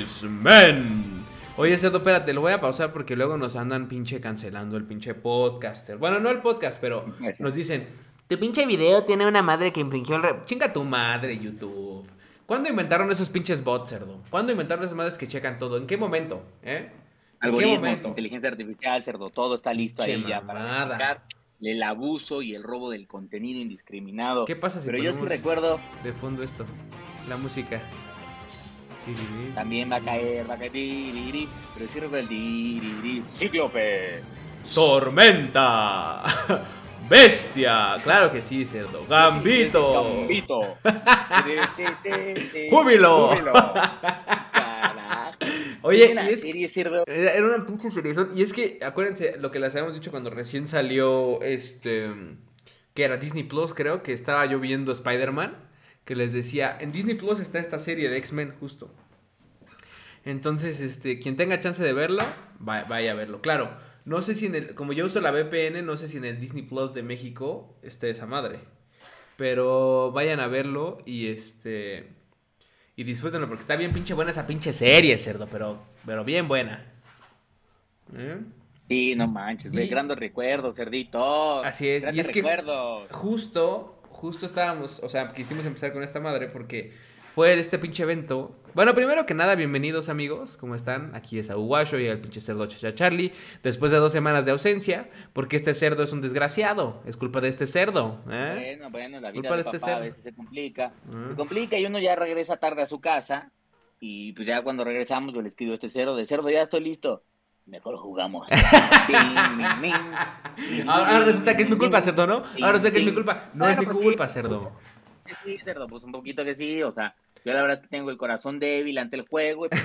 X-Men. Oye, Cerdo, espérate, lo voy a pausar porque luego nos andan pinche cancelando el pinche podcaster. Bueno, no el podcast, pero Eso. nos dicen, tu pinche video tiene una madre que infringió el... re-". Chinga tu madre, YouTube. ¿Cuándo inventaron esos pinches bots, cerdo? ¿Cuándo inventaron esas madres que checan todo? ¿En qué momento? ¿Eh? ¿En qué Algoritmos, momento? inteligencia artificial, cerdo, todo está listo Pinche ahí ya para el abuso y el robo del contenido indiscriminado. ¿Qué pasa si Pero yo sí recuerdo, de fondo esto? La música. También va a caer, va a caer, tiriri, pero sí recuerdo el tiriri, cíclope. Tormenta. Bestia. Claro que sí, cerdo. Gambito. Gambito. Júbilo. Oye, Buena y es- serie, cerdo. Era era una pinche serie. Y es que, acuérdense, lo que les habíamos dicho cuando recién salió este. Que era Disney Plus, creo, que estaba yo viendo Spider-Man. Que les decía, en Disney Plus está esta serie de X-Men, justo. Entonces, este, quien tenga chance de verlo, va- vaya a verlo. Claro, no sé si en el. Como yo uso la VPN, no sé si en el Disney Plus de México esté esa madre. Pero vayan a verlo y este. Y disfrútenlo porque está bien pinche buena esa pinche serie, cerdo, pero, pero bien buena. ¿Eh? Sí, no manches, de grandes recuerdos, cerdito. Así es, y es que- recuerdos. Justo, justo estábamos, o sea, quisimos empezar con esta madre porque fue este pinche evento. Bueno, primero que nada, bienvenidos amigos, ¿cómo están? Aquí es Aguayo y el pinche cerdo Chacha Charlie. Después de dos semanas de ausencia, porque este cerdo es un desgraciado. Es culpa de este cerdo, ¿eh? Bueno, bueno, la vida Culpa de, de este papá a cerdo. veces se complica. Ah. Se complica y uno ya regresa tarde a su casa. Y pues ya cuando regresamos yo le escribo a este cerdo, de cerdo ya estoy listo. Mejor jugamos. Ahora, resulta que es mi culpa, cerdo, ¿no? Ahora resulta que es mi culpa. No es mi pues culpa, cerdo. Sí, cerdo, pues un poquito que sí, o sea, yo la verdad es que tengo el corazón débil ante el juego y pues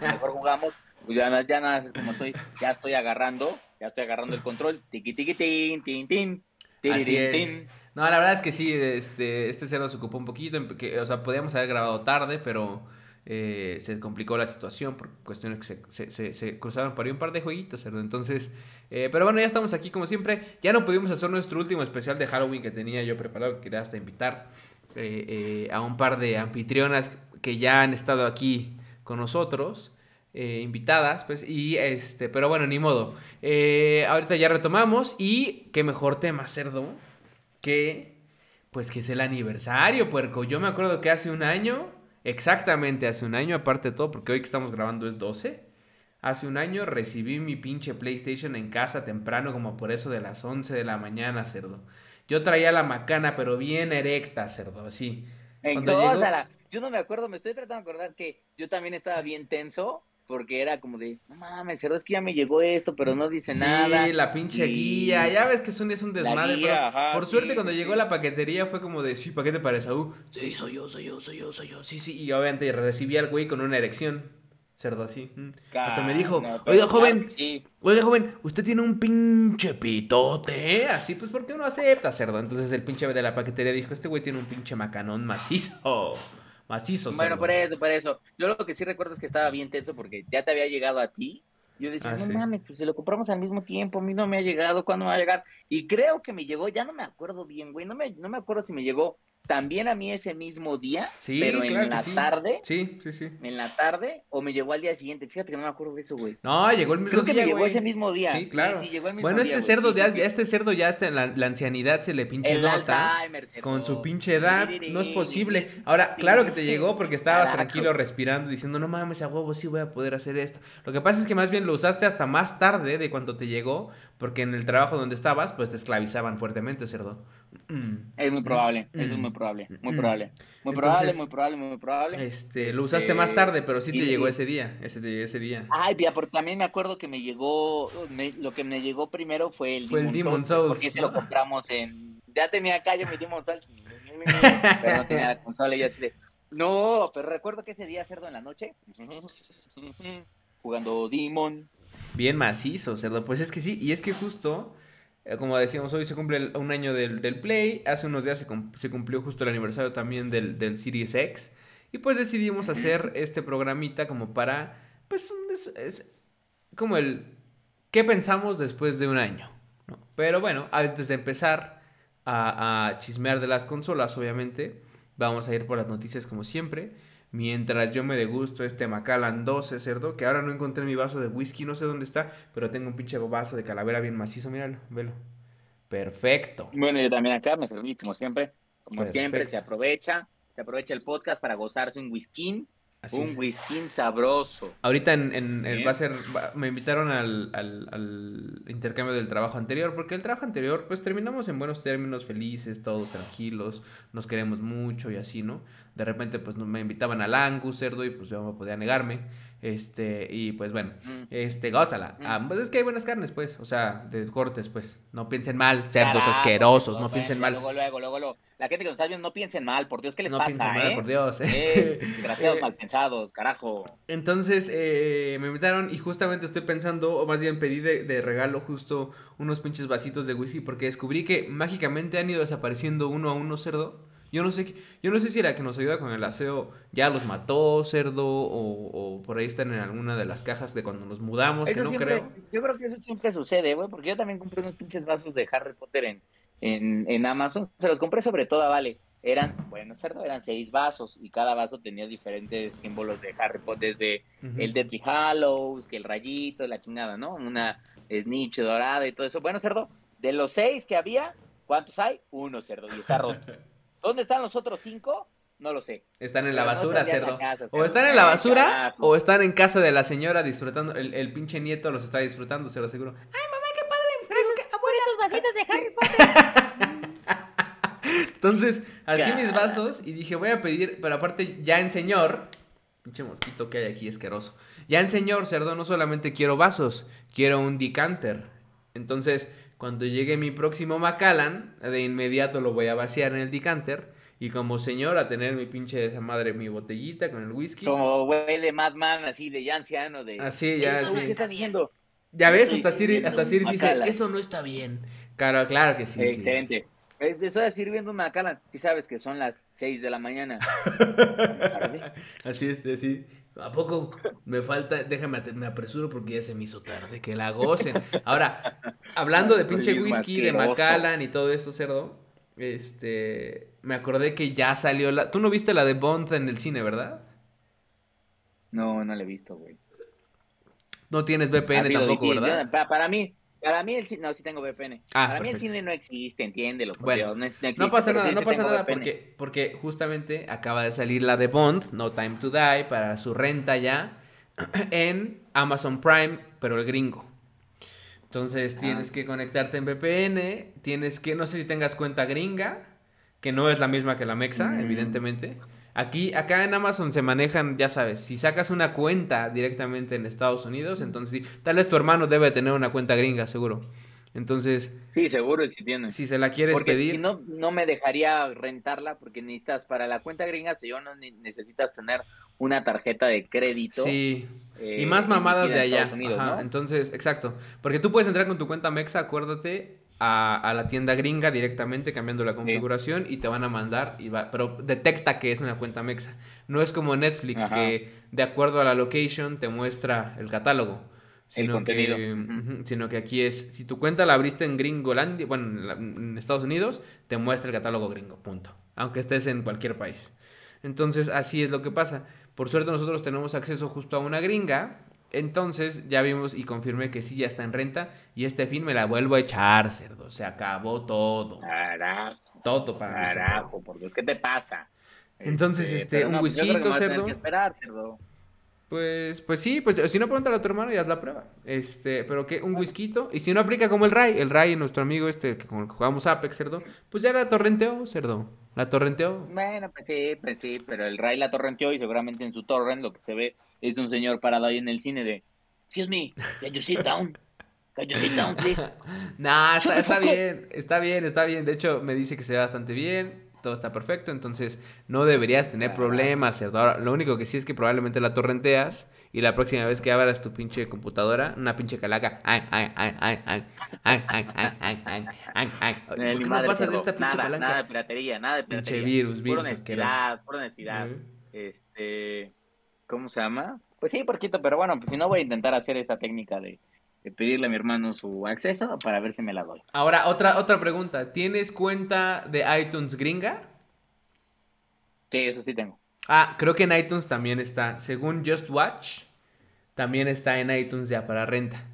si mejor jugamos, pues ya, ya nada, es como estoy, ya estoy agarrando, ya estoy agarrando el control, tiqui tiqui tin, tin, tin, Así es. tin. No, la verdad es que sí, este, este cerdo se ocupó un poquito, que, o sea, podíamos haber grabado tarde, pero eh, se complicó la situación por cuestiones que se, se, se- se cruzaron por ahí un par de jueguitos, cerdo. Entonces, eh, pero bueno, ya estamos aquí como siempre. Ya no pudimos hacer nuestro último especial de Halloween que tenía yo preparado, que quería hasta invitar eh, eh, a un par de anfitrionas que ya han estado aquí con nosotros. eh, invitadas, pues, y este, pero bueno, ni modo. Eh, ahorita ya retomamos y qué mejor tema, cerdo, que, pues que es el aniversario, puerco. Yo me acuerdo que hace un año, exactamente hace un año, aparte de todo, porque hoy que estamos grabando es 12. Hace un año recibí mi pinche PlayStation en casa temprano, como por eso de las 11 de la mañana, cerdo. Yo traía la macana, pero bien erecta, cerdo, así. En Cuando llegó- Gózala. Yo no me acuerdo, me estoy tratando de acordar que yo también estaba bien tenso porque era como de, no mames, cerdo, es que ya me llegó esto, pero no dice sí, nada. la pinche guía, ya ves que es un, es un desmadre, guía, pero ajá, por sí, suerte sí, cuando sí. llegó la paquetería fue como de, sí, paquete para Esaú, sí, soy yo, soy yo, soy yo, soy yo, sí, sí, y obviamente recibí al güey con una erección, cerdo así, hasta me dijo, No, pero oiga joven, sí. oiga joven, usted tiene un pinche pitote, ¿eh? así pues, ¿por qué no acepta, cerdo? Entonces el pinche de la paquetería dijo, este güey tiene un pinche macanón macizo, macizo, Bueno, cerdo". por eso, por eso. Yo lo que sí recuerdo es que estaba bien tenso porque ya te había llegado a ti. Yo decía, Ah, no sí. mames, pues se lo compramos al mismo tiempo, a mí no me ha llegado, ¿cuándo me va a llegar? Y creo que me llegó, ya no me acuerdo bien, güey, no me, no me acuerdo si me llegó también a mí ese mismo día, Sí, pero en que la sí. tarde, Sí, sí, sí. en la tarde, o me llegó al día siguiente, fíjate que no me acuerdo de eso, güey. No, llegó el mismo Creo que día, me llegó güey. ese mismo día. Sí, claro. Sí, llegó el mismo bueno, día, este cerdo ya, este cerdo ya hasta en la, la ancianidad se le pinche El nota. Alzheimer, cerdo. Con su pinche edad, no es posible. Ahora, claro que te llegó porque estabas Carajo. tranquilo respirando, diciendo, no mames, a huevo, sí voy a poder hacer esto. Lo que pasa es que más bien lo usaste hasta más tarde de cuando te llegó, porque en el trabajo donde estabas, pues te esclavizaban fuertemente, cerdo. Mm. Es muy probable, eso es Mm. muy probable, muy Mm. probable. Muy Entonces, probable, muy probable, muy probable. Este, lo Este, usaste más tarde, pero sí te y- llegó y- ese día, ese, te llegó ese día. Ay, pía, porque también me acuerdo que me llegó, me- lo que me llegó primero fue el Fue el Demon Souls, porque ese lo compramos en, ya tenía acá yo mi Demon Souls, pero no tenía la consola y así de, no, pero recuerdo que ese día, cerdo en la noche, jugando Demon, Bien macizo, cerdo. Pues es que sí, y es que justo, eh, como decíamos, hoy se cumple el- un año del, del Play, hace unos días se, cum- se cumplió justo el aniversario también del, del Series X, y pues decidimos hacer este programita como para, pues, es, es como el, ¿qué pensamos después de un año? ¿no? Pero bueno, antes de empezar a, a chismear de las consolas, obviamente, vamos a ir por las noticias como siempre. Mientras yo me degusto este Macallan 12, cerdo, que ahora no encontré mi vaso de whisky, no sé dónde está, pero tengo un pinche vaso de calavera bien macizo, míralo, velo. Perfecto. Bueno, yo también acá me serví, como siempre. Como siempre, se aprovecha, se aprovecha el podcast para gozarse un whisky un whisky sabroso. Ahorita en, va a ser, me invitaron al, al, intercambio del trabajo anterior, porque el trabajo anterior, pues terminamos en buenos términos, felices, todos tranquilos, nos queremos mucho y así, ¿no? De repente, pues me invitaban al Angus, cerdo, y pues yo no podía negarme. Este, y pues bueno, mm. este, gózala. Mm. Ah, pues es que hay buenas carnes, pues, o sea, de cortes, pues. No piensen mal, cerdos asquerosos, no piensen mal. Luego, luego, luego, luego, La gente que nos está viendo, no piensen mal, por Dios, ¿qué les no pasa, mal, eh? por Dios. Eh, desgraciados, mal pensados, carajo. Entonces, eh, me invitaron y justamente estoy pensando, o más bien pedí de, de regalo justo unos pinches vasitos de whisky, porque descubrí que mágicamente han ido desapareciendo uno a uno cerdo. Yo no sé, yo no sé si la que nos ayuda con el aseo ya los mató, cerdo, o, por ahí están en alguna de las cajas de cuando nos mudamos, que no creo. Yo creo que eso siempre sucede, güey, porque yo también compré unos pinches vasos de Harry Potter en, en, Amazon. Se los compré sobre todo Vale. Eran, bueno, cerdo, eran seis vasos y cada vaso tenía diferentes símbolos de Harry Potter, desde el Deathly Hallows, que el rayito, la chingada, ¿no? Una snitch dorada y todo eso. Bueno, cerdo, de los seis que había, ¿cuántos hay? Uno, cerdo, y está roto. ¿Dónde están los otros cinco? No lo sé. Están en la basura, cerdo. o están en la basura o están en casa de la señora disfrutando. El, pinche nieto los está disfrutando, se lo aseguro. ¡Ay, mamá, qué padre! Abuela, vasitos de Harry Potter. Entonces, así mis vasos y dije, voy a pedir, pero aparte ya en señor, pinche mosquito que hay aquí asqueroso. Ya en señor, cerdo, no solamente quiero vasos, quiero un decanter. Entonces, cuando llegue mi próximo Macallan, de inmediato lo voy a vaciar en el decanter. Y como señor, a tener mi pinche esa madre, mi botellita con el whisky. Como güey de Madman, así de ya anciano, de. Así, ya. Eso, ¿Qué estás haciendo? Ya ves, hasta Sir, hasta Sir dice, eso no está bien. Claro, claro que sí. Excelente. Sí. Estoy sirviendo un Macallan y sabes que son las 6 de la mañana. así es, así. ¿A poco me falta? Déjame, me apresuro porque ya se me hizo tarde, que la gocen. Ahora, hablando de pinche whisky, de Macallan y todo esto, cerdo, este, me acordé que ya salió la... Tú no viste la de Bond en el cine, ¿verdad? No, no la he visto, güey. No tienes VPN tampoco, ¿verdad? para mí, para mí el cine, no, sí tengo VPN. Ah, Para mí el cine no existe, entiéndelo. Bueno, no, pasa nada, no pasa nada porque, porque justamente acaba de salir la de Bond, No Time to Die, para su renta ya en Amazon Prime, pero el gringo. Entonces tienes ah. que conectarte en VPN, tienes que, no sé si tengas cuenta gringa, que no es la misma que la Mexa, mm. evidentemente. Aquí, acá en Amazon se manejan, ya sabes, si sacas una cuenta directamente en Estados Unidos, entonces sí, tal vez tu hermano debe tener una cuenta gringa, seguro. Entonces. Sí, seguro, si tiene. Si se la quieres porque pedir. Si no, no me dejaría rentarla porque necesitas, para la cuenta gringa, si yo no necesitas tener una tarjeta de crédito. Sí. y eh, más mamadas de allá. Entonces, exacto. Porque tú puedes entrar con tu cuenta Mexa, acuérdate, a, la tienda gringa directamente cambiando la configuración y te van a mandar, y va, pero detecta que es una cuenta mexa. No es como Netflix que de acuerdo a la location te muestra el catálogo. Sino Que, Sino que aquí es, si tu cuenta la abriste en Gringolandia, bueno, en, Estados Unidos, te muestra el catálogo gringo, punto. Aunque estés en cualquier país. Entonces, así es lo que pasa. Por suerte nosotros tenemos acceso justo a una gringa entonces ya vimos y confirmé que sí, ya está en renta. Y este fin me la vuelvo a echar, cerdo. Se acabó todo. Carajo. Todo para mí. Carajo, por Dios, ¿qué te pasa? Entonces, este, este un pues whisky, cerdo. Que esperar, cerdo. Pues, pues sí, pues si no pregúntale a tu hermano y haz la prueba. Este, pero que un whisky y si no aplica como el Ray, el Ray, nuestro amigo este que con el que jugamos Apex, cerdo, pues ya la torrenteó, cerdo. La torrenteó. Bueno, pues sí, pues sí, pero el Ray la torrenteó y seguramente en su torrent lo que se ve es un señor parado ahí en el cine de, excuse me, can you sit down? Can you sit down, please? nah, está, está bien, está bien, está bien. De hecho, me dice que se ve bastante bien todo está perfecto, entonces no deberías tener problemas, cerdo. lo único que sí es que probablemente la torrenteas y la próxima vez que abras tu pinche computadora, una pinche calaca, ay, ay, ay, ay, ay, ay, ay, ay, ay, ay, ay, ¿Por qué no pasa de esta pinche nada, Nada de piratería, nada de piratería. Pinche virus, virus. Por honestidad, por honestidad. Este, ¿cómo se llama? Pues sí, porquito, pero bueno, pues si no voy a intentar hacer esta técnica de pedirle a mi hermano su acceso para ver si me la doy. Ahora, otra, otra pregunta. ¿Tienes cuenta de iTunes gringa? Sí, eso sí tengo. Ah, creo que en iTunes también está. Según Just Watch, también está en iTunes ya para renta.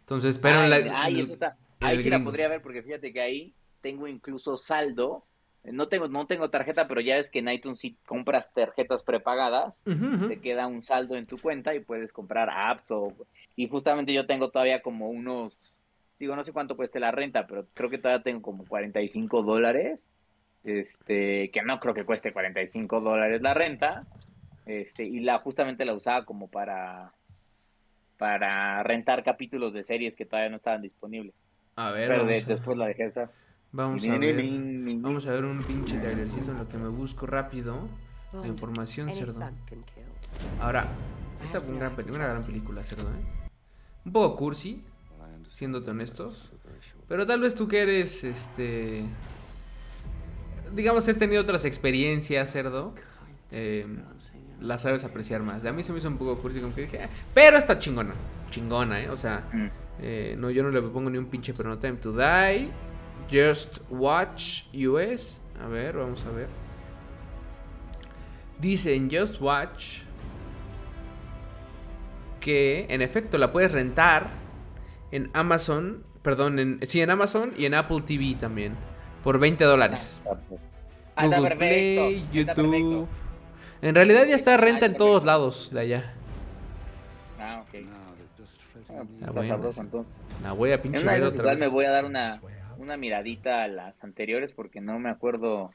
Entonces, pero Ay, la, ay, eso está. Ahí sí la podría ver porque fíjate que ahí tengo incluso saldo. No tengo, no tengo tarjeta, pero ya ves que en iTunes si compras tarjetas prepagadas, se queda un saldo en tu cuenta y puedes comprar apps o y justamente yo tengo todavía como unos digo no sé cuánto cueste la renta pero creo que todavía tengo como 45 dólares este que no creo que cueste 45 dólares la renta este y la justamente la usaba como para para rentar capítulos de series que todavía no estaban disponibles. A ver, pero de- vamos a, después la dejé esa vamos a ver. Vamos a ver un pinche trailercito en lo que me busco rápido. La información, cerdo. Ahora, esta fue una gran, peli- una gran película, cerdo, ¿eh? Un poco cursi, siéndote honestos. Pero tal vez tú que eres, este... Digamos, has tenido otras experiencias, cerdo. eh, la sabes apreciar más. De a mí se me hizo un poco cursi, como que dije, "Ah", pero está chingona. Chingona, ¿eh? O sea, Mm. eh, no, yo no le pongo ni un pinche, pero no time to die. Just Watch US. A ver, vamos a ver. Dice en Just Watch que en efecto la puedes rentar en Amazon, perdón, en, sí, en Amazon y en Apple TV también, por 20 dólares. Ah, está Google perfecto, Play, YouTube. perfecto. En realidad ya está renta Ah, en está todos perfecto. lados de allá. ah ok Ah, pues está bueno, sabroso sí. entonces La voy a pinche En una de esas otra igual me vez. voy a dar una, una miradita a las anteriores porque no me acuerdo,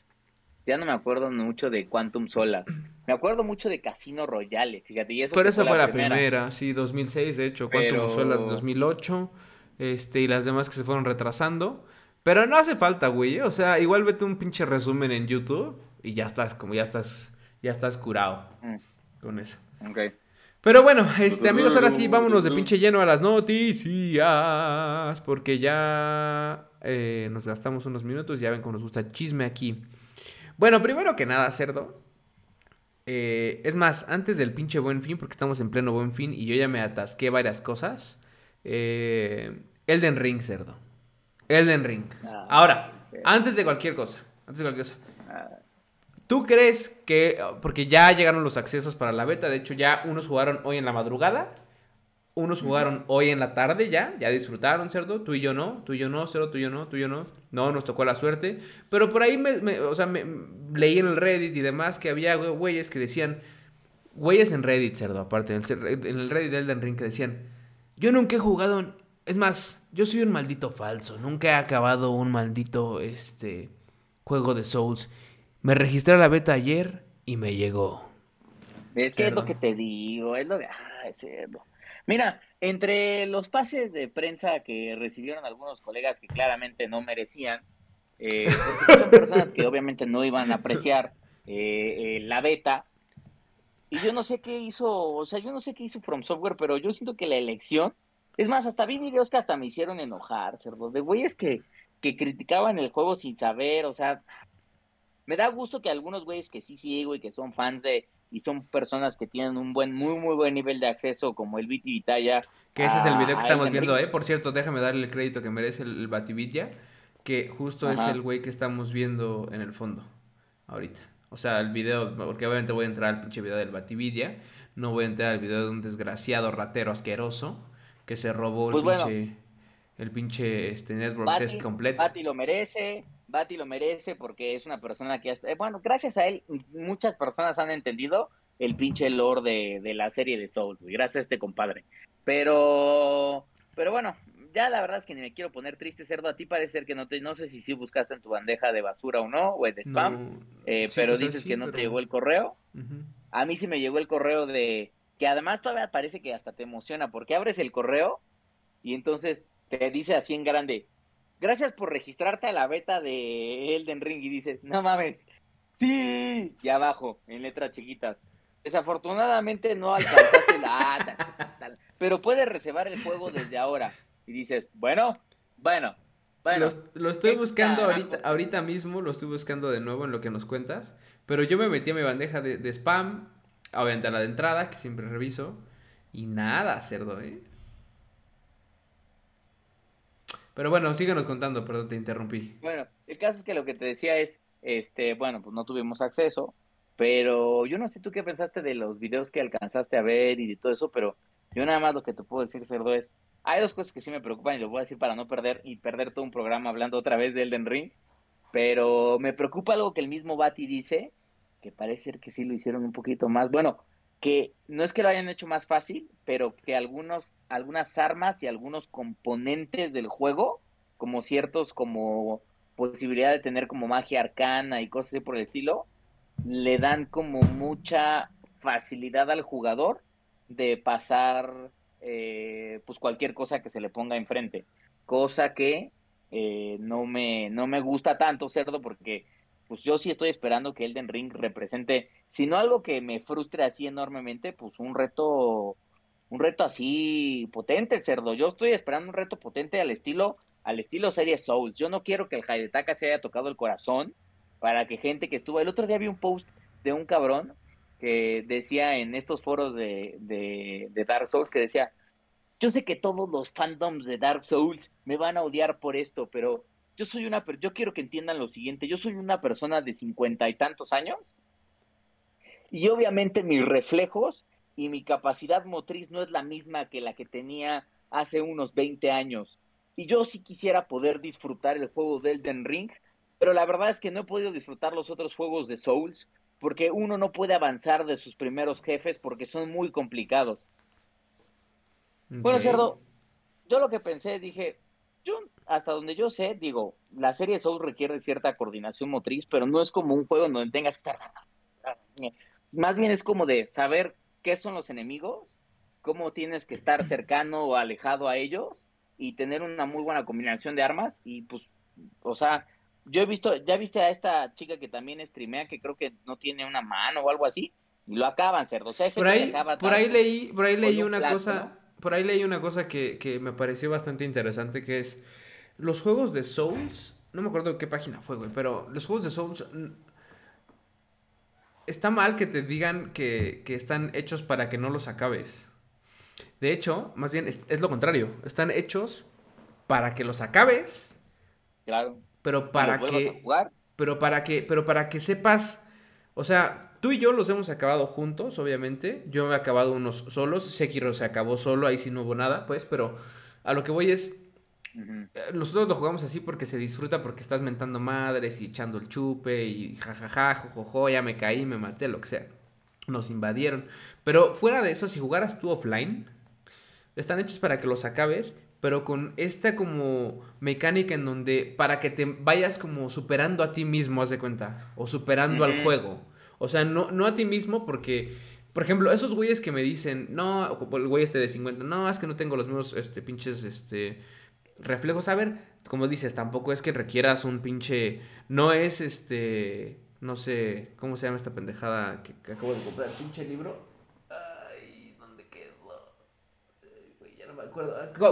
ya no me acuerdo mucho de Quantum Solas. Me acuerdo mucho de Casino Royale, fíjate, y eso Pero esa fue la primera. sí, 2006 de hecho, Quantum Pero- Solace 2008, este, y las demás que se fueron retrasando. Pero no hace falta, güey, ¿eh? o sea, igual vete un pinche resumen en YouTube y ya estás, como ya estás, ya estás curado Mm, con eso. ok. Pero bueno, este, amigos, ahora sí, vámonos de pinche lleno a las noticias, porque ya eh, nos gastamos unos minutos, ya ven cómo nos gusta el chisme aquí. Bueno, primero que nada, cerdo. eh, es más, antes del pinche buen fin, porque estamos en pleno buen fin y yo ya me atasqué varias cosas. eh, Elden Ring, cerdo. Elden Ring. Ah, Ahora, antes de cualquier cosa, antes de cualquier cosa. ¿Tú crees que, porque ya llegaron los accesos para la beta, de hecho ya unos jugaron hoy en la madrugada, unos jugaron hoy en la tarde ya, ya disfrutaron, cerdo, tú y yo no, tú y yo no, cerdo, tú y yo no, tú y yo no, no, nos tocó la suerte, pero por ahí me, me- o sea, me, leí en el Reddit y demás que había güey- güeyes que decían, güeyes en Reddit, cerdo, aparte, en el, cer- en el Reddit de Elden Ring que decían, yo nunca he jugado, es más, yo soy un maldito falso, nunca he acabado un maldito, este, juego de Souls. Me registré a la beta ayer y me llegó. Es que es lo que te digo, es lo que... Ah, es cerdo. Mira, entre los pases de prensa que recibieron algunos colegas que claramente no merecían, eh, porque son personas que obviamente no iban a apreciar eh, eh, la beta, y yo no sé qué hizo, o sea, yo no sé qué hizo From Software, pero yo siento que la elección, es más, hasta vi videos que hasta me hicieron enojar, cerdo, de güeyes que, que criticaban el juego sin saber, o sea, me da gusto que algunos güeyes que sí sigo y que son fans de y son personas que tienen un buen muy muy buen nivel de acceso como el Viti Vitaya Que ese es el video que a estamos viendo. ¿eh? Por cierto, déjame darle el crédito que merece el, Batividya, que justo es el güey que estamos viendo en el fondo, ahorita. O sea, el video, porque obviamente voy a entrar al pinche video del Batividya, no voy a entrar al video de un desgraciado ratero asqueroso que se robó el Pues bueno. pinche, el pinche este, network Bati- test completo. Bati lo merece, Bati lo merece porque es una persona que, hace- eh, bueno, gracias a él, muchas personas han entendido el pinche lore de, de la serie de Souls, güey, gracias a este compadre. Pero, pero bueno, ya la verdad es que ni me quiero poner triste, cerdo, a ti parece ser que no te, no sé si sí buscaste en tu bandeja de basura o no, o de spam, No, eh, sí, pero dices sí, que no te llegó el correo. A mí sí me llegó el correo de que además todavía parece que hasta te emociona porque abres el correo y entonces te dice así en grande, gracias por registrarte a la beta de Elden Ring y dices, no mames, sí, y abajo en letras chiquitas. Desafortunadamente no alcanzaste la tal, tal, pero puedes reservar el juego desde ahora. Y dices, bueno, bueno, bueno. Lo, lo estoy ¿qué buscando carajo? ahorita, ahorita mismo, lo estoy buscando de nuevo en lo que nos cuentas. Pero yo me metí a mi bandeja de, de spam, obviamente a la de entrada, que siempre reviso. Y nada, cerdo, ¿eh? Pero bueno, síguenos contando, perdón, te interrumpí. Bueno, el caso es que lo que te decía es, este, bueno, pues no tuvimos acceso. Pero yo no sé tú qué pensaste de los videos que alcanzaste a ver y de todo eso, pero yo nada más lo que te puedo decir, Cerdo, es, hay dos cosas que sí me preocupan y lo voy a decir para no perder y perder todo un programa hablando otra vez de Elden Ring, pero me preocupa algo que el mismo Bati dice, que parece ser que sí lo hicieron un poquito más, bueno, que no es que lo hayan hecho más fácil, pero que algunos, algunas armas y algunos componentes del juego, como ciertos, como posibilidad de tener como magia arcana y cosas así por el estilo, le dan como mucha facilidad al jugador de pasar eh, pues cualquier cosa que se le ponga enfrente. Cosa que eh, no, me, no me gusta tanto, cerdo, porque pues yo sí estoy esperando que Elden Ring represente, si no algo que me frustre así enormemente, pues un reto, un reto así potente, cerdo. Yo estoy esperando un reto potente al estilo, al estilo serie Souls. Yo no quiero que el Haidetaka se haya tocado el corazón para que gente que estuvo. El otro día vi un post de un cabrón que decía en estos foros de, de, Dark Souls que decía, yo sé que todos los fandoms de Dark Souls me van a odiar por esto, pero yo soy una, yo quiero que entiendan lo siguiente, yo soy una persona de cincuenta y tantos años y obviamente mis reflejos y mi capacidad motriz no es la misma que la que tenía hace unos 20 años. Y yo sí quisiera poder disfrutar el juego de Elden Ring pero la verdad es que no he podido disfrutar los otros juegos de Souls porque uno no puede avanzar de sus primeros jefes porque son muy complicados. Bueno, Cerdo, yo lo que pensé, dije, yo hasta donde yo sé, digo, la serie Souls requiere cierta coordinación motriz, pero no es como un juego donde tengas que estar... Más bien es como de saber qué son los enemigos, cómo tienes que estar cercano o alejado a ellos y tener una muy buena combinación de armas y pues, o sea, yo he visto, ya viste a esta chica que también streamea, que creo que no tiene una mano o algo así, y lo acaban, cerdo. por ahí, por ahí leí, por ahí leí una cosa, por ahí leí una cosa que, que me pareció bastante interesante, que es los juegos de Souls, no me acuerdo qué página fue, güey, pero los juegos de Souls está mal que te digan que, que, están hechos para que no los acabes. De hecho, más bien es, es, lo contrario. Están hechos para que los acabes. Claro. Pero para que. Pero para que. Pero para que sepas. O sea, tú y yo los hemos acabado juntos, obviamente. Yo he acabado unos solos. Sekiro se acabó solo, ahí sí no hubo nada, pues, pero a lo que voy es. Eh, nosotros lo jugamos así porque se disfruta, porque estás mentando madres y echando el chupe y jajaja, jojojo, ya me caí, me maté, lo que sea. Nos invadieron. Pero fuera de eso, si jugaras tú offline, están hechos para que los acabes pero con esta como mecánica en donde para que te vayas como superando a ti mismo, haz de cuenta, o superando al juego. O sea, no, no a ti mismo porque, por ejemplo, esos güeyes que me dicen, no, el güey este de 50, no, es que no tengo los mismos, este, pinches, este, reflejos. A ver, como dices, tampoco es que requieras un pinche, no es este, no sé, ¿cómo se llama esta pendejada que, que acabo de comprar? ¿Pinche libro?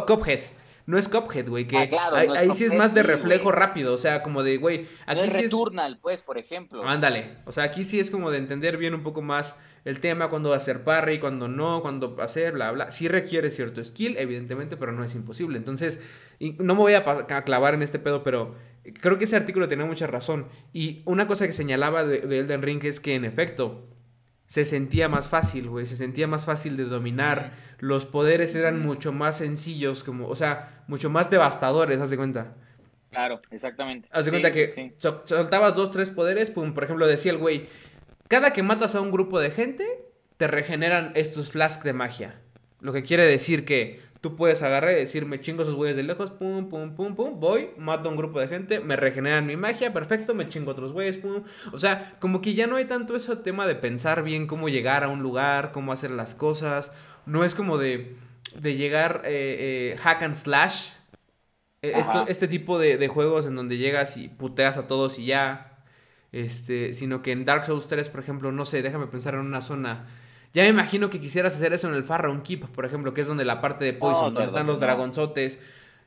Cophead. No es Cophead, güey. Que ah, ahí, sí es más de reflejo rápido. O sea, como de, güey. Aquí es Returnal, pues, por ejemplo. Ándale. O sea, aquí sí es como de entender bien un poco más el tema, cuando hacer parry, cuando no, cuando hacer, bla, bla. Sí requiere cierto skill, evidentemente, pero no es imposible. Entonces, no me voy a, clavar en este pedo, pero creo que ese artículo tenía mucha razón. Y una cosa que señalaba de, de Elden Ring es que, en efecto, se sentía más fácil, güey, se sentía más fácil de dominar. Los poderes eran mucho más sencillos, como, o sea, mucho más devastadores, haz de cuenta. Claro, exactamente. Haz de cuenta que soltabas dos, tres poderes, pum, por ejemplo, decía el güey, cada que matas a un grupo de gente, te regeneran estos flasks de magia. Lo que quiere decir que Tú puedes agarrar y decir, me chingo esos güeyes de lejos, pum, pum, pum, pum, voy, mato a un grupo de gente, me regeneran mi magia, perfecto, me chingo otros güeyes, pum. O sea, como que ya no hay tanto ese tema de pensar bien cómo llegar a un lugar, cómo hacer las cosas. No es como de, de llegar eh, eh, hack and slash. E, este tipo de, de, juegos en donde llegas y puteas a todos y ya. Este, sino que en Dark Souls 3, por ejemplo, no sé, déjame pensar en una zona ya me imagino que quisieras hacer eso en el Farron Keep, por ejemplo, que es donde la parte de Poison, donde están los dragonzotes.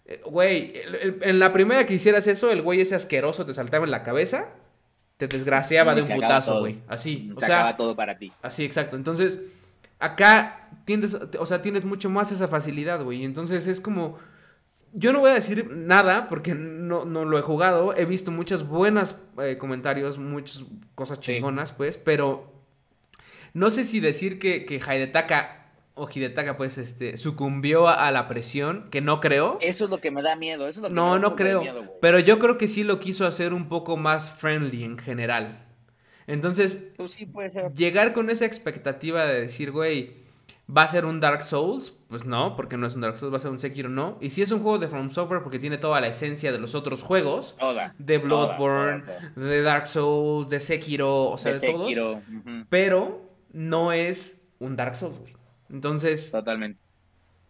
Eh, güey, en la primera que hicieras eso, el güey ese asqueroso te saltaba en la cabeza, te desgraciaba de un putazo, güey. Así. Se o sea, todo para ti. Así, exacto. Entonces, acá tienes, o sea, tienes mucho más esa facilidad, güey. Entonces es como yo no voy a decir nada porque no, no lo he jugado. He visto muchos buenos eh, comentarios, muchas cosas chingonas, pues, pero no sé si decir que, que Haidetaka o Hidetaka, pues, este, sucumbió a, la presión, que no creo. Eso es lo que me da miedo, eso es lo que No, me da no creo, pero yo creo que sí lo quiso hacer un poco más friendly en general. Entonces, pues sí, puede ser. llegar con esa expectativa de decir, güey, ¿Va a ser un Dark Souls? Pues no, porque no es un Dark Souls, va a ser un Sekiro, no. Y si es un juego de From Software porque tiene toda la esencia de los otros juegos. de Bloodborne, de Dark Souls, de Sekiro, o sea, de, todos. Pero no es un Dark Souls, güey. Entonces... Totalmente.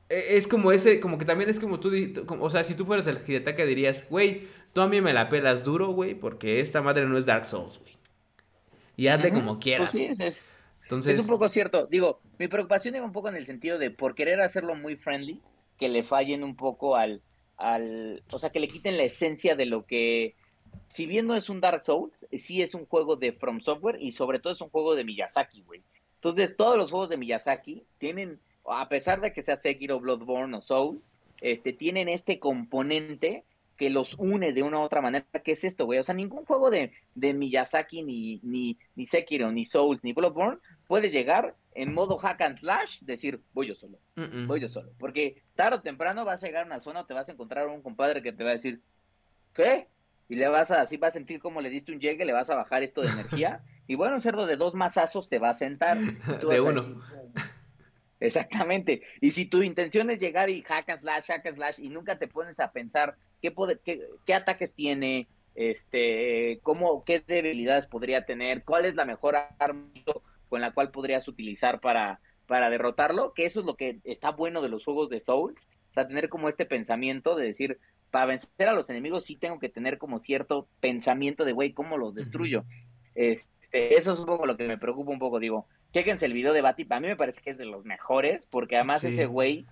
E, es como ese, como que también es como tú, o sea, si tú fueras el Hidetaka dirías, güey, tú a mí me la pelas duro, güey, porque esta madre no es Dark Souls, güey. Y hazle como quieras. Pues sí, es, es un poco cierto. Digo, mi preocupación iba un poco en el sentido de por querer hacerlo muy friendly, que le fallen un poco al, al, o sea, que le quiten la esencia de lo que, si bien no es un Dark Souls, sí es un juego de From Software y sobre todo es un juego de Miyazaki, güey. Entonces, todos los juegos de Miyazaki tienen, a pesar de que sea Sekiro, Bloodborne o Souls, este, tienen este componente que los une de una u otra manera. ¿Qué es esto, güey? O sea, ningún juego de, de Miyazaki, ni, ni, ni Sekiro, ni Souls, ni Bloodborne puede llegar en modo hack and slash, decir, voy yo solo, voy yo solo. Porque tarde o temprano vas a llegar a una zona o te vas a encontrar un compadre que te va a decir, ¿qué? Y le vas a, así vas a sentir como le diste un llegue, le vas a bajar esto de energía. y bueno, un cerdo de dos mazazos te va a sentar. de uno. Exactamente. Y si tu intención es llegar y hack and slash, hack and slash, y nunca te pones a pensar qué, qué, ataques tiene, este, cómo, qué debilidades podría tener, cuál es la mejor arma con la cual podrías utilizar para, para derrotarlo, que eso es lo que está bueno de los juegos de Souls, o sea, tener como este pensamiento de decir, para vencer a los enemigos sí tengo que tener como cierto pensamiento de, güey, ¿cómo los destruyo? Este, eso es un poco lo que me preocupa un poco, digo, Chéquense el video de Bati, a mí me parece que es de los mejores, porque además ese güey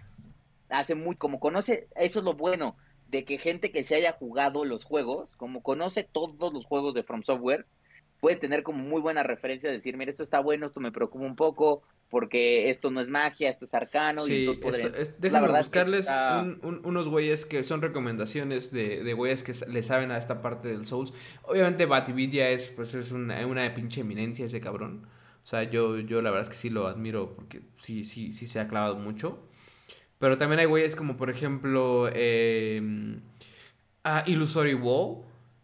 hace muy, como conoce, eso es lo bueno, de que gente que se haya jugado los juegos, como conoce todos los juegos de From Software, puede tener como muy buena referencia, decir, mira, esto está bueno, esto me preocupa un poco, porque esto no es magia, esto es arcano, y entonces podría... déjame buscarles unos güeyes que son recomendaciones de, de güeyes que le saben a esta parte del Souls. Obviamente Batividia es, pues, es una, una pinche eminencia ese cabrón. O sea, yo, yo la verdad es que sí lo admiro porque sí, sí, sí se ha clavado mucho. Pero también hay güeyes como, por ejemplo, eh, a Illusory Wall.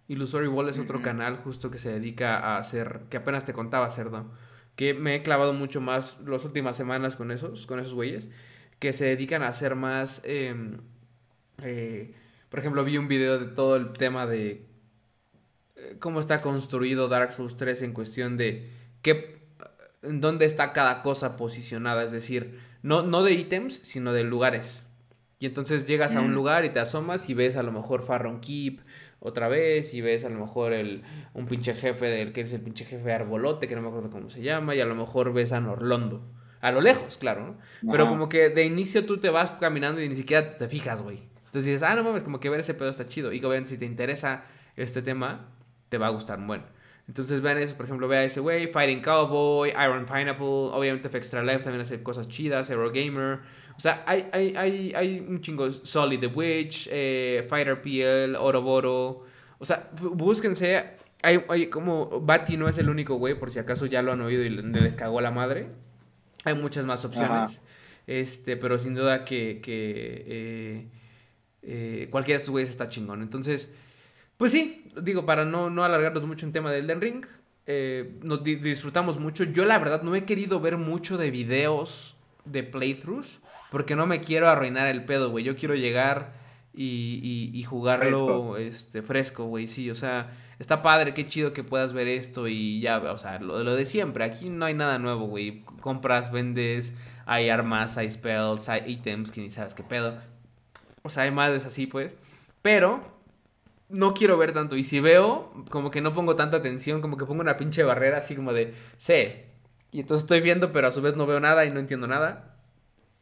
Illusory Wall es otro canal justo que se dedica a hacer, que apenas te contaba, Cerdo, que me he clavado mucho más las últimas semanas con esos, con esos güeyes, que se dedican a hacer más, em, eh, por ejemplo, vi un video de todo el tema de eh, cómo está construido Dark Souls 3 en cuestión de qué en dónde está cada cosa posicionada, es decir, no, no de ítems, sino de lugares. Y entonces llegas a un lugar y te asomas y ves a lo mejor Farron Keep otra vez y ves a lo mejor el, un pinche jefe del que es el pinche jefe Arbolote, que no me acuerdo cómo se llama, y a lo mejor ves a Norlondo. A lo lejos, claro, ¿no? Pero como que de inicio tú te vas caminando y ni siquiera te fijas, güey. Entonces dices, ah, no mames, como que ver ese pedo está chido. Y obviamente si te interesa este tema, te va a gustar bueno. Entonces vean eso, por ejemplo, vea ese güey, Fighting Cowboy, Iron Pineapple, obviamente Extra Life también hace cosas chidas, Hero Gamer. O sea, hay, hay, hay, hay un chingo, Solid the Witch, eh, Fighter PL, Oroboro. O sea, búsquense, hay, hay como, Bati no es el único güey, por si acaso ya lo han oído y les cagó la madre. Hay muchas más opciones. Este, pero sin duda que, que eh, eh, cualquiera de estos güeyes está chingón. Entonces, pues sí, digo, para no, no alargarnos mucho en tema del Den Ring, eh, nos disfrutamos mucho. Yo la verdad no he querido ver mucho de videos de playthroughs porque no me quiero arruinar el pedo, güey. Yo quiero llegar y, y, jugarlo fresco. este fresco, güey. Sí, o sea, está padre, qué chido que puedas ver esto y ya, o sea, lo, lo de siempre. Aquí no hay nada nuevo, güey. Compras, vendes, hay armas, hay spells, hay ítems que ni sabes qué pedo. O sea, hay madres así, pues. Pero no quiero ver tanto. Y si veo, como que no pongo tanta atención, como que pongo una pinche barrera así como de, sé. Y entonces estoy viendo, pero a su vez no veo nada y no entiendo nada.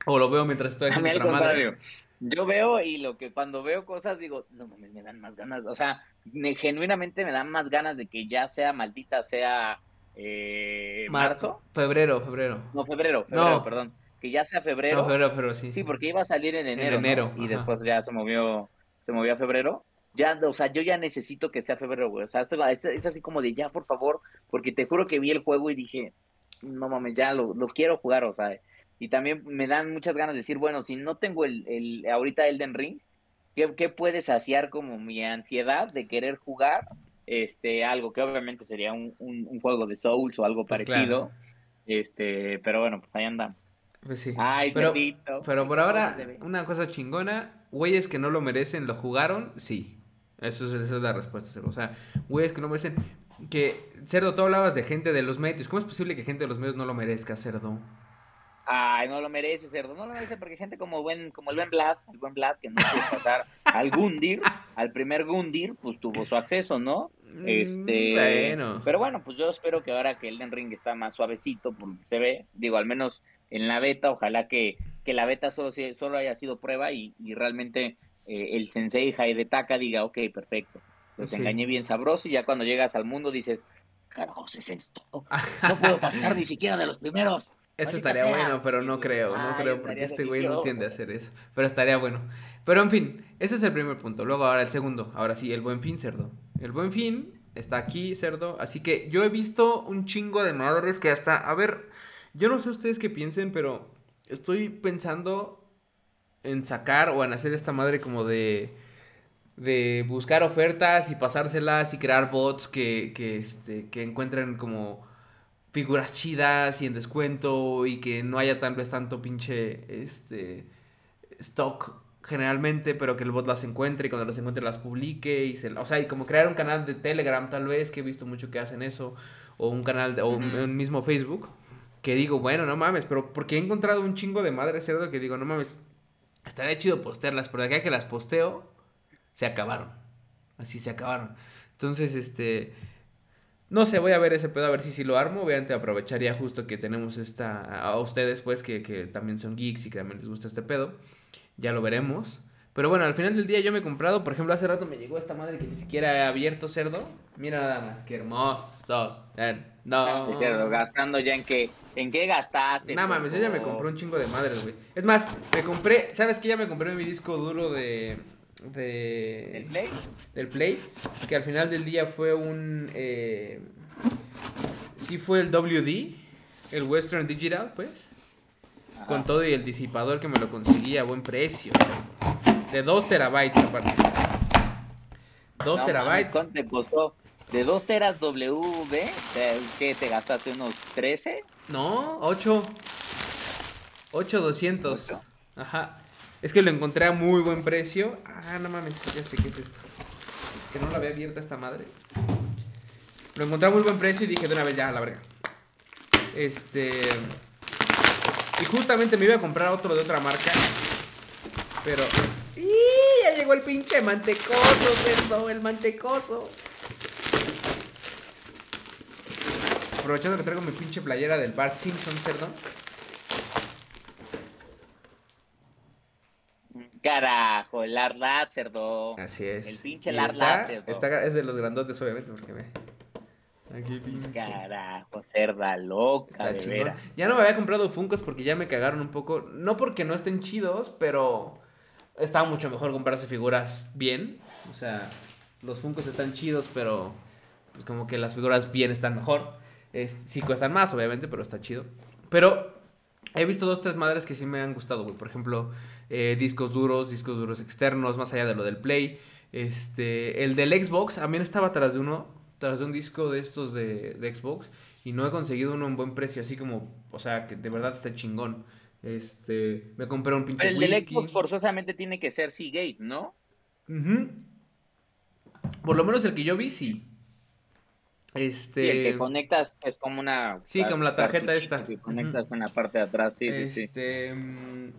O lo veo mientras estoy haciendo otra madre. Yo veo y lo que cuando veo cosas digo, no mames, me dan más ganas. O sea, genuinamente me dan más ganas de que ya sea maldita, sea eh, marzo. Febrero, febrero. No, febrero, febrero, perdón que ya sea febrero. No, febrero, pero sí. Sí, porque iba a salir en enero. En enero. Y después ya se movió, se movió a febrero. Ya, o sea, yo ya necesito que sea febrero, güey. O sea, es, así como de ya, por favor, porque te juro que vi el juego y dije, no mames, ya lo, lo quiero jugar, o sea. Y también me dan muchas ganas de decir, bueno, si no tengo el, el ahorita Elden Ring, ¿qué, ¿qué puede saciar como mi ansiedad de querer jugar este algo que obviamente sería un, un, juego de Souls o algo pues parecido? Este, pero bueno, pues ahí andamos. Pues sí. Ay, pero, pero por ahora, una cosa chingona, güeyes que no lo merecen, ¿lo jugaron? Sí. Eso es, esa es la respuesta, O sea, güeyes que no merecen. Que, Cerdo, tú hablabas de gente de los medios. ¿Cómo es posible que gente de los medios no lo merezca, Cerdo? Ay, no lo merece, cerdo. No lo merece porque gente como buen, como el buen Vlad, el buen Vlad, que no pudo pasar al Gundir, al primer Gundir, pues tuvo su acceso, ¿no? Mm, este, bueno. Pero bueno, pues yo espero que ahora que Elden Ring está más suavecito, por se ve, digo, al menos en la beta, ojalá que, que la beta solo, solo haya sido prueba y, y realmente eh, el sensei Taka diga, ok, perfecto, los engañé bien sabroso y ya cuando llegas al mundo dices, carajos es esto, no puedo pasar ni siquiera de los primeros. Eso estaría bueno, pero no creo, no creo, porque este güey no tiende a hacer eso. Pero estaría bueno. Pero en fin, ese es el primer punto. Luego ahora el segundo. Ahora sí, el buen fin, cerdo. El buen fin está aquí, cerdo. Así que yo he visto un chingo de madres que hasta. A ver, yo no sé ustedes qué piensen, pero estoy pensando en sacar o en hacer esta madre como de. De buscar ofertas y pasárselas y crear bots que, que, este, que encuentren como figuras chidas y en descuento y que no haya tal vez tanto pinche este stock generalmente, pero que el bot las encuentre y cuando las encuentre las publique y se, o sea, y como crear un canal de Telegram tal vez, que he visto mucho que hacen eso, o un canal, de, o un, mismo Facebook, que digo, bueno, no mames, pero porque he encontrado un chingo de madre cerdo que digo, no mames, estaría chido postearlas, pero de acá que las posteo, se acabaron, así se acabaron. Entonces, este, no sé, voy a ver ese pedo, a ver si sí lo armo. Obviamente aprovecharía justo que tenemos esta... A ustedes, pues, que, también son geeks y que también les gusta este pedo. Ya lo veremos. Pero bueno, al final del día yo me he comprado, por ejemplo, hace rato me llegó esta madre que ni siquiera he abierto cerdo. Mira nada más, qué hermoso. No. cerdo, gastando ya en qué, en qué gastaste. Nada mames, ella me compró un chingo de madres, güey. Es más, me compré, ¿sabes qué? Ya me compré mi disco duro de de ¿El Play? del Play, que al final del día fue un eh, sí fue el WD, el Western Digital, pues, con todo y el disipador que me lo conseguí a buen precio, de 2 terabytes aparte. 2 terabytes. ¿Cuánto te costó? ¿De 2 teras WB? ¿Qué te gastaste unos 13? No, 8. 8 200. Ajá. Es que lo encontré a muy buen precio. Ah, no mames, ya sé qué es esto. Que no la había abierta esta madre. Lo encontré a muy buen precio y dije de una vez ya, la verga. Este. Y justamente me iba a comprar otro de otra marca. Pero. ¡Y! Ya llegó el pinche mantecoso, cerdo, el mantecoso. Aprovechando que traigo mi pinche playera del Bart Simpson, cerdo. Carajo, el Lardlat, cerdo. Así es. El pinche Lardlat, cerdo. es de los grandotes, obviamente, porque me. Aquí, pinche. Carajo, cerda loca, de veras. Ya no me había comprado Funkos porque ya me cagaron un poco. No porque no estén chidos, pero. Estaba mucho mejor comprarse figuras bien. O sea, los Funkos están chidos, pero. Pues como que las figuras bien están mejor. sí cuestan más, obviamente, pero está chido. Pero He visto dos, tres madres que sí me han gustado, güey. Por ejemplo, eh, discos duros, discos duros externos, más allá de lo del Play. Este, el del Xbox, también estaba tras de uno, tras de un disco de estos de, Xbox. Y no he conseguido uno en buen precio, así como, o sea, que de verdad está chingón. Este, me compré un pinche Pero el del Xbox forzosamente tiene que ser Seagate, ¿no? Por lo menos el que yo vi, sí. Este... el que conectas es como una... Sí, como la tarjeta esta. Que conectas en la parte de atrás, sí, este, sí, mm,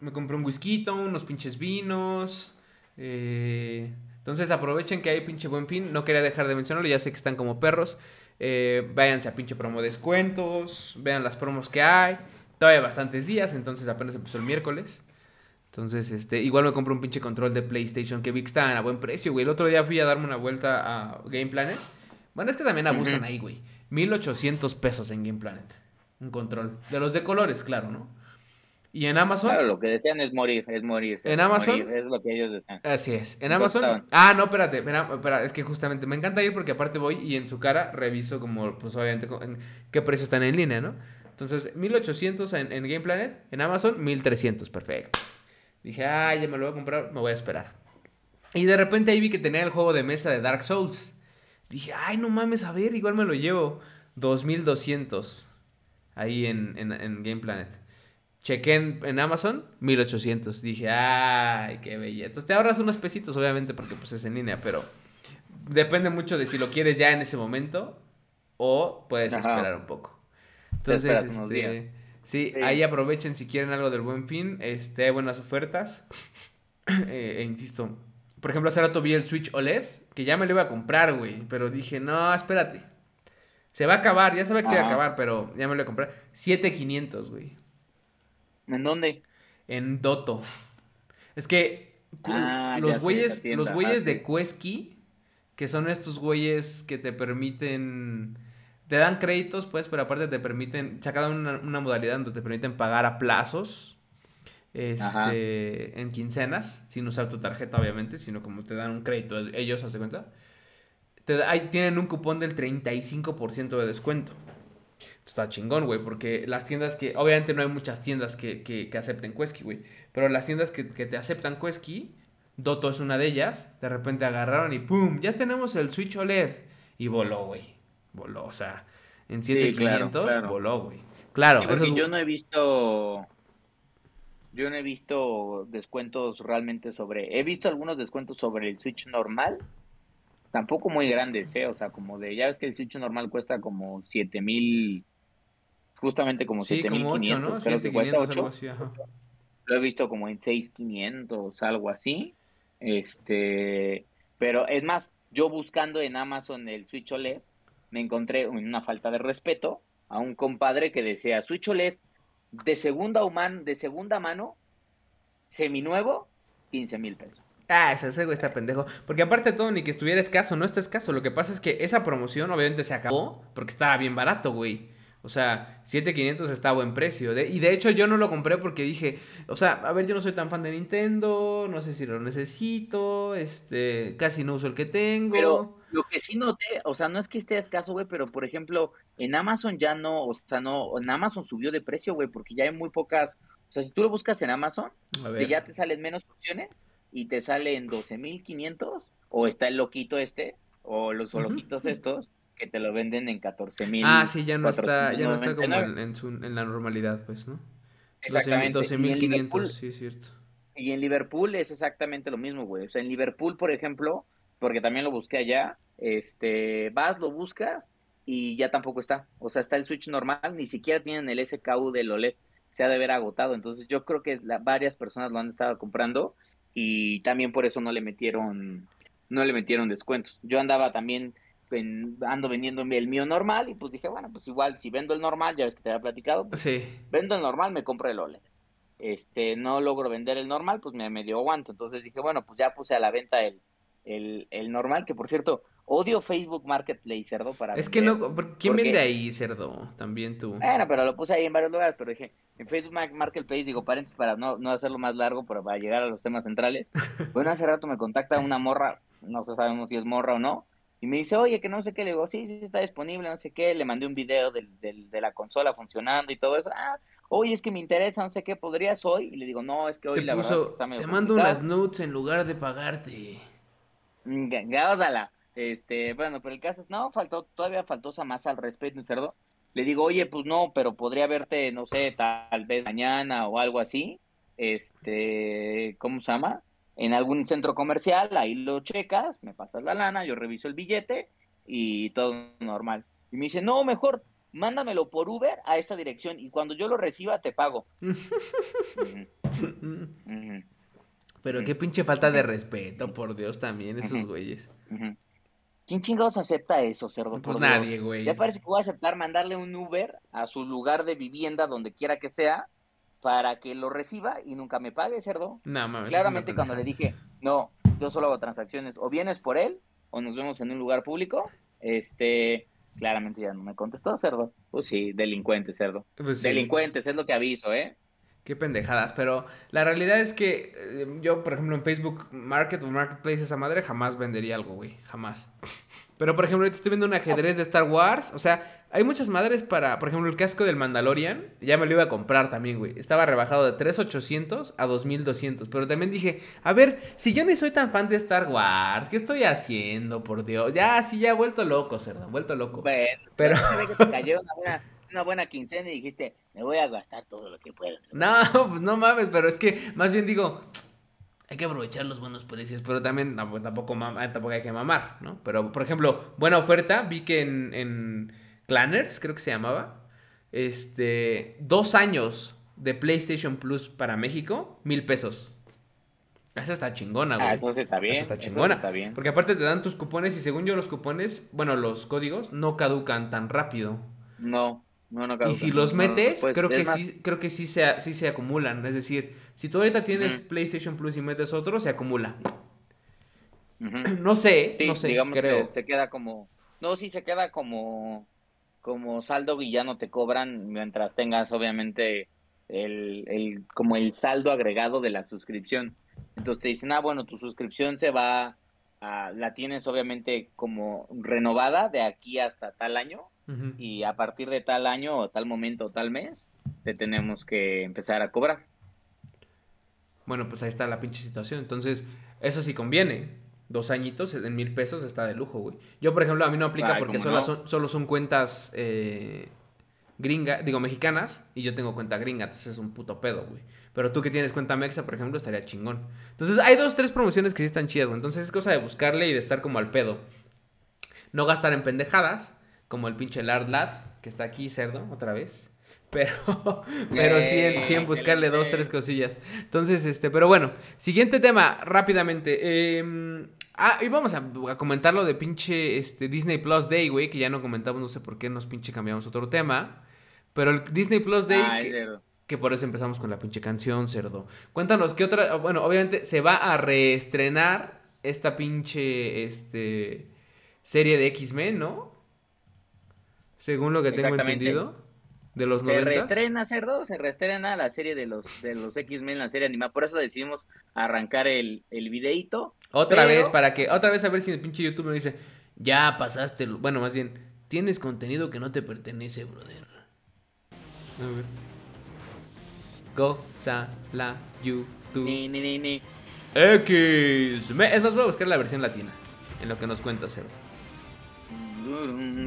Me compré un whisky, unos pinches vinos. Eh, entonces aprovechen que hay pinche buen fin. No quería dejar de mencionarlo, ya sé que están como perros. Eh, váyanse a pinche promo descuentos. Vean las promos que hay. Todavía hay bastantes días, entonces apenas empezó el miércoles. Entonces, este, igual me compré un pinche control de PlayStation que vi que estaban a buen precio, güey. El otro día fui a darme una vuelta a Game Planet. Bueno, es que también abusan ahí, güey. 1800 pesos en Game Planet. Un control. De los de colores, claro, ¿no? Y en Amazon. Claro, lo que desean es morir, es morir. En Amazon. es lo que ellos desean. Así es. En Amazon. Ah, no, espérate, espera, es que justamente me encanta ir porque aparte voy y en su cara reviso como, pues obviamente, en qué precios están en línea, ¿no? Entonces, 1800 en, en Game Planet, en Amazon, 1300, perfecto. Dije, ah, ya me lo voy a comprar, me voy a esperar. Y de repente ahí vi que tenía el juego de mesa de Dark Souls. Dije, ay, no mames, a ver, igual me lo llevo. 2200 ahí en, en, en Game Planet. Chequé en, Amazon, 1800. Dije, ay, qué bella. Entonces te ahorras unos pesitos, obviamente, porque pues es en línea, pero depende mucho de si lo quieres ya en ese momento o puedes esperar un poco. Entonces, este, sí, ahí aprovechen si quieren algo del buen fin. Este, buenas ofertas. Eh, e insisto, por ejemplo, hace rato vi el Switch OLED, que ya me lo iba a comprar, güey, pero dije, no, espérate. Se va a acabar, ya sabía que se iba a acabar, pero ya me lo voy a comprar. 7500, güey. ¿En dónde? En Doto. Es que ah, los güeyes, los güeyes de Quesky, que son estos güeyes que te permiten, te dan créditos, pues, pero aparte te permiten, sacaron una, una modalidad donde te permiten pagar a plazos, este, en quincenas, sin usar tu tarjeta, obviamente, sino como te dan un crédito ellos, ¿haz cuenta? Te, ahí tienen un cupón del 35% de descuento. Está chingón, güey, porque las tiendas que, obviamente no hay muchas tiendas que, que, que acepten Quesky, güey, pero las tiendas que, que te aceptan Quesky, Doto es una de ellas, de repente agarraron y ¡pum! Ya tenemos el Switch OLED. Y voló, güey. Voló, o sea, en 7500 voló, güey. Claro, yo no he visto yo no he visto descuentos realmente sobre. He visto algunos descuentos sobre el Switch normal. Tampoco muy grandes, ¿eh? O sea, como de. Ya ves que el Switch normal cuesta como 7000 justamente como sí, 7500, creo que cuesta 8. Lo he visto como en 6500, algo así. Este, pero es más, yo buscando en Amazon el Switch OLED, me encontré una falta de respeto a un compadre que decía Switch OLED de segunda human, de segunda mano, seminuevo, 15 mil pesos. Ah, ese güey está pendejo. Porque aparte de todo, ni que estuviera escaso, no está escaso. Lo que pasa es que esa promoción obviamente se acabó porque estaba bien barato, güey. O sea, 7500 está a buen precio. y de hecho yo no lo compré porque dije, o sea, a ver, yo no soy tan fan de Nintendo, no sé si lo necesito, este, casi no uso el que tengo. Pero lo que sí noté, o sea, no es que esté escaso, güey, pero por ejemplo, en Amazon ya no, o sea, no, en Amazon subió de precio, güey, porque ya hay muy pocas, o sea, si tú lo buscas en Amazon, ya te salen menos opciones y te salen 12.500 o está el loquito este o los loquitos estos que te lo venden en 14 mil. Ah, sí, ya no está, ya no está como en, su, en, la normalidad, pues, ¿no? Exactamente. 12.500, sí, es cierto. Y en Liverpool es exactamente lo mismo, güey. O sea, en Liverpool, por ejemplo, porque también lo busqué allá, este, vas, lo buscas y ya tampoco está. O sea, está el Switch normal, ni siquiera tienen el SKU del OLED. Se ha de haber agotado. Entonces, yo creo que varias personas lo han estado comprando y también por eso no le metieron no le metieron descuentos. Yo andaba también ando vendiendo el mío normal y pues dije, bueno, pues igual si vendo el normal, ya ves que te había platicado, pues vendo el normal, me compro el OLED. Este, no logro vender el normal, pues me medio aguanto. Entonces dije, bueno, pues ya puse a la venta el, el, el normal, que por cierto, odio Facebook Marketplace, cerdo, para Es que no, ¿quién vende ahí, cerdo? También tú. Bueno, pero lo puse ahí en varios lugares, pero dije, en Facebook Marketplace, digo, paréntesis para no, no hacerlo más largo, pero para llegar a los temas centrales. bueno, hace rato me contacta una morra, no sabemos si es morra o no, y me dice, oye, que no sé qué, le digo, sí, sí está disponible, no sé qué, le mandé un video del, de la consola funcionando y todo eso, ah, oye, es que me interesa, no sé qué, ¿podrías hoy? Y le digo, no, es que hoy la verdad está medio Te mando unas notes en lugar de pagarte. Mm, la este, bueno, pero el caso es, no, faltó, todavía faltó más al respeto, cerdo. Le digo, oye, pues no, pero podría verte, no sé, tal vez mañana o algo así, este, ¿cómo se llama? en algún centro comercial, ahí lo checas, me pasas la lana, yo reviso el billete y todo normal. Y me dice, no, mejor mándamelo por Uber a esta dirección y cuando yo lo reciba te pago. Pero qué pinche falta de respeto, por Dios, también esos güeyes. ¿Quién chingados acepta eso, cerdo? Pues nadie, güey. Ya parece que voy a aceptar mandarle un Uber a su lugar de vivienda, donde quiera que sea, para que lo reciba y nunca me pague, cerdo. No, mames. Claramente cuando le dije, no, yo solo hago transacciones, o vienes por él, o nos vemos en un lugar público, este, claramente ya no me contestó, cerdo. Pues sí, delincuente, cerdo. Pues delincuentes, es lo que aviso, ¿eh? Qué pendejadas, pero la realidad es que eh, yo, por ejemplo, en Facebook Market o Marketplace esa madre jamás vendería algo, güey, jamás. Pero, por ejemplo, ahorita estoy viendo un ajedrez de Star Wars, o sea, hay muchas madres para, por ejemplo, el casco del Mandalorian, ya me lo iba a comprar también, güey. Estaba rebajado de 3.800 a 2.200, pero también dije, a ver, si yo ni soy tan fan de Star Wars, ¿qué estoy haciendo, por Dios? Ya, sí, ya he vuelto loco, cerdo, vuelto loco. Bueno, pero... que te cayó una buena una buena quincena y dijiste, me voy a gastar todo lo que pueda. No, pues no mames, pero es que más bien digo, hay que aprovechar los buenos precios, pero también tampoco, tampoco hay que mamar, ¿no? Pero, por ejemplo, buena oferta, vi que en, en Clanners, creo que se llamaba, este, dos años de PlayStation Plus para México, mil pesos. Esa está chingona, güey. Ah, eso está bien. Eso está chingona. está bien. Porque aparte te dan tus cupones y según yo los cupones, bueno, los códigos no caducan tan rápido. No y si los metes, pues, creo, que sí, creo que sí se, sí se acumulan. Es decir, si tú ahorita tienes PlayStation Plus y metes otro, se acumula. No sé, no sé, digamos creo. se queda como... No, sí se queda como, como saldo y ya no te cobran mientras tengas obviamente el, el, como el saldo agregado de la suscripción. Entonces te dicen, ah, bueno, tu suscripción se va, a, la tienes obviamente como renovada de aquí hasta tal año y a partir de tal año o tal momento o tal mes te tenemos que empezar a cobrar. Bueno, pues ahí está la pinche situación. Entonces, eso sí conviene. Dos añitos en mil pesos está de lujo, güey. Yo, por ejemplo, a mí no aplica porque solo, son, solo son cuentas eh, gringas, digo, mexicanas, y yo tengo cuenta gringa, entonces es un puto pedo, güey. Pero tú que tienes cuenta mexa, por ejemplo, estaría chingón. Entonces, hay dos, tres promociones que sí están chidas, güey. Entonces, es cosa de buscarle y de estar como al pedo. No gastar en pendejadas como el pinche Lard Lad, que está aquí, cerdo, otra vez. Pero, pero sí, en, sí buscarle dos, tres cosillas. Entonces, este, pero bueno, siguiente tema, rápidamente. Eh, ah, y vamos a, comentar lo de pinche este, Disney Plus Day, güey, que ya no comentamos, no sé por qué nos pinche cambiamos otro tema. Pero el Disney Plus Day, que, que, por eso empezamos con la pinche canción, cerdo. Cuéntanos, ¿qué otra? Bueno, obviamente se va a reestrenar esta pinche, este, serie de X-Men, ¿no? Según lo que tengo entendido. De los se reestrena, cerdo, se reestrena la serie de los, de los X-Men, la serie animada. Por eso decidimos arrancar el, el videito. Otra vez, para que, otra vez a ver si el pinche YouTube me dice, ya pasaste, bueno, más bien, tienes contenido que no te pertenece, brother. A ver. Go, sa, la, YouTube. Ni, ni, ni, X. Es más, voy a buscar la versión latina, en lo que nos cuenta, cerdo.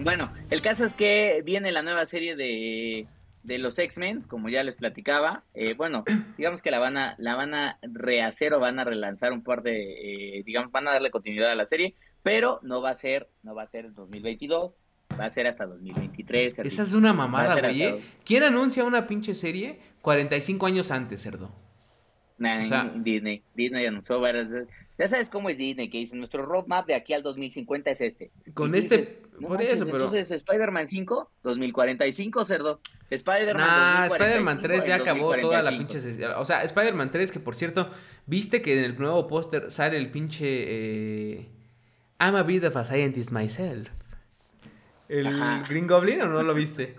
Bueno, el caso es que viene la nueva serie de, de los X-Men, como ya les platicaba. Eh, bueno, digamos que la van a la van a rehacer o van a relanzar un par de, eh, digamos, van a darle continuidad a la serie, pero no va a ser, no va a ser 2022, va a ser hasta 2023. Esa es una mamada, güey. ¿eh? ¿Quién anuncia una pinche serie 45 años antes, cerdo? Disney. Disney anunció varias ya sabes cómo es Disney, que dice, nuestro roadmap de aquí al 2050 es este. Con este, por eso, pero... Entonces, Spider-Man 5, 2045, cerdo. Spider-Man nah, Spider-Man 3 ya acabó toda la pinche... O sea, Spider-Man 3, que por cierto, ¿viste que en el nuevo póster sale el pinche... Eh, I'm a bit of a scientist myself? ¿El Green Goblin o no lo viste?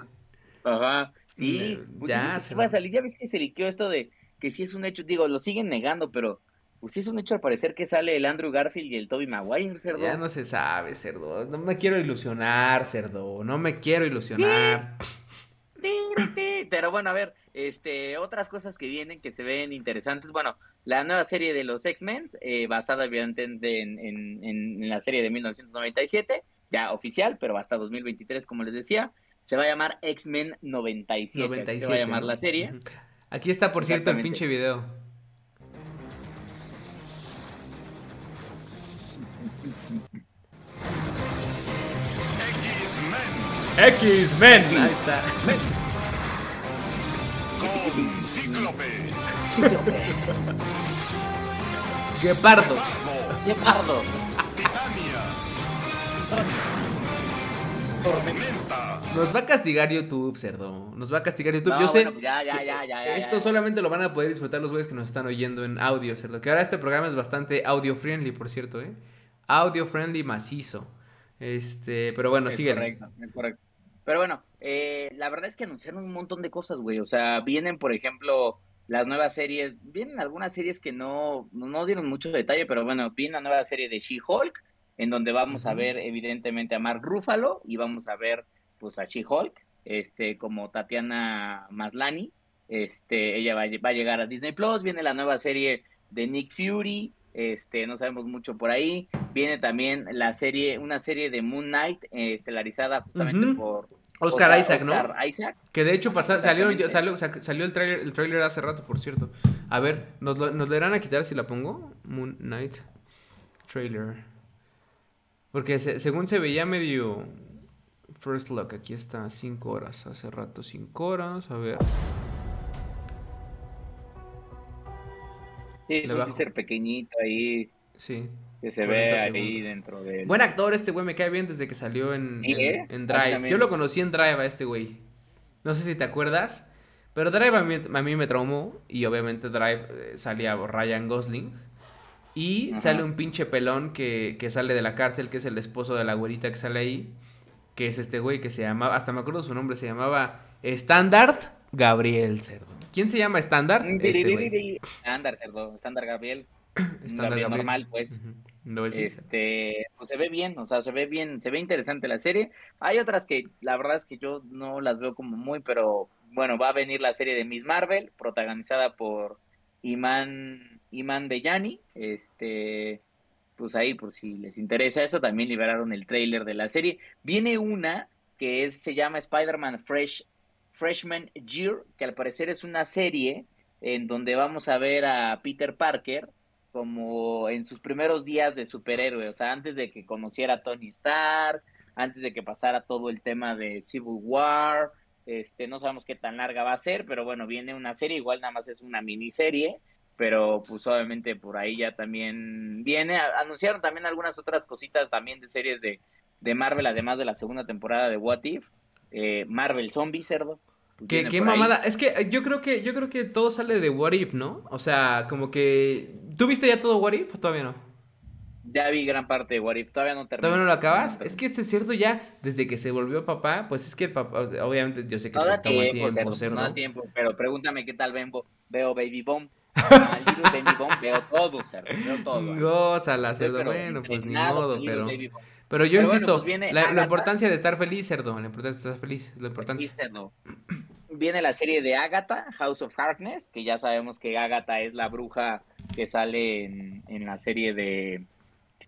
Ajá, sí. Pues ya, se va a salir. Ya viste que se liqueó esto de que sí es un hecho. Digo, lo siguen negando, pero pues sí es un hecho al parecer que sale el Andrew Garfield y el Toby Maguire, cerdo. Ya no se sabe, cerdo. No me quiero ilusionar, cerdo. No me quiero ilusionar. Pero bueno, a ver, este, otras cosas que vienen que se ven interesantes. Bueno, la nueva serie de los X-Men, eh, basada evidentemente en, en, la serie de 1997, ya oficial, pero hasta 2023, como les decía, se va a llamar X-Men 97. 97. Se va a llamar la serie. Aquí está, por cierto, el pinche video. X-Men. Ahí está. Con Cíclope. Cíclope. Guepardo. Guepardo. Titania. Tormenta. Nos va a castigar YouTube, cerdo. Nos va a castigar YouTube. Yo sé. Ya, ya, ya, ya, esto solamente lo van a poder disfrutar los güeyes que nos están oyendo en audio, cerdo. Que ahora este programa es bastante audio friendly, por cierto, ¿eh? Audio friendly macizo. Este, pero bueno, sigue. Correcto, es correcto. Pero bueno, eh, la verdad es que anunciaron un montón de cosas, güey. O sea, vienen, por ejemplo, las nuevas series, vienen algunas series que no, no dieron mucho detalle, pero bueno, viene la nueva serie de She-Hulk, en donde vamos a ver evidentemente a Mark Ruffalo y vamos a ver pues a She-Hulk, este, como Tatiana Maslani, este, ella va, va, a llegar a Disney Plus, viene la nueva serie de Nick Fury, este, no sabemos mucho por ahí, viene también la serie, una serie de Moon Knight, eh, estelarizada justamente uh -huh. por Oscar, Oscar, Isaac, Oscar ¿no? Isaac. Que de hecho pasar, salió, salió, salió el trailer, el trailer hace rato, por cierto. A ver, ¿nos lo, ¿nos lo irán a quitar si la pongo? Moon Knight trailer. Porque se, según se veía medio First Look, aquí está, 5 horas, hace rato 5 horas, a ver. Sí, es un teaser pequeñito ahí. Sí. Que se ve ahí dentro de. Buen actor este güey, me cae bien desde que salió en, ¿Sí, en, eh? en Drive. Yo lo conocí en Drive a este güey. No sé si te acuerdas. Pero Drive a mí, a mí me traumó. Y obviamente Drive eh, salía Ryan Gosling. Y Ajá. sale un pinche pelón que, que, sale de la cárcel, que es el esposo de la güerita que sale ahí. Que es este güey que se llamaba, hasta me acuerdo su nombre, se llamaba Standard Gabriel Cerdo. ¿Quién se llama Standard? Este Standard Cerdo, Standard Gabriel. Standard Gabriel, normal, pues. Uh -huh. no este, pues se ve bien, o sea, se ve bien, se ve interesante la serie. Hay otras que la verdad es que yo no las veo como muy, pero bueno, va a venir la serie de Miss Marvel, protagonizada por Iman, Iman Bellani, este, pues ahí por si les interesa eso, también liberaron el trailer de la serie. Viene una que es, se llama Spider-Man Fresh, Freshman Year, que al parecer es una serie en donde vamos a ver a Peter Parker como en sus primeros días de superhéroe, o sea, antes de que conociera a Tony Stark, antes de que pasara todo el tema de Civil War, este, no sabemos qué tan larga va a ser, pero bueno, viene una serie, igual nada más es una miniserie, pero pues obviamente por ahí ya también viene, anunciaron también algunas otras cositas también de series de, de Marvel, además de la segunda temporada de What If, eh, Marvel Zombie, cerdo. Pues ¿Qué, qué mamada? Ahí. Es que yo creo que yo creo que todo sale de What If, ¿no? O sea, como que ¿Tú viste ya todo What If o todavía no? Ya vi gran parte de What If, todavía no terminé. ¿Todavía no lo acabas? No, es que este cerdo ya, desde que se volvió papá, pues es que el papá, obviamente yo sé que no da tiempo, tiempo, cerdo. No da tiempo, pero pregúntame qué tal veo, veo Baby Bomb. Baby Bomb, veo todo, cerdo, veo todo. Gózala, cerdo, bueno, pues ni modo, pero... Pero yo Pero bueno, insisto, pues viene la, importancia de estar feliz, cerdo, la importancia de estar feliz, lo importante. Sí, cerdo. Viene la serie de Agatha, House of Darkness, que ya sabemos que Agatha es la bruja que sale en, en la serie de,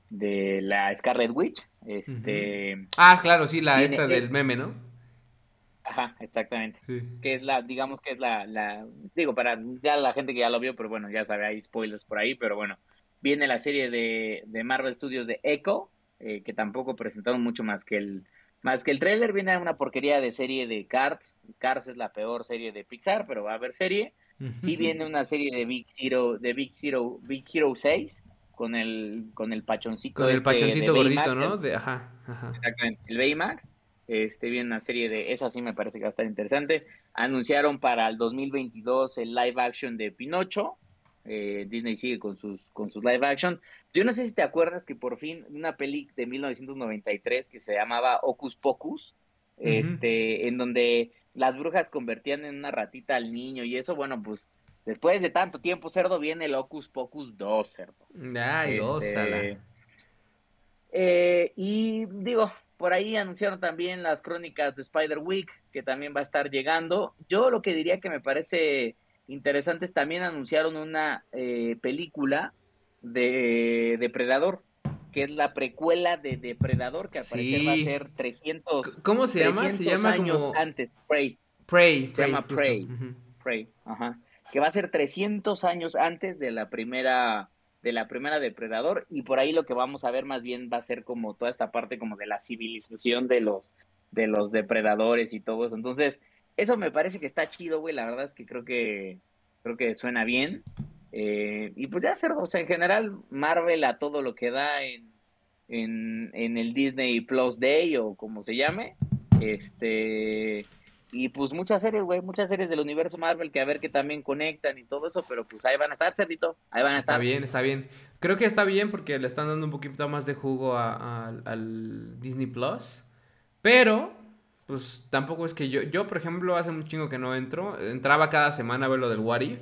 de la Scarlet Witch. Este, Ah, claro, sí, la Viene- esta eh, del meme, ¿no? Ajá, exactamente. Sí. Que es la, digamos que es la, la, digo, para ya la gente que ya lo vio, pero bueno, ya sabe, hay spoilers por ahí, pero bueno, viene la serie de, de Marvel Studios de Echo, eh, que tampoco presentaron mucho más que el, más que el trailer, viene una porquería de serie de Cars, Cars es la peor serie de Pixar, pero va a haber serie, sí viene una serie de Big Zero, de Big Zero, Big Hero 6, con el, con el pachoncito Con el este pachoncito de gordito, Baymax, ¿no? De, ajá, ajá. Exactamente, el Baymax. Este, viene una serie de, esa sí me parece que va a estar interesante. Anunciaron para el 2022 el live action de Pinocho. Eh, Disney sigue con sus, con sus live action. Yo no sé si te acuerdas que por fin una peli de 1993 que se llamaba Ocus Pocus, este, en donde las brujas convertían en una ratita al niño y eso, bueno, pues después de tanto tiempo, cerdo, viene el Ocus Pocus 2, cerdo. Ay, Este, eh, y digo, por ahí anunciaron también las crónicas de Spider Week, que también va a estar llegando. Yo lo que diría que me parece interesante es también anunciaron una eh, película de Depredador, que es la precuela de Depredador, que al parecer va a ser 300, C- ¿Cómo se llama? Se 300 llama años como antes, Prey, Prey. se llama justo. Prey. Prey, ajá, que va a ser 300 años antes de la primera de la primera depredador y por ahí lo que vamos a ver más bien va a ser como toda esta parte como de la civilización de los de los depredadores y todo eso. Entonces, eso me parece que está chido, güey, la verdad es que creo que creo que suena bien. Eh, y pues ya ser, o sea, en general Marvel a todo lo que da en en, en el Disney Plus Day o como se llame. Este y pues muchas series, güey, muchas series del universo Marvel que a ver que también conectan y todo eso, pero pues ahí van a estar, cerdito, ahí van a Está estar. bien, está bien. Creo que está bien porque le están dando un poquito más de jugo a- a- al Disney Plus. Pero, pues tampoco es que yo, yo por ejemplo, hace un chingo que no entro. Entraba cada semana a ver lo del What If.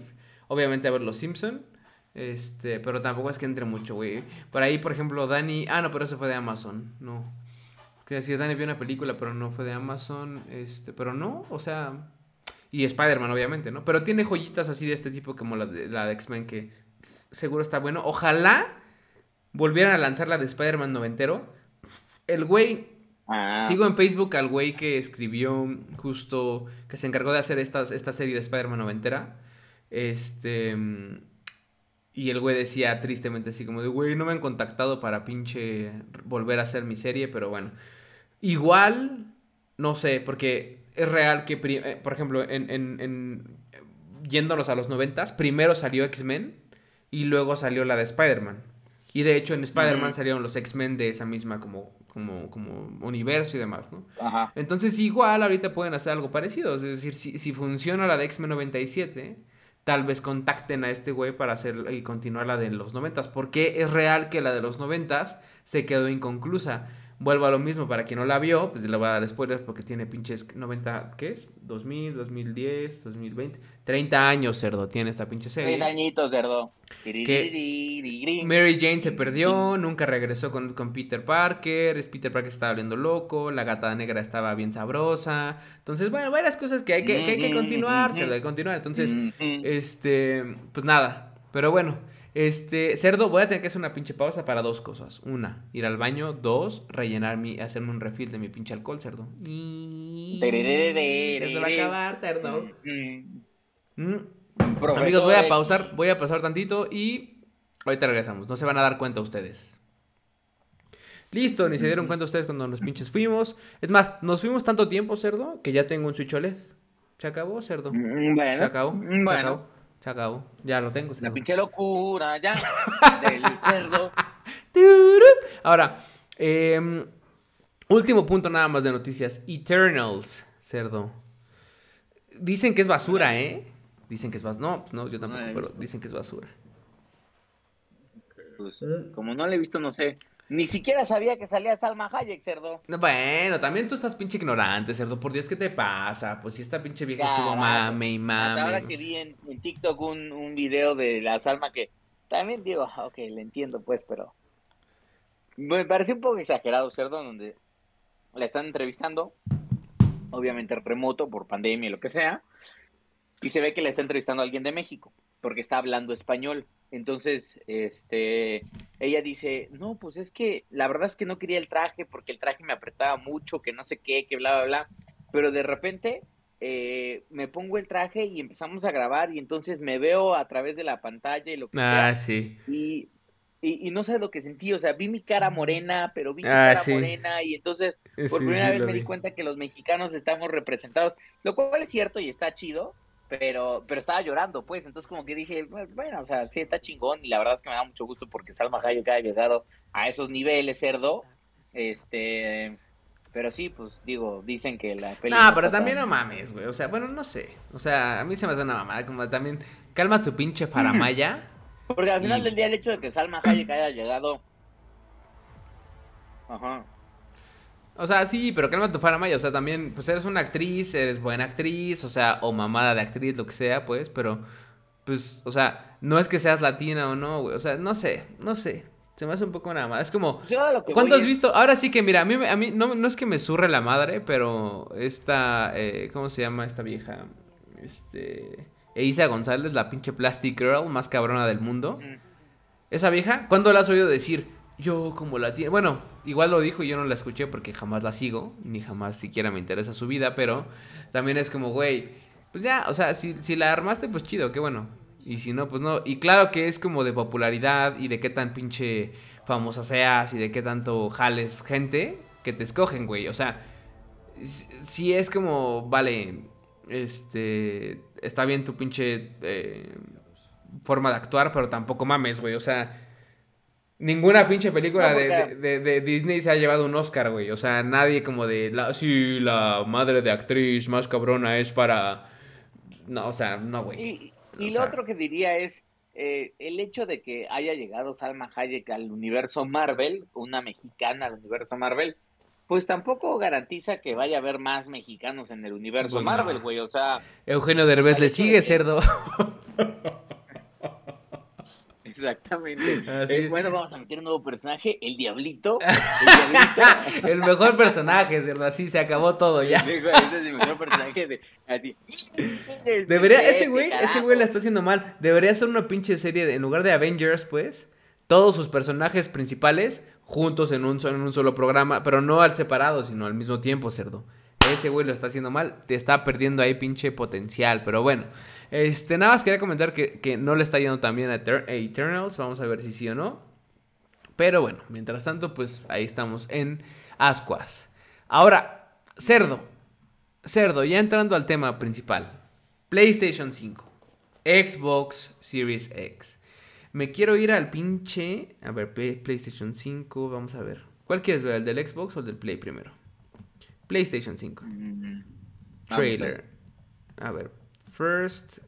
obviamente a ver Los Simpson. Este, pero tampoco es que entre mucho, güey. Por ahí, por ejemplo, Dani. Ah, no, pero eso fue de Amazon. No. Quiero decir, Dani vio una película, pero no fue de Amazon. Este, pero no, o sea. Y Spider-Man, obviamente, ¿no? Pero tiene joyitas así de este tipo, como la de, la de X-Men, que seguro está bueno. Ojalá volvieran a lanzar la de Spider-Man noventero. El güey Ah, Sigo en Facebook al güey que escribió justo, que se encargó de hacer esta, esta serie de Spider-Man noventera. Este... Y el güey decía tristemente así como de, güey, no me han contactado para pinche volver a hacer mi serie, pero bueno. Igual, no sé, porque es real que, eh, por ejemplo, en, en, en- yéndonos a los noventas, primero salió X-Men y luego salió la de Spider-Man. Y de hecho en Spider-Man salieron los X-Men de esa misma como, como, como universo y demás, ¿no? Ajá. Entonces igual ahorita pueden hacer algo parecido. Es decir, si, si funciona la de X-Men 97, tal vez contacten a este güey para hacer y continuar la de los 90. Porque es real que la de los 90 se quedó inconclusa. Vuelvo a lo mismo, para quien no la vio, pues le voy a dar spoilers porque tiene pinches 90, ¿qué es? 2000, 2010, 2020. 30 años, cerdo, tiene esta pinche serie. Seis añitos, cerdo. Mary Jane se perdió, nunca regresó con, con Peter Parker, es Peter Parker estaba volviendo loco, la gata negra estaba bien sabrosa. Entonces, bueno, varias cosas que hay que, que, hay que continuar, cerdo, hay que continuar. Entonces, este, pues nada, pero bueno, este, cerdo, voy a tener que hacer una pinche pausa para dos cosas. Una, ir al baño. Dos, rellenar mi, hacerme un refill de mi pinche alcohol, cerdo. Y... Ya se va a acabar, cerdo. Mm. Amigos, voy a pausar, voy a pausar tantito y ahorita regresamos. No se van a dar cuenta ustedes. Listo, ni se dieron cuenta ustedes cuando nos pinches fuimos. Es más, nos fuimos tanto tiempo, cerdo, que ya tengo un Switch OLED. Se acabó, cerdo. Mm, Bueno, Se acabó. mm, Se Bueno, acabó. Se acabó. Ya lo tengo. la pinche locura ya del cerdo. Ahora, em, último punto nada más de noticias. Eternals, cerdo. Dicen que es basura, ¿eh? Dicen que es basura. No, pues no, yo tampoco, No la pero dicen que es basura. Pues, como no le he visto, no sé. Ni siquiera sabía que salía Salma Hayek, cerdo. No, Bueno, también tú estás pinche ignorante, cerdo. Por Dios, ¿qué te pasa? Pues si esta pinche vieja estuvo mame y Hasta ahora mame. que vi en, en TikTok un, un video de la Salma que también digo, ah, ok, le entiendo pues, pero me pareció un poco exagerado, cerdo, donde la están entrevistando, obviamente remoto por pandemia y lo que sea, y se ve que le está entrevistando a alguien de México, porque está hablando español. Entonces, este, ella dice, no, pues es que la verdad es que no quería el traje porque el traje me apretaba mucho, que no sé qué, que bla, bla, bla. Pero de repente eh, me pongo el traje y empezamos a grabar y entonces me veo a través de la pantalla y lo que Ah, sea. sí. Y, y, y no sé lo que sentí, o sea, vi mi cara morena, pero vi mi Ah, cara sí. morena y entonces por Sí, primera vez me di cuenta que los mexicanos estamos representados, lo cual es cierto y está chido, pero, pero estaba llorando, pues, entonces como que dije, bueno, o sea, sí está chingón y la verdad es que me da mucho gusto porque Salma Hayek haya llegado a esos niveles, cerdo, este, pero sí, pues, digo, dicen que la peli No, no pero también no mames, güey. O sea, bueno, no sé. O sea, a mí se me hace una mamada. Como también, calma tu pinche faramaya. Porque al final Y- del día el hecho de que Salma Hayek haya llegado... Ajá. O sea, sí, pero calma tu faramaya. O sea, también, pues eres una actriz, eres buena actriz, o sea, o mamada de actriz, lo que sea, pues, pero, pues, o sea, no es que seas latina o no, güey. O sea, no sé, no sé. Se me hace un poco una mamada. Es como, ¿Cuánto has es- visto? Ahora sí que, mira, a mí, me- a mí no, no es que me surre la madre, pero esta, eh, ¿cómo se llama esta vieja? Este, Eiza González, la pinche Plastic Girl más cabrona del mundo. Mm. Esa vieja, ¿cuándo la has oído decir? Yo como la tiene... Bueno, igual lo dijo y yo no la escuché porque jamás la sigo, ni jamás siquiera me interesa su vida, pero también es como, güey, pues ya, o sea, si, si la armaste, pues chido, qué bueno. Y si no, pues no. Y claro que es como de popularidad y de qué tan pinche famosa seas y de qué tanto jales gente que te escogen, güey. O sea, si es como, vale, este, está bien tu pinche eh, forma de actuar, pero tampoco mames, güey. O sea, ninguna pinche película No, de, de- de- de Disney se ha llevado un Oscar, güey. O sea, nadie como de, la, sí, la madre de actriz más cabrona es para... No, o sea, no, güey. Y, y lo sea- otro que diría es eh, el hecho de que haya llegado Salma Hayek al universo Marvel, una mexicana al universo Marvel, pues tampoco garantiza que vaya a haber más mexicanos en el universo Pues no. Marvel, güey. O sea, Eugenio Derbez le de sigue, cerdo. Exactamente. Eh, bueno, vamos a meter un nuevo personaje, el Diablito. El Diablito. El mejor personaje, cerdo, así se acabó todo ya. Digo, ese es el mejor personaje de así. Debería, ese güey, ese güey la está haciendo mal. Debería ser una pinche serie de, en lugar de Avengers, pues, todos sus personajes principales juntos en un, en un solo programa, pero no al separado, sino al mismo tiempo, cerdo. Ese güey lo está haciendo mal, te está perdiendo ahí pinche potencial, pero bueno. Este, nada más quería comentar que, que no le está yendo tan bien a, Eter- a Eternals, vamos a ver si sí o no. Pero bueno, mientras tanto, pues ahí estamos en Ascuas. Ahora, cerdo. Cerdo, ya entrando al tema principal. PlayStation 5. Xbox Series X. Me quiero ir al pinche... A ver, Play- PlayStation 5, vamos a ver. ¿Cuál quieres ver? ¿El del Xbox o el del Play primero? PlayStation 5. Mm, Trailer. A ver, first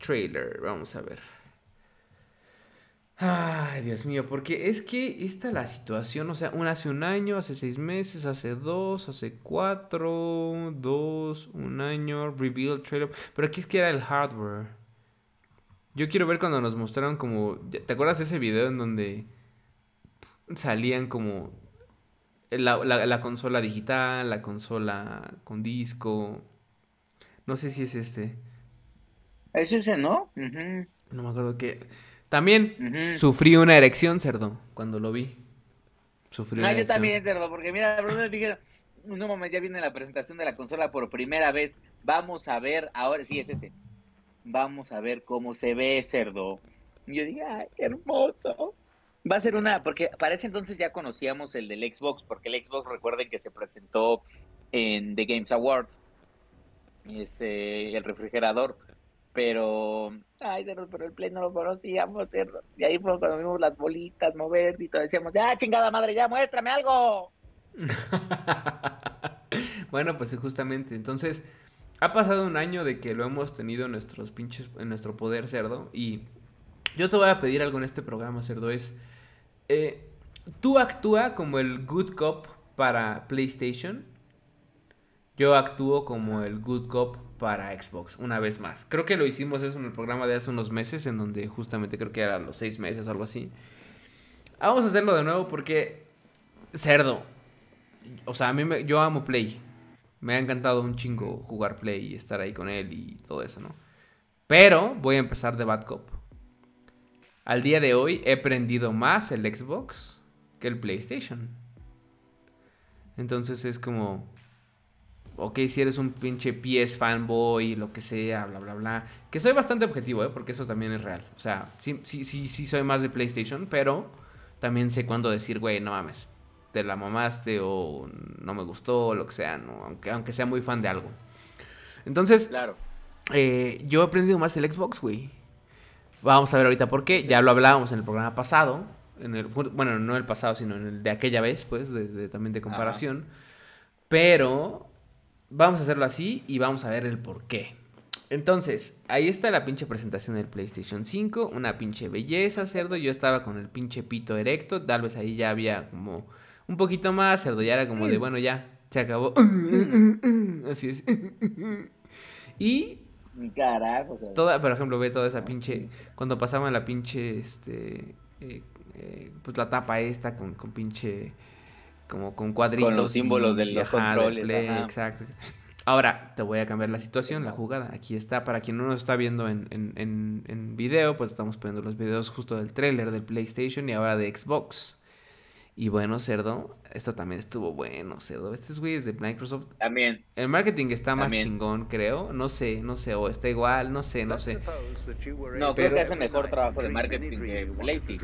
trailer. Vamos a ver. Ay, Dios mío, porque es que esta la situación, o sea, hace un año, hace seis meses, hace dos, hace cuatro, dos, un año, reveal trailer. Pero aquí es que era el hardware. Yo quiero ver cuando nos mostraron como. ¿Te acuerdas de ese video en donde salían como la, la- la consola digital, la consola con disco? No sé si es este. Es ese, ¿no? No me acuerdo qué. También sufrí una erección, cerdo, cuando lo vi. Sufrí una Ah, yo erección. también, cerdo, porque mira, primero dije, no mames, ya viene la presentación de la consola por primera vez. Vamos a ver, ahora sí es ese. Vamos a ver cómo se ve, cerdo. Y yo dije, ay, qué hermoso. Va a ser una, porque para ese entonces ya conocíamos el del Xbox, porque el Xbox recuerden que se presentó en The Games Awards. Este, el refrigerador. Pero, ay, pero el Play no lo conocíamos, cerdo. Y ahí fue cuando vimos las bolitas moverse y todo. Decíamos, ya, chingada madre, ya, muéstrame algo. bueno, pues justamente. Entonces, ha pasado un año de que lo hemos tenido en nuestros pinches, en nuestro poder, cerdo. Y yo te voy a pedir algo en este programa, cerdo. Es. eh, tú actúa como el good cop para PlayStation. Yo actúo como el good cop para Xbox, una vez más. Creo que lo hicimos eso en el programa de hace unos meses, en donde justamente creo que era los seis meses o algo así. Vamos a hacerlo de nuevo porque, cerdo, o sea, a mí me, yo amo Play. Me ha encantado un chingo jugar Play y estar ahí con él y todo eso, ¿no? Pero voy a empezar de Bad Cop. Al día de hoy he prendido más el Xbox que el PlayStation. Entonces es como... Ok, si eres un pinche PS fanboy, lo que sea, bla, bla, bla. Que soy bastante objetivo, ¿eh? Porque eso también es real. O sea, sí, sí, sí, sí soy más de PlayStation, pero también sé cuándo decir, güey, no mames, te la mamaste o no me gustó o lo que sea, ¿no? Aunque, aunque sea muy fan de algo. Entonces, Claro. eh, yo he aprendido más el Xbox, güey. Vamos a ver ahorita por qué. Ya lo hablábamos en el programa pasado. En el, bueno, no el pasado, sino en el de aquella vez, pues, de, de- también de comparación. Pero vamos a hacerlo así y vamos a ver el por qué. Entonces, ahí está la pinche presentación del PlayStation 5. Una pinche belleza, cerdo. Yo estaba con el pinche pito erecto. Tal vez ahí ya había como un poquito más, cerdo. Ya era como de, bueno, ya, se acabó. Así es. Y Carajo, o sea, toda, por ejemplo, ve toda esa pinche. Cuando pasaban la pinche, este. eh, eh, pues la tapa esta con, con pinche. Como con cuadritos. Con los símbolos de y, los ajá, del controles, Play, ajá. Exacto. Ahora, te voy a cambiar la situación, la jugada. Aquí está, para quien no nos está viendo en, en, en, en video, pues estamos poniendo los videos justo del tráiler del PlayStation y ahora de Xbox. Y bueno, cerdo, esto también estuvo bueno, cerdo. Este güey es de Microsoft. también. El marketing está más También. chingón, creo. No sé, no sé, o está igual, no sé, no sé. No, creo que hace mejor trabajo de marketing que Lazy.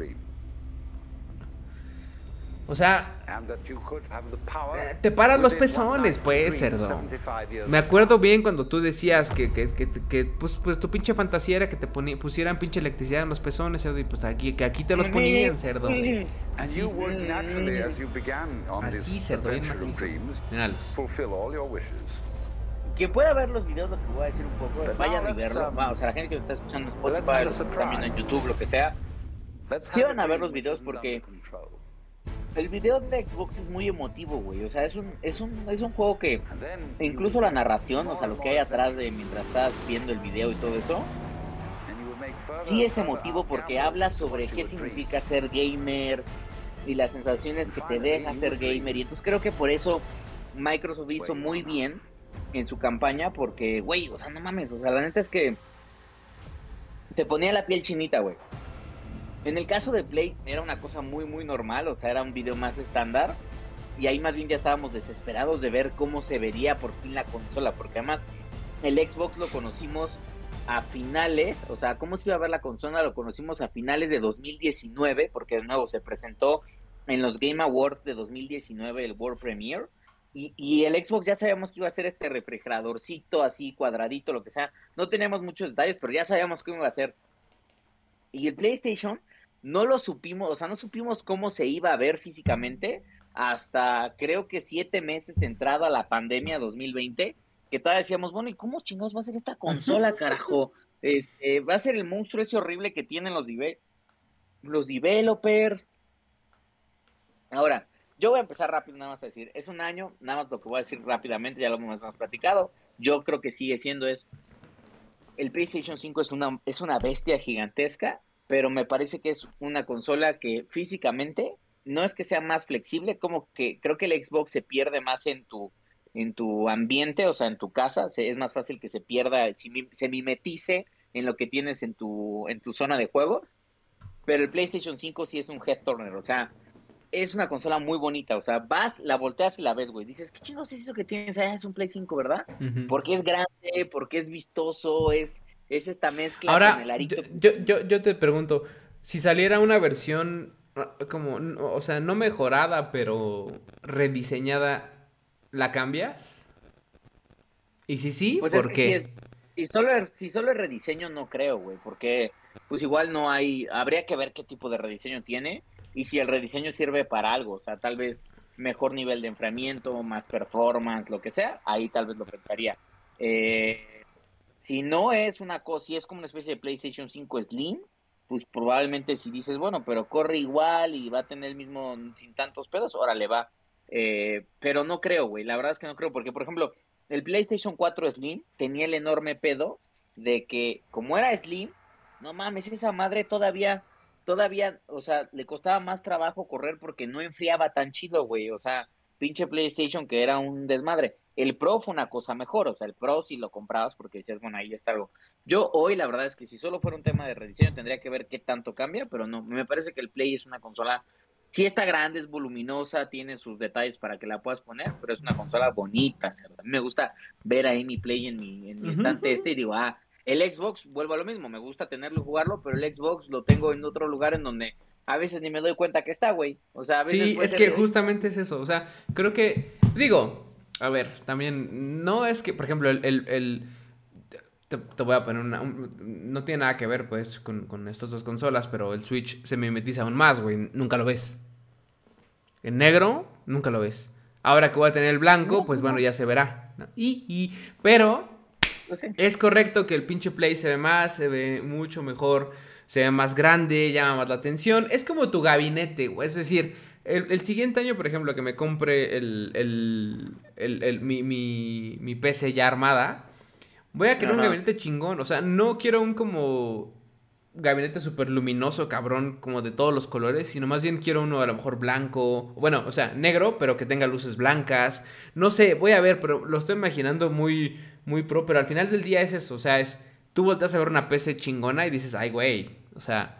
O sea, eh, te paran los pezones, pues, cerdo. Me acuerdo bien cuando tú decías que, que, que, que, pues, pues tu pinche fantasía era que te poni- pusieran pinche electricidad en los pezones, cerdo, y pues aquí, que aquí te los ponían, cerdo. Así, así, cerdo, bien macizo. Míralos. Que pueda ver los videos, lo que voy a decir un poco, vayan a verlo. Va, o sea, la gente que está escuchando en Spotify, viendo en. YouTube, lo que sea, Sí van a ver los videos porque- el video de Xbox es muy emotivo, güey. O sea, es un, es un, es un juego que incluso la narración, o sea, lo que hay atrás de mientras estás viendo el video y todo eso, sí es emotivo porque habla sobre qué significa ser gamer y las sensaciones que te deja ser gamer. Y entonces creo que por eso Microsoft hizo muy bien en su campaña porque, güey, o sea, no mames, o sea, la neta es que te ponía la piel chinita, güey. En el caso de Play era una cosa muy, muy normal, o sea, era un video más estándar. Y ahí más bien ya estábamos desesperados de ver cómo se vería por fin la consola, porque además el Xbox lo conocimos a finales, o sea, cómo se iba a ver la consola lo conocimos a finales de 2019, porque de nuevo se presentó en los Game Awards de 2019 el World Premiere. Y, y, el Xbox ya sabíamos que iba a ser este refrigeradorcito así cuadradito, lo que sea. No teníamos muchos detalles, pero ya sabíamos cómo iba a ser. Y el PlayStation no lo supimos, o sea, no supimos cómo se iba a ver físicamente hasta creo que siete meses entrado a la pandemia 2020, que todavía decíamos, bueno, ¿y cómo chingados va a ser esta consola, carajo? Este, va a ser el monstruo ese horrible que tienen los, los developers. Ahora, yo voy a empezar rápido nada más a decir, es un año, nada más lo que voy a decir rápidamente, ya lo hemos platicado, yo creo que sigue siendo es, el PlayStation 5 es una, es una bestia gigantesca, pero me parece que es una consola que físicamente no es que sea más flexible, como que creo que el Xbox se pierde más en tu en tu ambiente, o sea, en tu casa, es más fácil que se pierda, se mimetice en lo que tienes en tu en tu zona de juegos. Pero el PlayStation 5 sí es un head turner, o sea, es una consola muy bonita, o sea, vas, la volteas y la ves, güey. Dices, ¿qué chingos es eso que tienes? Ah, es un Play 5, ¿verdad? Porque es grande, porque es vistoso, es, es esta mezcla Ahora, con el arito. Yo, yo, yo te pregunto, si saliera una versión ah, como, o sea, no mejorada, pero rediseñada, ¿la cambias? Y si sí, pues ¿por qué? Si, si, solo es, si solo es rediseño, no creo, güey, porque pues igual no hay, habría que ver qué tipo de rediseño tiene y si el rediseño sirve para algo, o sea, tal vez mejor nivel de enfriamiento, más performance, lo que sea, ahí tal vez lo pensaría. Eh, si no es una cosa, si es como una especie de PlayStation 5 Slim, pues probablemente si dices, bueno, pero corre igual y va a tener el mismo sin tantos pedos, órale va. Eh, pero no creo, güey, la verdad es que no creo, porque por ejemplo, el PlayStation 4 Slim tenía el enorme pedo de que como era Slim, no mames, esa madre todavía todavía, o sea, le costaba más trabajo correr porque no enfriaba tan chido, güey. O sea, pinche PlayStation que era un desmadre. El Pro fue una cosa mejor, o sea, el Pro si lo comprabas porque decías, bueno, ahí está algo. Yo hoy la verdad es que si solo fuera un tema de rediseño tendría que ver qué tanto cambia, pero no, me parece que el Play es una consola, sí está grande, es voluminosa, tiene sus detalles para que la puedas poner, pero es una consola bonita, A mí me gusta ver ahí mi Play en mi, en mi estante este y digo, ah, el Xbox, vuelvo a lo mismo, me gusta tenerlo y jugarlo, pero el Xbox lo tengo en otro lugar en donde a veces ni me doy cuenta que está, güey. O sea, a veces. Sí, es que justamente es eso. O sea, creo que. Digo, a ver, también. No es que, por ejemplo, el. te, voy a poner una. no tiene nada que ver, pues, con, con estas dos consolas, pero el Switch se mimetiza aún más, güey. Nunca lo ves. En negro, nunca lo ves. Ahora que voy a tener el blanco, pues bueno, ya se verá. Y, y, pero es correcto que el pinche Play se ve más, se ve mucho mejor, se ve más grande, llama más la atención. Es como tu gabinete, güey. Es decir, el, siguiente año, por ejemplo, que me compre el, mi, mi, PC ya armada, voy a querer un gabinete chingón. O sea, no quiero un como gabinete súper luminoso, cabrón, como de todos los colores, sino más bien quiero uno a lo mejor blanco, bueno, o sea, negro, pero que tenga luces blancas. No sé, voy a ver, pero lo estoy imaginando muy muy pro, pero al final del día es eso, o sea, es, tú volteas a ver una PC chingona y dices, ay, güey, o sea,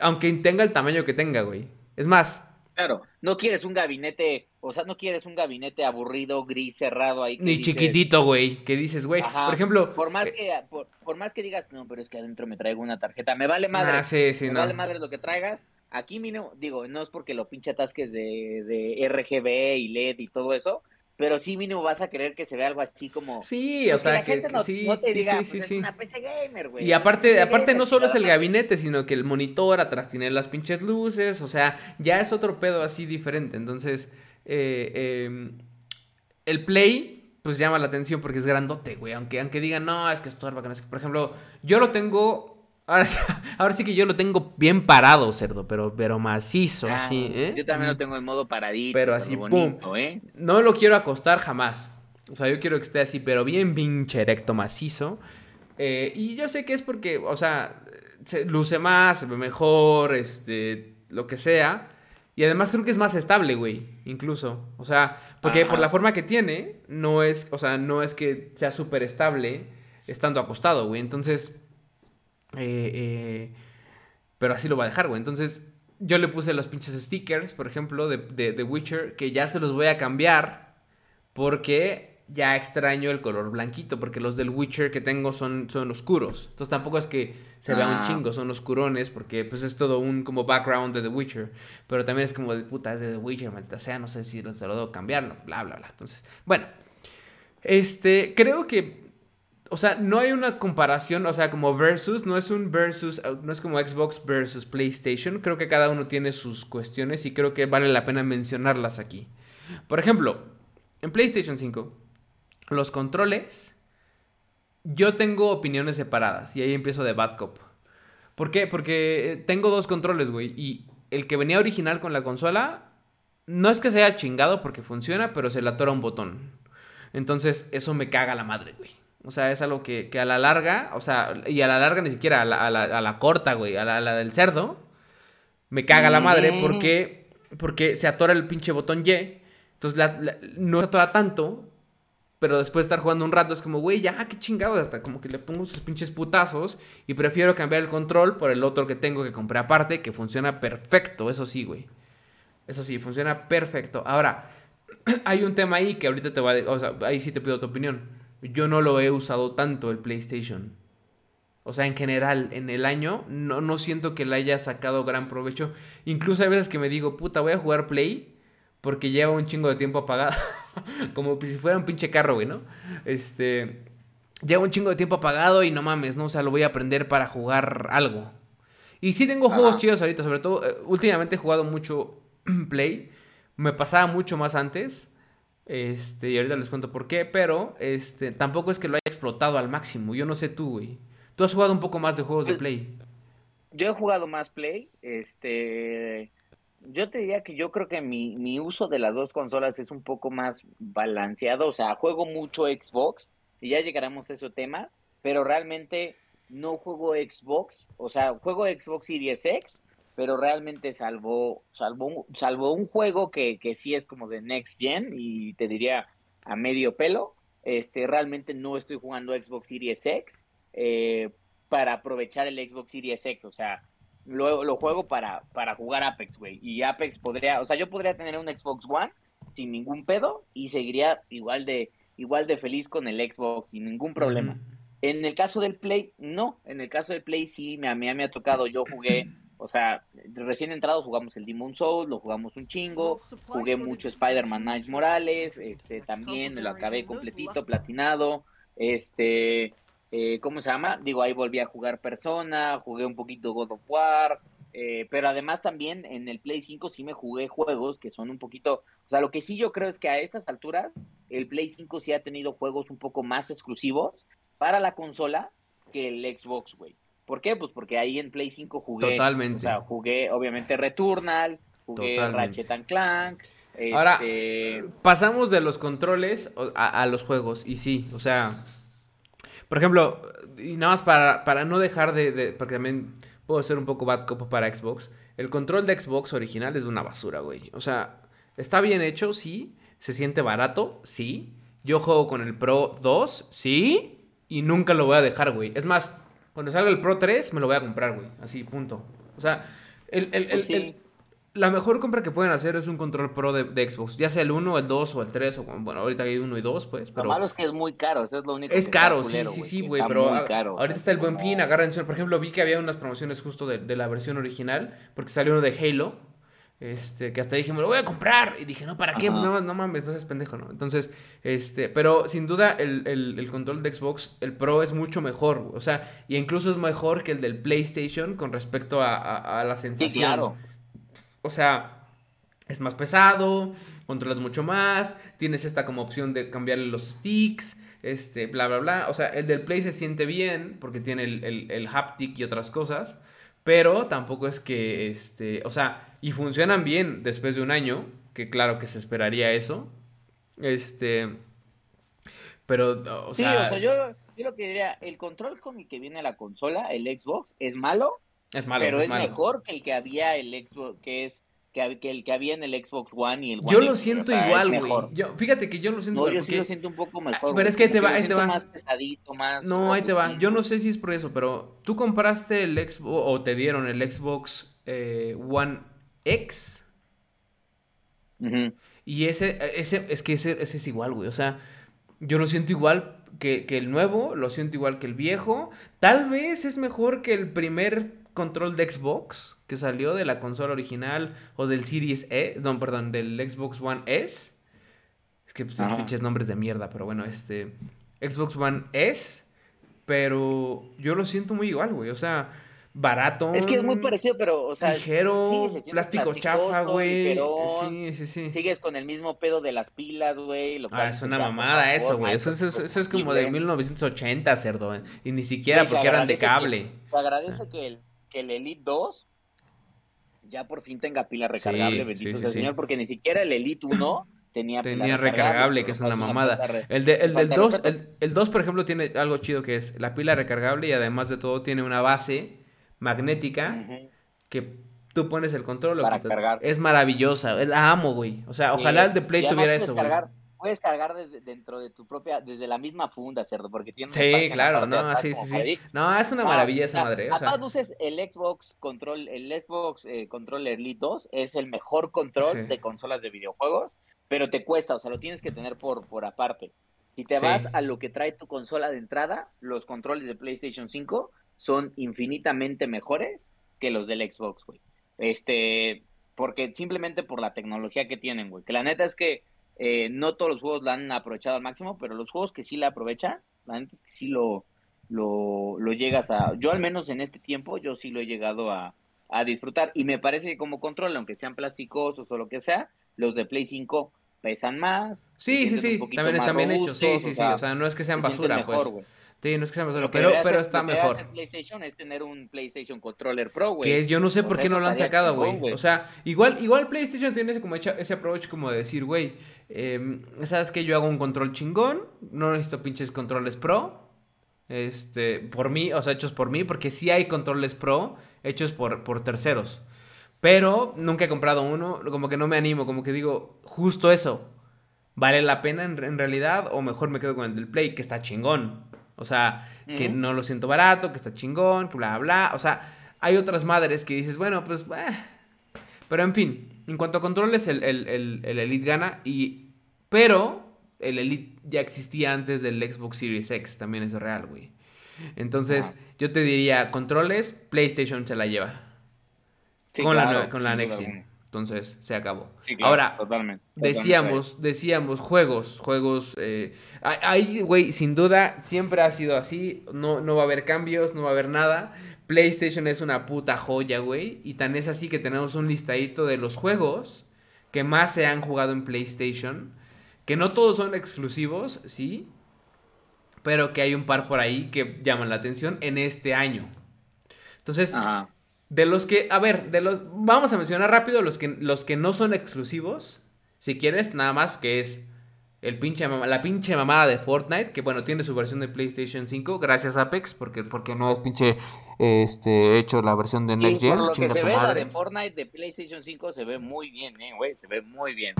aunque tenga el tamaño que tenga, güey. Es más. Claro, no quieres un gabinete, o sea, no quieres un gabinete aburrido, gris, cerrado ahí. Ni chiquitito, güey, que dices, güey, por ejemplo. Por más, eh, que, por, más que digas, no, pero es que adentro me traigo una tarjeta, me vale madre. Ah, sí, sí, me vale madre lo que traigas. Aquí, digo, no es porque lo pinche atasques de, de RGB y LED y todo eso, pero sí mínimo vas a querer que se vea algo así como sí o sea la que, gente no, sí, te diga sí, pues es una PC gamer güey y aparte aparte no solo es el gabinete sino que el monitor atrás tiene las pinches luces o sea ya es otro pedo así diferente. Entonces eh, em, el play pues llama la atención porque es grandote güey aunque aunque digan no es que estorba que no es que por ejemplo yo lo tengo Ahora, sí que yo lo tengo bien parado, cerdo, pero, pero macizo, ah, así, ¿eh? Yo también lo tengo en modo paradito. Pero así, pum. ¿eh? No lo quiero acostar jamás. O sea, yo quiero que esté así, pero bien pinche erecto, macizo. Eh, y yo sé que es porque, o sea, se luce más, se ve mejor, este, lo que sea. Y además creo que es más estable, güey, incluso. O sea, porque por la forma que tiene, no es, o sea, no es que sea súper estable estando acostado, güey. Entonces, eh, eh, pero así lo va a dejar, güey. Entonces, yo le puse los pinches stickers, por ejemplo, de, de, de Witcher, que ya se los voy a cambiar porque ya extraño el color blanquito, porque los del Witcher que tengo son, son oscuros. Entonces tampoco es que se vea un Ah. chingo, son oscurones, porque pues es todo un como background de The Witcher. Pero también es como de puta, es de The Witcher, maldita sea, no sé si se lo debo cambiarlo, bla, bla, bla. Entonces, bueno, este, creo que, o sea, no hay una comparación, o sea, como versus, no es un versus, uh, no es como Xbox versus PlayStation. Creo que cada uno tiene sus cuestiones y creo que vale la pena mencionarlas aquí. Por ejemplo, en PlayStation 5, los controles, yo tengo opiniones separadas y ahí empiezo de Bad Cop. ¿Por qué? Porque eh, tengo dos controles, güey, y el que venía original con la consola, no es que se haya chingado porque funciona, pero se le atora un botón. Entonces, eso me caga la madre, güey. O sea, es algo que, que a la larga, o sea, y a la larga ni siquiera, a la, a la, a la corta, güey, a la, a la del cerdo, me caga la madre Mm. porque, porque se atora el pinche botón Y. Entonces, la- no se atora tanto, pero después de estar jugando un rato es como, güey, ya, qué chingados, hasta como que le pongo sus pinches putazos y prefiero cambiar el control por el otro que tengo que compré aparte, que funciona perfecto, eso sí, güey. Eso sí, funciona perfecto. Ahora, hay un tema ahí que ahorita te va a... O sea, ahí sí te pido tu opinión. Yo no lo he usado tanto el PlayStation. O sea, en general, en el año, no, no siento que le haya sacado gran provecho. Incluso hay veces que me digo, puta, voy a jugar Play porque lleva un chingo de tiempo apagado. Como si fuera un pinche carro, güey, ¿no? Este... Lleva un chingo de tiempo apagado y no mames, ¿no? O sea, lo voy a aprender para jugar algo. Y sí tengo juegos Ajá. chidos ahorita, sobre todo, eh, últimamente he jugado mucho Play. Me pasaba mucho más antes. Este, y ahorita les cuento por qué, pero este, tampoco es que lo haya explotado al máximo. Yo no sé tú, güey. Tú has jugado un poco más de juegos de Play. Yo he jugado más Play, este, yo te diría que yo creo que mi, mi uso de las dos consolas es un poco más balanceado, o sea, juego mucho Xbox, y ya llegaremos a ese tema, pero realmente no juego Xbox, o sea, juego Xbox Series X, pero realmente salvo, salvo, un, salvo un juego que, que sí es como de Next Gen, y te diría a medio pelo, este, realmente no estoy jugando Xbox Series X, eh, para aprovechar el Xbox Series X, o sea, lo, lo juego para, para jugar Apex, güey. Y Apex podría, o sea, yo podría tener un Xbox One sin ningún pedo y seguiría igual de, igual de feliz con el Xbox sin ningún problema. En el caso del Play, no. En el caso del Play sí, a mí me ha tocado, yo jugué, o sea, recién entrado jugamos el Demon Soul, lo jugamos un chingo, jugué mucho Spider-Man Miles Morales, este, también me lo acabé completito, platinado, este, eh, ¿cómo se llama? Digo, ahí volví a jugar Persona, jugué un poquito God of War, eh, pero además también en el Play 5 sí me jugué juegos que son un poquito, o sea, lo que sí yo creo es que a estas alturas el Play 5 sí ha tenido juegos un poco más exclusivos para la consola que el Xbox, güey. ¿Por qué? Pues porque ahí en Play 5 jugué, Totalmente. o sea, jugué obviamente Returnal, jugué Totalmente. Ratchet and Clank, Ahora, este, pasamos de los controles a, a los juegos. Y sí, o sea. Por ejemplo, y nada más para, para no dejar de, de- Porque también puedo ser un poco bad cop para Xbox. El control de Xbox original es una basura, güey. O sea, está bien hecho, sí. Se siente barato, sí. Yo juego con el Pro 2, sí. Y nunca lo voy a dejar, güey. Es más, cuando salga el Pro 3, me lo voy a comprar, güey. Así, punto. O sea, el, el- el- Pues sí. el- la mejor compra que pueden hacer es un control pro de, de Xbox. Ya sea el 1, el 2 o el 3. O, bueno, ahorita hay 1 y 2, pues. lo Pero malo es que es muy caro, eso es lo único es que caro, sí, culero, sí, sí, güey. Pero a- caro, ahorita está el buen fin, agárrense. Por ejemplo, vi que había unas promociones justo de, de la versión original. Porque salió uno de Halo. Este, que hasta dije, me lo voy a comprar. Y dije, no, ¿para qué? No, no mames, no seas pendejo, ¿no? Entonces, este, pero sin duda el, el- el control de Xbox, el Pro es mucho mejor. O sea, y incluso es mejor que el del PlayStation con respecto a, a- a la Sí, sensación. claro. O sea, es más pesado, controlas mucho más, tienes esta como opción de cambiarle los sticks, este, bla, bla, bla. O sea, el del Play se siente bien porque tiene el, el, el haptic y otras cosas, pero tampoco es que, este, o sea, y funcionan bien después de un año, que claro que se esperaría eso. Este, Pero, o Sí, sea, o sea, yo, yo lo que diría, el control con el que viene la consola, el Xbox, es malo, es malo, pero es, es malo. mejor que el que había el Xbox, que es que, que el que había en el Xbox One y el One Yo lo X, siento igual, güey. fíjate que yo lo siento No, igual yo sí porque- lo siento un poco mejor. Pero es que ahí te va, ahí te va. más pesadito, más. No, ahí te va. Yo no sé si es por eso, pero tú compraste el Xbox o te dieron el Xbox eh, One X Ujú. y ese, ese, es que ese, ese es igual, güey. O sea, yo lo siento igual que, que el nuevo, lo siento igual que el viejo. Tal vez es mejor que el primer control de Xbox que salió de la consola original o del Series E, no, perdón, del Xbox One S. Es que pues, pinches nombres de mierda, pero bueno, este Xbox One S, pero yo lo siento muy igual, güey. O sea, barato. Es que es muy parecido, pero, o sea, ligero, sí, plástico chafa, güey. Sí, sí, sí. sigues con el mismo pedo de las pilas, güey. Ah, es una mamada eso, güey. Eso, eso, eso- eso es como de horrible. 1980, cerdo. eh. Y ni siquiera porque eran de agradece que- cable. Se agradece que, el, que el Elite 2 ya por fin tenga pila recargable, Sí, bendito sí, sea el. Señor, porque ni siquiera el Elite 1 tenía pila Tenía recargable, que es una mamada. El, de, el del falta 2, respeto. el, el 2, por ejemplo, tiene algo chido que es la pila recargable y además de todo tiene una base magnética que tú pones el control Para cargar. Es maravillosa, la amo, güey. O sea, ojalá el de Play tuviera eso, güey. Puedes cargar desde dentro de tu propia, desde la misma funda, cerdo, porque tiene Sí, claro, no, atrás sí, sí, sí. No, es una No, maravilla esa a- madre. A O sea, todas luces, el Xbox Control, el Xbox eh, Controller Elite 2 es el mejor control Sí. de consolas de videojuegos, pero te cuesta, o sea, lo tienes que tener por, por aparte. Si te Sí. vas a lo que trae tu consola de entrada, los controles de PlayStation 5 son infinitamente mejores que los del Xbox, güey. Este, porque simplemente por la tecnología que tienen, güey. Que la neta es que eh, no todos los juegos la han aprovechado al máximo, pero los juegos que sí la aprovechan, la neta es que sí lo, lo, lo llegas a... Yo al menos en este tiempo, yo sí lo he llegado a, a disfrutar. Y me parece que como control, aunque sean plasticosos o lo que sea, los de Play 5 pesan más. sí, sí, sí. También están bien hechos. Sí, sí, sí. O sea, no es que sean se basura, mejor, pues. Sí, no es que Lo que pero, pero hacer- está lo que mejor. hacer PlayStation es tener un PlayStation Controller Pro, güey. Que es, yo no sé O por sea, qué no lo han sacado, güey. O sea, igual, igual PlayStation tiene ese, como hecha- ese approach como de decir, güey, em, ¿sabes que Yo hago un control chingón, no necesito pinches controles pro, este, por mí, o sea, hechos por mí, porque sí hay controles pro hechos por, por terceros. Pero nunca he comprado uno, como que no me animo, como que digo, justo eso, ¿vale la pena en, en realidad? O mejor me quedo con el del Play, que está chingón. O sea, que no lo siento barato, que está chingón, que bla, bla. O sea, hay otras madres que dices, bueno, pues... eh. Pero en fin, en cuanto a controles, el, el, el, el Elite gana. Y, pero el Elite ya existía antes del Xbox Series X, también es real, güey. Entonces, yo te diría, controles, PlayStation se la lleva. Sí, con, la, claro, nue- con la Next Gen. Entonces, se acabó. Sí, claro, Ahora, totalmente. Decíamos, decíamos, juegos, juegos. eh, ahí, güey, sin duda, siempre ha sido así. No, no va a haber cambios, no va a haber nada. PlayStation es una puta joya, güey. Y tan es así que tenemos un listadito de los juegos que más se han jugado en PlayStation. Que no todos son exclusivos, sí. Pero que hay un par por ahí que llaman la atención en este año. Entonces, Ajá. De los que, a ver, de los, vamos a mencionar rápido los que, los que no son exclusivos. Si quieres, nada más, que es el pinche mama- la pinche mamada de Fortnite, que bueno, tiene su versión de PlayStation 5, gracias Apex, porque, porque no es pinche este, hecho la versión de Y Next por Gen. lo que se ve, la de Fortnite de PlayStation 5 se ve muy bien, eh, güey, se ve muy bien.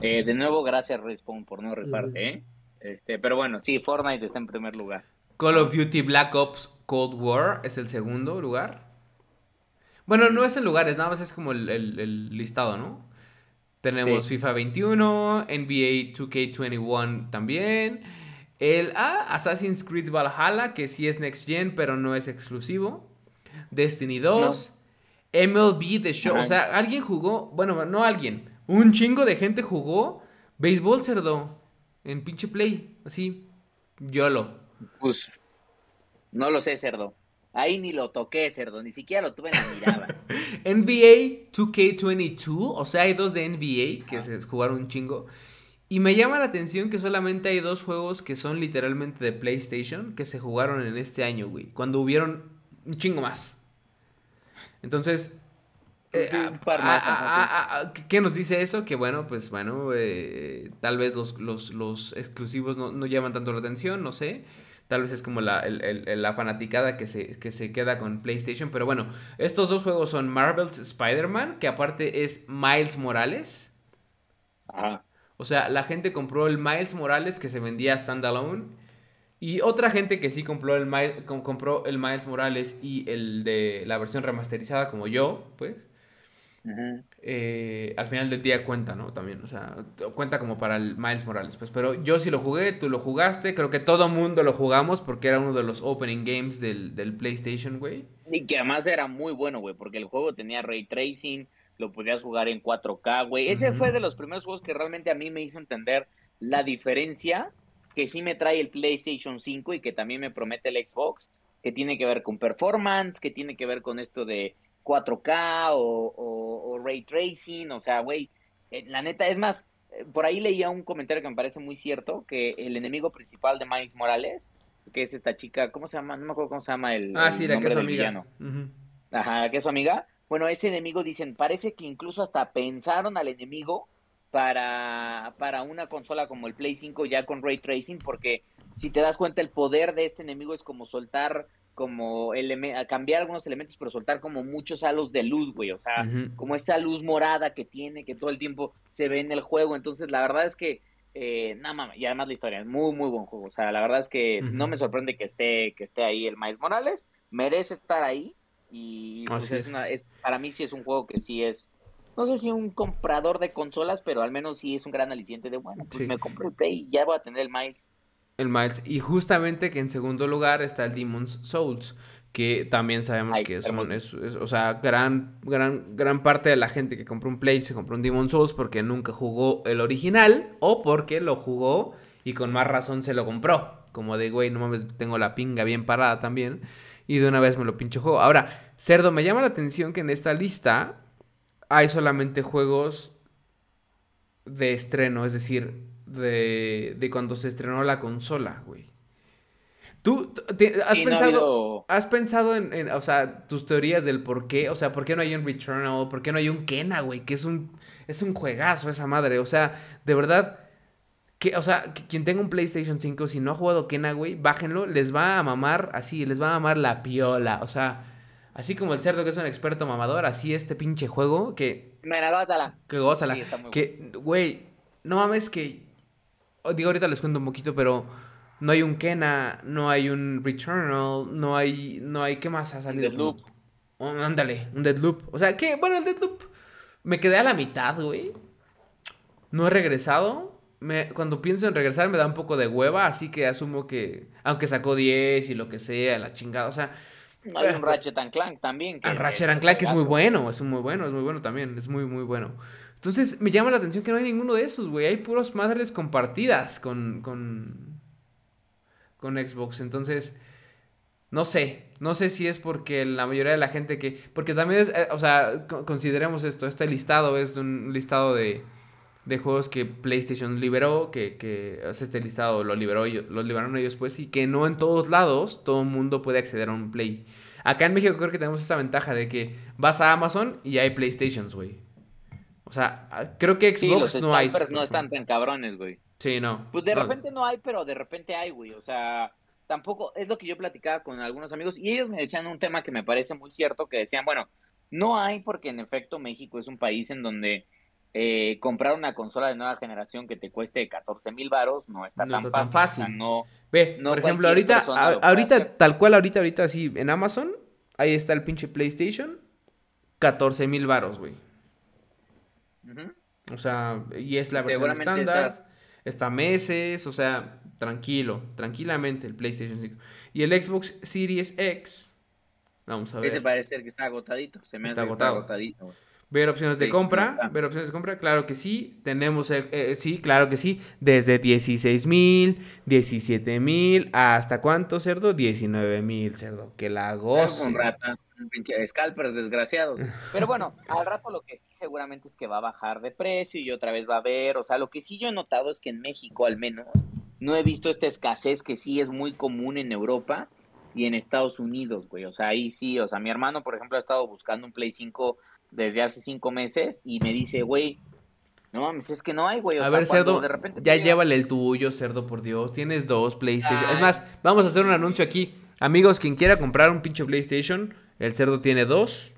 Eh, de nuevo, gracias Respawn por no rifarte, eh. Este, pero bueno, sí, Fortnite está en primer lugar. Call of Duty Black Ops Cold War es el segundo lugar. Bueno, no es el lugar, es nada más es como el, el- el listado, ¿no? Tenemos Sí. FIFA 21, NBA 2K21 también. El ah, Assassin's Creed Valhalla, que sí es Next Gen, pero no es exclusivo. Destiny 2. MLB The Show. O sea, alguien jugó. Bueno, no alguien. Un chingo de gente jugó béisbol cerdo. En pinche play. Así. YOLO. Pues, no lo sé, cerdo. Ahí ni lo toqué, cerdo, ni siquiera lo tuve en la mirada. NBA 2K22, o sea, hay dos de NBA que se jugaron un chingo. Y me llama la atención que solamente hay dos juegos que son literalmente de PlayStation que se jugaron en este año, güey. Cuando hubieron un chingo más. Entonces, Eh, Sí, un par más, ajá, ¿qué- ¿Qué nos dice eso? Que bueno, pues bueno, eh, tal vez los, los, los exclusivos no, no llaman tanto la atención, no sé. Tal vez es como la, el- el- la fanaticada que se, que se queda con PlayStation. Pero bueno, estos dos juegos son Marvel's Spider-Man, que aparte es Miles Morales. Ajá. O sea, la gente compró el Miles Morales que se vendía standalone. Y otra gente que sí compró el, Miles, compró el Miles Morales y el de la versión remasterizada, como yo, pues. Eh, al final del día cuenta, ¿no? También, o sea, cuenta como para el Miles Morales, pues. Pero yo sí lo jugué, tú lo jugaste, creo que todo mundo lo jugamos porque era uno de los opening games del, del PlayStation, güey. Y que además era muy bueno, güey, porque el juego tenía ray tracing, lo podías jugar en 4K, güey. Ese fue de los primeros juegos que realmente a mí me hizo entender la diferencia que sí me trae el PlayStation 5 y que también me promete el Xbox, que tiene que ver con performance, que tiene que ver con esto de 4K o, o- o ray tracing, o sea, güey, eh, la neta, es más, eh, por ahí leía un comentario que me parece muy cierto, que el enemigo principal de Miles Morales, que es esta chica, ¿cómo se llama? No me acuerdo cómo se llama el, Ah, el sí, la que es su amiga. Ajá, que es su amiga. Bueno, ese enemigo dicen, parece que incluso hasta pensaron al enemigo para, para una consola como el Play 5 ya con ray tracing, porque si te das cuenta el poder de este enemigo es como soltar, como a cambiar algunos elementos, pero soltar como muchos halos de luz, güey. O sea, como esta luz morada que tiene, que todo el tiempo se ve en el juego. Entonces, la verdad es que, eh, nada mames, y además la historia es muy, muy buen juego. O sea, la verdad es que no me sorprende que esté, que esté ahí el Miles Morales. Merece estar ahí. Y pues, es una, es, para mí sí es un juego que sí es, no sé si un comprador de consolas, pero al menos sí es un gran aliciente de, bueno, pues Sí. me compré el Play y ya voy a tener el Miles. El Miles. Y justamente que en segundo lugar está el Demon's Souls. Que también sabemos Ay, que es, hermoso. un- es- es- o sea, gran, gran, gran parte de la gente que compró un Play se compró un Demon's Souls porque nunca jugó el original o porque lo jugó y con más razón se lo compró. Como de, güey, no mames, tengo la pinga bien parada también. Y de una vez me lo pincho juego. Ahora, Cerdo, me llama la atención que en esta lista hay solamente juegos de estreno, es decir, de, de cuando se estrenó la consola, güey. ¿Tú te- has Sí, no ha pensado, habido- has pensado en, en, o sea, tus teorías del por qué? O sea, ¿por qué no hay un Returnal? ¿Por qué no hay un Kena, güey? Que es un, es un juegazo esa madre. O sea, de verdad, que, o sea, que quien tenga un PlayStation 5, si no ha jugado Kena, güey, bájenlo, les va a mamar así, les va a mamar la piola. O sea, así como el cerdo que es un experto mamador, así este pinche juego que Mira, gózala. que gózala. Sí, que, güey, no mames que. Digo, ahorita les cuento un poquito, pero no hay un Kena, no hay un Returnal, no hay. No hay. ¿Qué más ha salido? Deathloop. Oh, ándale, un Deadloop. O sea, que, bueno, el Deadloop. Me quedé a la mitad, güey. No he regresado. Me, cuando pienso en regresar me da un poco de hueva, así que asumo que. Aunque sacó 10 y lo que sea, la chingada. O sea. No hay un Ratchet and Clank también. que- Ratchet and Clank es muy bueno, es muy bueno, es muy bueno también, es muy, muy bueno. Entonces, me llama la atención que no hay ninguno de esos, güey. Hay puros madres compartidas con, con, con Xbox. Entonces, no sé, no sé si es porque la mayoría de la gente que... Porque también es, eh, o sea, co- consideremos esto, este listado es un listado de, de juegos que PlayStation liberó, que, que o sea, este listado lo liberó lo liberaron ellos pues, y que no en todos lados todo el mundo puede acceder a un Play. Acá en México creo que tenemos esa ventaja de que vas a Amazon y hay PlayStations, güey. O sea, creo que Sí, Xbox los no hay. no están tan cabrones, güey. Sí, no. Pues de No. repente no hay, pero de repente hay, güey. O sea, tampoco es lo que yo platicaba con algunos amigos y ellos me decían un tema que me parece muy cierto, que decían, bueno, no hay porque en efecto México es un país en donde eh, comprar una consola de nueva generación que te cueste 14 mil varos no está, No tan, está tan fácil. O sea, fácil. no, Ve, No por ejemplo, ahorita, a- ahorita, hacer. tal cual, ahorita, ahorita, sí, en Amazon, ahí está el pinche PlayStation, 14 mil varos, güey. O sea, y es la versión estándar, estás- está meses, o sea, tranquilo, tranquilamente el PlayStation 5. Y el Xbox Series X, vamos a ver. Ese parece ser que está agotadito. Se me Está hace que está agotado. agotadito. Ver opciones de compra, ver opciones de compra, claro que sí. Tenemos, eh, eh, sí, claro que sí. Desde 16 mil, 17 mil, hasta cuánto, cerdo? 19 mil, cerdo. Que la goce. un rata, pinche scalpers desgraciados. Pero bueno, al rato lo que sí seguramente es que va a bajar de precio y otra vez va a haber, o sea, lo que sí yo he notado es que en México al menos no he visto esta escasez que sí es muy común en Europa y en Estados Unidos, güey. O sea, ahí sí, o sea, mi hermano, por ejemplo, ha estado buscando un Play 5 desde hace cinco meses y me dice, güey, no mames, es que no hay, güey. O a sea, ver, cerdo, de repente ya llévale el tuyo, cerdo, por Dios. Tienes dos PlayStation. Es más, vamos a hacer un anuncio aquí. Amigos, quien quiera comprar un pinche PlayStation, el cerdo tiene dos.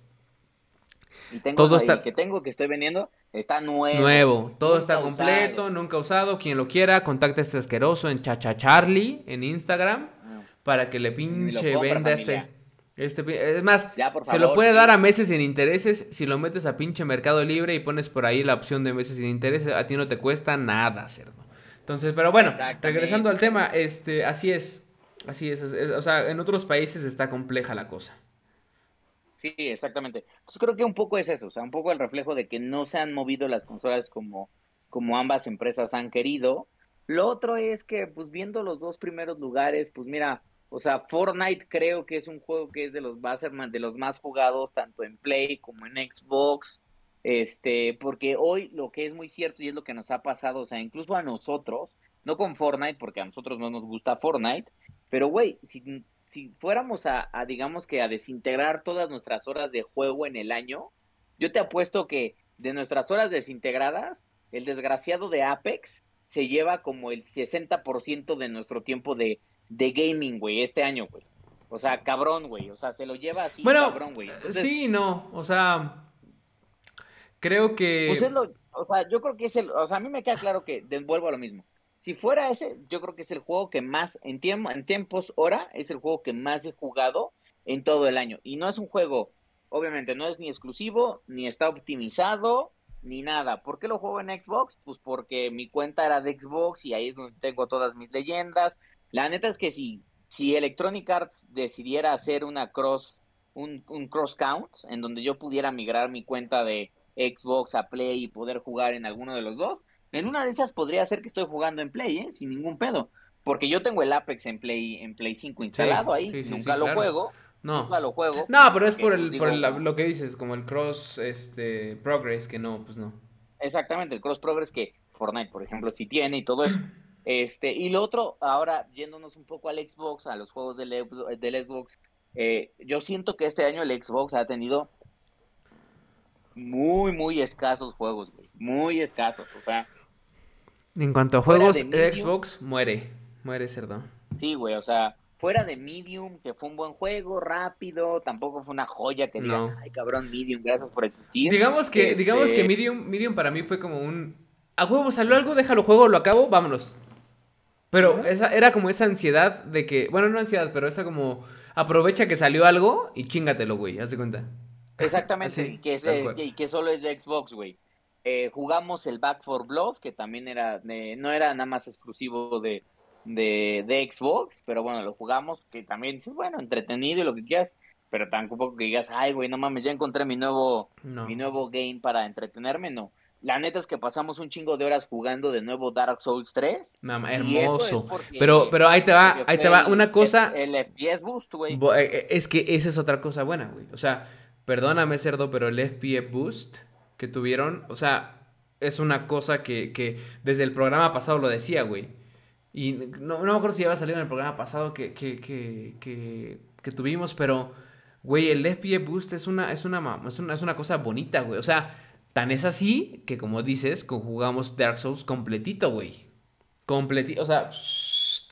Y tengo todo el está- que tengo que estoy vendiendo, está nuevo. Nuevo, todo nunca está completo, usado. nunca usado. Quien lo quiera, contacta a este asqueroso en Chacha Charlie en Instagram Ah, para que le pinche compra, venda familia. este. Este, es más, Ya, se lo puede sí. dar a meses sin intereses si lo metes a pinche Mercado Libre y pones por ahí la opción de meses sin intereses, a ti no te cuesta nada, cerdo. Entonces, pero bueno, regresando al tema, este, así es, así es, es- es- o sea, en otros países está compleja la cosa. Sí, exactamente. Entonces creo que un poco es eso, o sea, un poco el reflejo de que no se han movido las consolas como, como ambas empresas han querido. Lo otro es que, pues viendo los dos primeros lugares, pues mira, o sea, Fortnite creo que es un juego que es de los, de los más jugados tanto en Play como en Xbox. Este, porque hoy lo que es muy cierto y es lo que nos ha pasado, o sea, incluso a nosotros, no con Fortnite, porque a nosotros no nos gusta Fortnite, pero güey, si, si fuéramos a, a, digamos que a desintegrar todas nuestras horas de juego en el año, yo te apuesto que de nuestras horas desintegradas, el desgraciado de Apex se lleva como el 60% de nuestro tiempo de, de gaming, güey, este año, güey. O sea, cabrón, güey. O sea, se lo lleva así, Bueno, cabrón, güey. Entonces, sí, no, o sea, creo que... Pues es lo, o sea, yo creo que es el, o sea, a mí me queda claro que, vuelvo a lo mismo. Si fuera ese, yo creo que es el juego que más, en, tiempo, en tiempos hora, es el juego que más he jugado en todo el año. Y no es un juego, obviamente, no es ni exclusivo, ni está optimizado, ni nada. ¿Por qué lo juego en Xbox? Pues porque mi cuenta era de Xbox y ahí es donde tengo todas mis leyendas. La neta es que si, si Electronic Arts decidiera hacer una cross, un, un cross count, en donde yo pudiera migrar mi cuenta de Xbox a Play y poder jugar en alguno de los dos, en una de esas podría ser que estoy jugando en Play, ¿eh? sin ningún pedo. Porque yo tengo el Apex en Play, en Play 5 instalado ahí, sí, sí, nunca lo claro. juego, No. nunca lo juego. No, pero es por el, por el- lo que dices, como el cross, este, progress, que no, pues no. Exactamente, el cross progress que Fortnite, por ejemplo, sí tiene y todo eso. Este, y lo otro, ahora yéndonos un poco al Xbox, a los juegos del, Xbox- del Xbox, eh, yo siento que este año el Xbox ha tenido muy, muy escasos juegos, güey. Muy escasos. O sea, En cuanto a juegos, Medium. Xbox muere, muere cerdo. sí, güey. O sea, fuera de Medium, que fue un buen juego, rápido, tampoco fue una joya que digas, No. ay, cabrón, Medium, gracias por existir. Digamos que, Este, digamos que Medium, Medium para mí fue como un... A huevo, salió algo, déjalo juego, lo acabo, vámonos. Pero esa, era como esa ansiedad de que, bueno, no ansiedad, pero esa como, aprovecha que salió algo y chingatelo, güey, haz de cuenta. Exactamente, Así, y, que es, y que solo es de Xbox, güey. Eh, jugamos el Back for Blood, que también era, de- no era nada más exclusivo de, de, de Xbox, pero bueno, lo jugamos, que también es bueno, entretenido y lo que quieras, pero tampoco que digas, ay, güey, no mames, ya encontré mi nuevo, No. mi nuevo game para entretenerme, no. La neta es que pasamos un chingo de horas jugando de nuevo Dark Souls 3. Nada es hermoso. porque- Pero, pero ahí te va, ahí te va, una cosa... El, el FPS Boost, güey. Eh, eh, Es que esa es otra cosa buena, güey. O sea, perdóname, cerdo, pero el FPS Boost que tuvieron, o sea, es una cosa que, que desde el programa pasado lo decía, güey. Y no, no me acuerdo si ya había salido en el programa pasado que, que, que, que, que tuvimos, pero, güey, el FPS Boost es una, es una, es una, es una cosa bonita, güey. O sea, tan es así que, como dices, conjugamos Dark Souls completito, güey. Completito, o sea,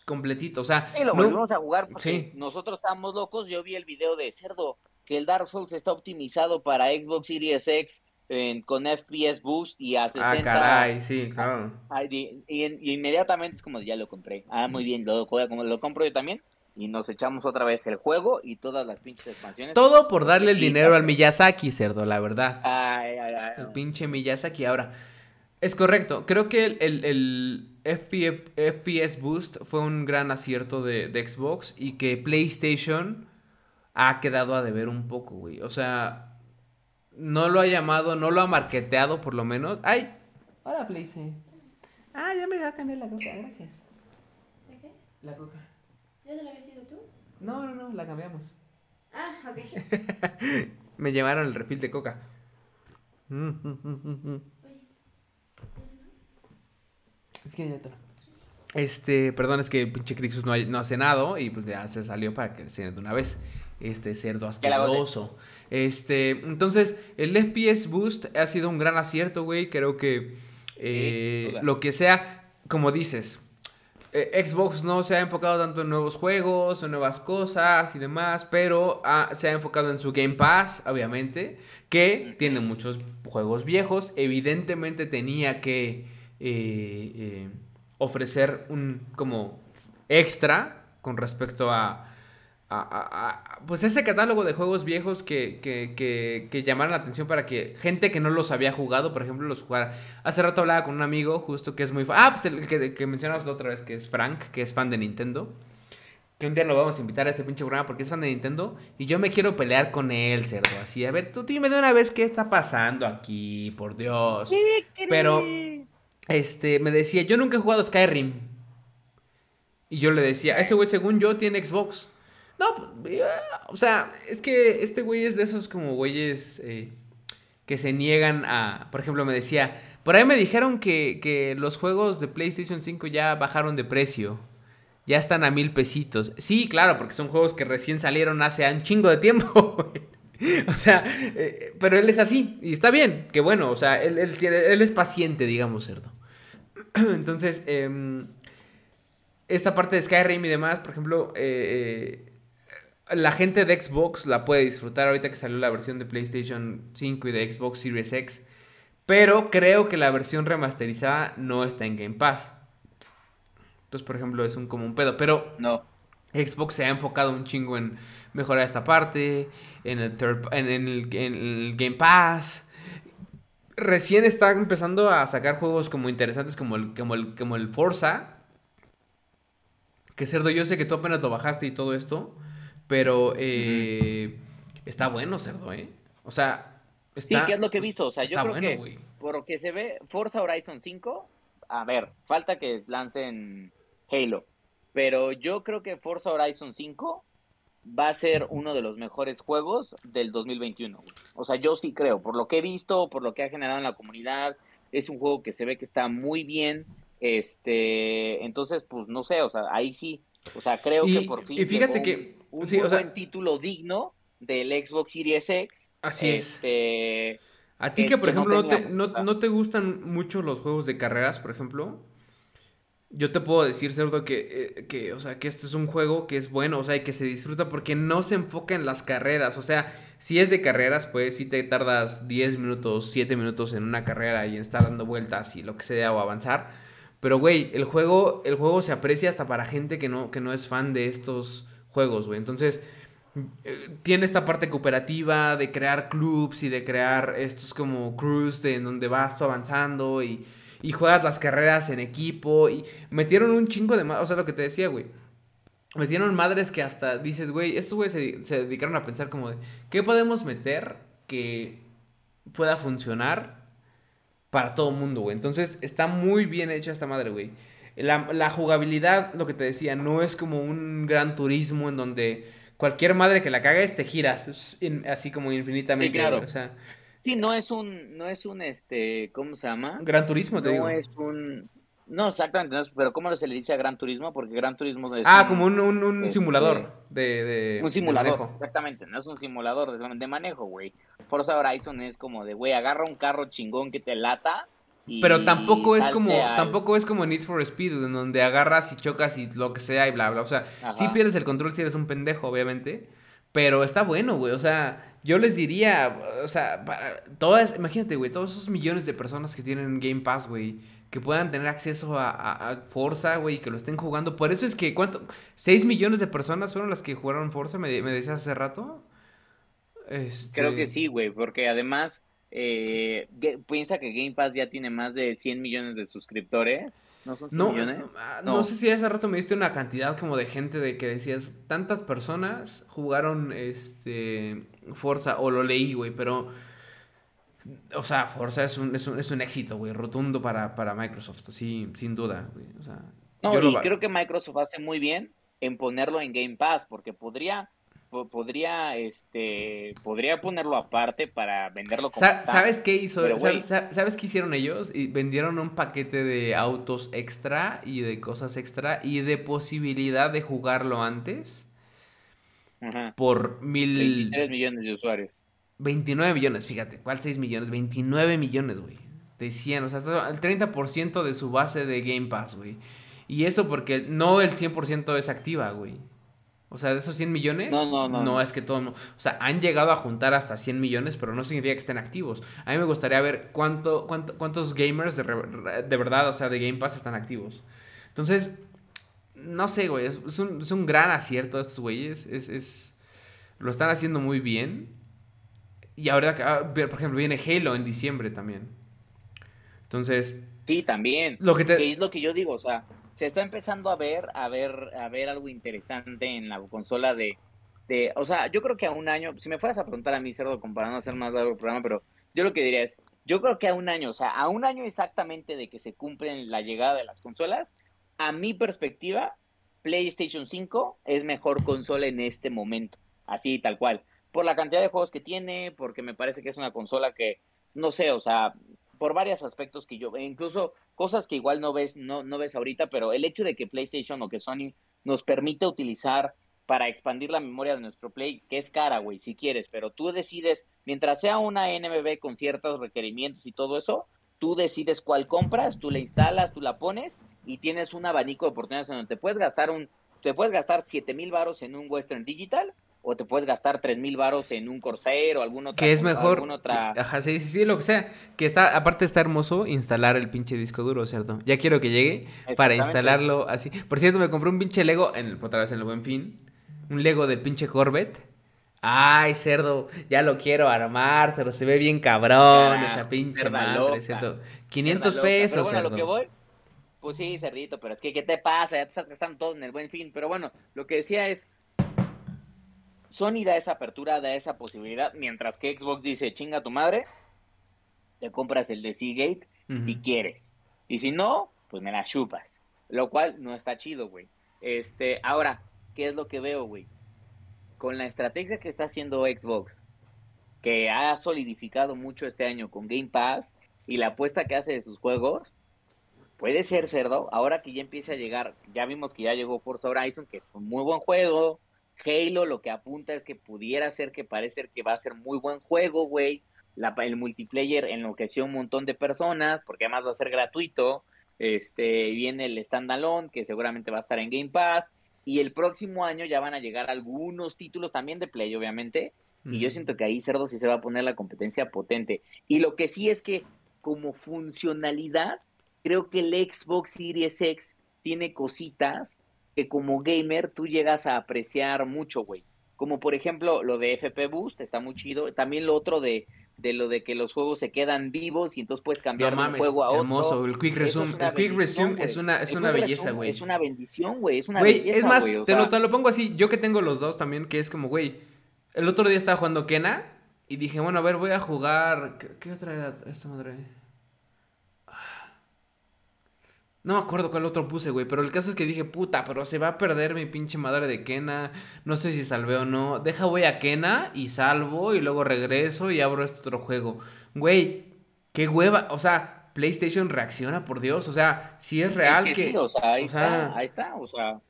completito, o sea... Y lo no- volvimos a jugar porque Sí. nosotros estábamos locos. Yo vi el video de Cerdo, que el Dark Souls está optimizado para Xbox Series X en- con FPS Boost y a 60. Ah, caray, sí, claro. Y, y- y inmediatamente es como ya lo compré. Ah, muy bien, lo, como lo compro yo también. Y nos echamos otra vez el juego y todas las pinches expansiones. Todo por darle el dinero al Miyazaki, cerdo, la verdad. Ay, ay, ay, El pinche Miyazaki. Ahora, es correcto. Creo que el, el- el FP FPS Boost fue un gran acierto de, de Xbox y que PlayStation ha quedado a deber un poco, güey. O sea, no lo ha llamado, no lo ha marketeado por lo menos. ¡Ay! Hola, PlayStation. Ah, ya me va a cambiar la coca, gracias. ¿De qué? La coca. ¿Ya te lo habías ido tú? No, no, no, la cambiamos. Ah, ok. Me llevaron el refil de coca. Mm, mm, mm, mm, mm. Oye, Es que ya te lo- Este, perdón, es que el pinche Crixus no ha, no ha cenado y pues ya se salió para que cene de una vez. Este cerdo asqueroso. Este, entonces, el FPS Boost ha sido un gran acierto, güey. Creo que eh, lo que sea, como dices, eh, Xbox no se ha enfocado tanto en nuevos juegos, en nuevas cosas y demás, pero se ha enfocado en su Game Pass, obviamente, que tiene muchos juegos viejos. Evidentemente tenía que eh, eh, ofrecer un como extra con respecto a, a- a- a- pues ese catálogo de juegos viejos que, que, que, que llamaran la atención para que gente que no los había jugado, por ejemplo, los jugara. Hace rato hablaba con un amigo justo que es muy fan. Ah, pues el que, que mencionamos la otra vez, que es Frank, que es fan de Nintendo. Que un día lo vamos a invitar a este pinche programa porque es fan de Nintendo. Y yo me quiero pelear con él, cerdo. Así, a ver, tú dime de una vez qué está pasando aquí, por Dios. Pero, este, me decía, yo nunca he jugado Skyrim. Y yo le decía, ese güey según yo tiene Xbox. No, pues, ya, o sea, es que este güey es de esos como güeyes eh, que se niegan a... Por ejemplo, me decía, por ahí me dijeron que, que los juegos de PlayStation 5 ya bajaron de precio. Ya están a mil pesitos. Sí, claro, porque son juegos que recién salieron hace un chingo de tiempo. o sea, eh, pero él es así. Y está bien, que bueno, o sea, él, él, tiene, él es paciente, digamos, cerdo. Entonces, em, esta parte de Skyrim y demás, por ejemplo, eh, eh, la gente de Xbox la puede disfrutar ahorita que salió la versión de PlayStation 5 y de Xbox Series X. Pero creo que la versión remasterizada no está en Game Pass. Entonces, por ejemplo, es un como un pedo. Pero No. Xbox se ha enfocado un chingo en mejorar esta parte, en el, third- en, en el, en el Game Pass. Recién está empezando a sacar juegos como interesantes como el, como el, como el Forza. Que cerdo, yo sé que tú apenas lo bajaste y todo esto. Pero eh, está bueno, cerdo, ¿eh? O sea, Sí, está, ¿qué es lo que he visto? O sea, yo creo bueno, que por lo que se ve, Forza Horizon 5, a ver, falta que lancen Halo, pero yo creo que Forza Horizon 5 va a ser uno de los mejores juegos del 2021. güey. O sea, yo sí creo, por lo que he visto, por lo que ha generado en la comunidad, es un juego que se ve que está muy bien, este, entonces, pues no sé, o sea, ahí sí, o sea, creo Y- que por fin y fíjate llegó que- un, un sí, muy o sea- buen título digno del Xbox Series X. Así es. Este, A ti eh, que, por que no ejemplo, no, te, no, punta. no te gustan mucho los juegos de carreras, por ejemplo, yo te puedo decir, Cerdo, que, eh, que, o sea, que esto es un juego que es bueno, o sea, y que se disfruta porque no se enfoca en las carreras. O sea, si es de carreras, pues sí te tardas 10 minutos, 7 minutos en una carrera y en estar dando vueltas y lo que sea o avanzar. Pero, güey, el juego, el juego se aprecia hasta para gente que no, que no es fan de estos juegos, güey. Entonces, eh, tiene esta parte cooperativa de crear clubs y de crear estos como crews de en donde vas tú avanzando y, y juegas las carreras en equipo y metieron un chingo de o sea, lo que te decía, güey. Metieron madres que hasta dices, güey, estos güeyes se, se dedicaron a pensar como de, ¿qué podemos meter que pueda funcionar para todo mundo, güey? Entonces, está muy bien hecha esta madre, güey. La, la jugabilidad, lo que te decía, no es como un gran turismo en donde cualquier madre que la cagues te giras in- así como infinitamente. Sí, claro. O sea, Sí, no es un, no es un, este, ¿cómo se llama? gran turismo, te digo. No es un, no exactamente, no es- pero ¿cómo se le dice a Gran Turismo? Porque Gran Turismo es Ah, como un, un- un este, simulador de, de- un de simulador, manejo. exactamente, no es un simulador de, de manejo, güey. Forza Horizon es como de, güey, agarra un carro chingón que te lata y Pero tampoco es como, al- tampoco es como Need for Speed, en donde agarras y chocas y lo que sea y bla, bla. O sea, sí Ajá. pierdes el control si eres un pendejo, obviamente. Pero está bueno, güey. O sea, yo les diría, o sea, para todas, imagínate, güey, todos esos millones de personas que tienen Game Pass, güey, que puedan tener acceso a, a- a Forza, güey, y que lo estén jugando. Por eso es que, ¿cuánto? ¿6 millones de personas fueron las que jugaron Forza? ¿Me, me decías hace rato? Este... Creo que sí, güey, porque además eh, piensa que Game Pass ya tiene más de 100 millones de suscriptores. ¿No son 100 No, millones? no, ah, no No. sé si hace rato me diste una cantidad como de gente de que decías, tantas personas jugaron este Forza, o lo leí, güey, pero, o sea, Forza es un, es un, es un éxito, güey, rotundo para, para Microsoft, sí, sin duda, güey, o sea, No, lo y creo que Microsoft hace muy bien en ponerlo en Game Pass, porque podría, po- podría, este, podría ponerlo aparte para venderlo como Sa-. ¿Sabes qué hizo? Pero, güey. ¿Sabes, sa- sabes qué hicieron ellos? Y vendieron un paquete de autos extra y de cosas extra y de posibilidad de jugarlo antes. Ajá. por mil... 23 millones de usuarios. 29 millones, fíjate, ¿cuál 6 millones? 29 millones, güey. De 100, o sea, el 30% de su base de Game Pass, güey. Y eso porque no el 100% es activa, güey. O sea, de esos 100 millones, No, no, no, no. es que todo... O sea, han llegado a juntar hasta 100 millones, pero no significa que estén activos. A mí me gustaría ver cuánto, cuánto- cuántos gamers de, de verdad, o sea, de Game Pass están activos. Entonces, no sé, güey, es, es un, es un gran acierto de estos güeyes. Es, es, lo están haciendo muy bien. Y ahora, ah, por ejemplo, viene Halo en diciembre también. Entonces, Sí, también. lo que te... Que es lo que yo digo, o sea, se está empezando a ver, a ver, a ver algo interesante en la consola de, de, o sea, yo creo que a un año, si me fueras a preguntar a mí, Cerdo, comparando a hacer más largo el programa, pero yo lo que diría es, yo creo que a un año, o sea, a un año exactamente de que se cumplen la llegada de las consolas, a mi perspectiva, PlayStation 5 es mejor consola en este momento, así tal cual, por la cantidad de juegos que tiene, porque me parece que es una consola que, no sé, o sea, por varios aspectos que yo, e incluso cosas que igual no ves, no, no ves ahorita, pero el hecho de que PlayStation o que Sony nos permite utilizar para expandir la memoria de nuestro Play, que es cara, güey, si quieres, pero tú decides, mientras sea una NBB con ciertos requerimientos y todo eso, tú decides cuál compras, tú la instalas, tú la pones y tienes un abanico de oportunidades en donde te puedes gastar un, te puedes gastar 7 mil varos en un Western Digital o te puedes gastar 3 mil varos en un Corsair o alguna otra Que es mejor. alguna otra que- ajá, sí, sí, sí, lo que sea. Que está, aparte está hermoso instalar el pinche disco duro, ¿cierto? Ya quiero que llegue para instalarlo así. Por cierto, me compré un pinche Lego, en, otra vez en el buen fin. Un Lego del pinche Corvette. Ay, cerdo, ya lo quiero armar, cerdo, se ve bien cabrón, Ya, esa pinche madre, loca, ¿cierto? 500 Cerda loca. pesos, bueno, a lo cerdo. que voy, pues sí, cerdito, pero es que, ¿qué te pasa? Ya te estás gastando todo en el buen fin. Pero bueno, lo que decía es, Sony da esa apertura, da esa posibilidad, mientras que Xbox dice, chinga tu madre, te compras el de Seagate si quieres. Y si no, pues me la chupas. Lo cual no está chido, güey. Este, ahora, ¿qué es lo que veo, güey? Con la estrategia que está haciendo Xbox, que ha solidificado mucho este año con Game Pass y la apuesta que hace de sus juegos, puede ser cerdo. Ahora que ya empieza a llegar, ya vimos que ya llegó Forza Horizon, que es un muy buen juego. Halo lo que apunta es que pudiera ser que parece ser que va a ser muy buen juego, güey. La- el multiplayer enloqueció un montón de personas, porque además va a ser gratuito. Este, viene el standalone, que seguramente va a estar en Game Pass. Y el próximo año ya van a llegar algunos títulos también de Play, obviamente. Y yo siento que ahí Cerdo sí se va a poner la competencia potente. Y lo que sí es que como funcionalidad, creo que el Xbox Series X tiene cositas que como gamer tú llegas a apreciar mucho, güey. Como por ejemplo lo de FP Boost, está muy chido. También lo otro de, de lo de que los juegos se quedan vivos y entonces puedes No cambiar de un juego a otro. hermoso, el Quick Resume, es el Quick Resume es una, es una belleza, güey. Es una bendición, güey. Es una belleza, es más, te, lo, te lo pongo así, yo que tengo los dos también, que es como, güey, el otro día estaba jugando Kena y dije, bueno, a ver, voy a jugar, ¿qué, qué otra era esta madre? Ah. No me acuerdo cuál otro puse, güey, pero el caso es que dije, puta, pero se va a perder mi pinche madre de Kena, no sé si salvé o no, deja voy a Kena y salvo y luego regreso y abro este otro juego. Güey, qué hueva, o sea, PlayStation reacciona, por Dios, o sea, si es real es que... que, sí, o sea, ahí o sea- está, ahí está, o sea.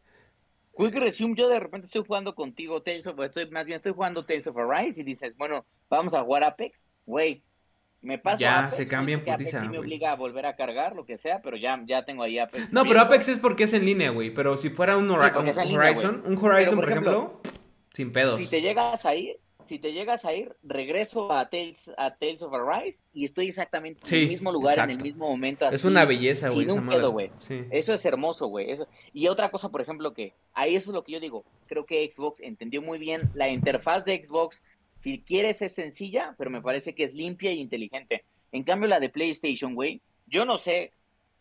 Quick Resume, yo de repente estoy jugando contigo Tales of, estoy, más bien estoy jugando Tales of Arise y dices, bueno, vamos a jugar Apex, güey, me paso Ya, Apex, se cambia en Apex putiza, sí me obliga a volver a cargar, lo que sea, pero ya, ya tengo ahí Apex. No, pero. Apex es porque es en línea, güey. Pero si fuera un, Sí, línea, Horizon, un Horizon, por por ejemplo, sin pedos. Si te llegas a ir, si te llegas a ir, regreso a Tales, a Tales of Arise y estoy exactamente en el mismo lugar, en el mismo momento. es una belleza, güey. sin un pedo, güey. Sí. Eso es hermoso, güey. Eso... Y otra cosa, por ejemplo, que ahí eso es lo que yo digo. Creo que Xbox entendió muy bien la interfaz de Xbox. Si quieres es sencilla, pero me parece que es limpia y inteligente. En cambio, la de PlayStation, güey, yo no sé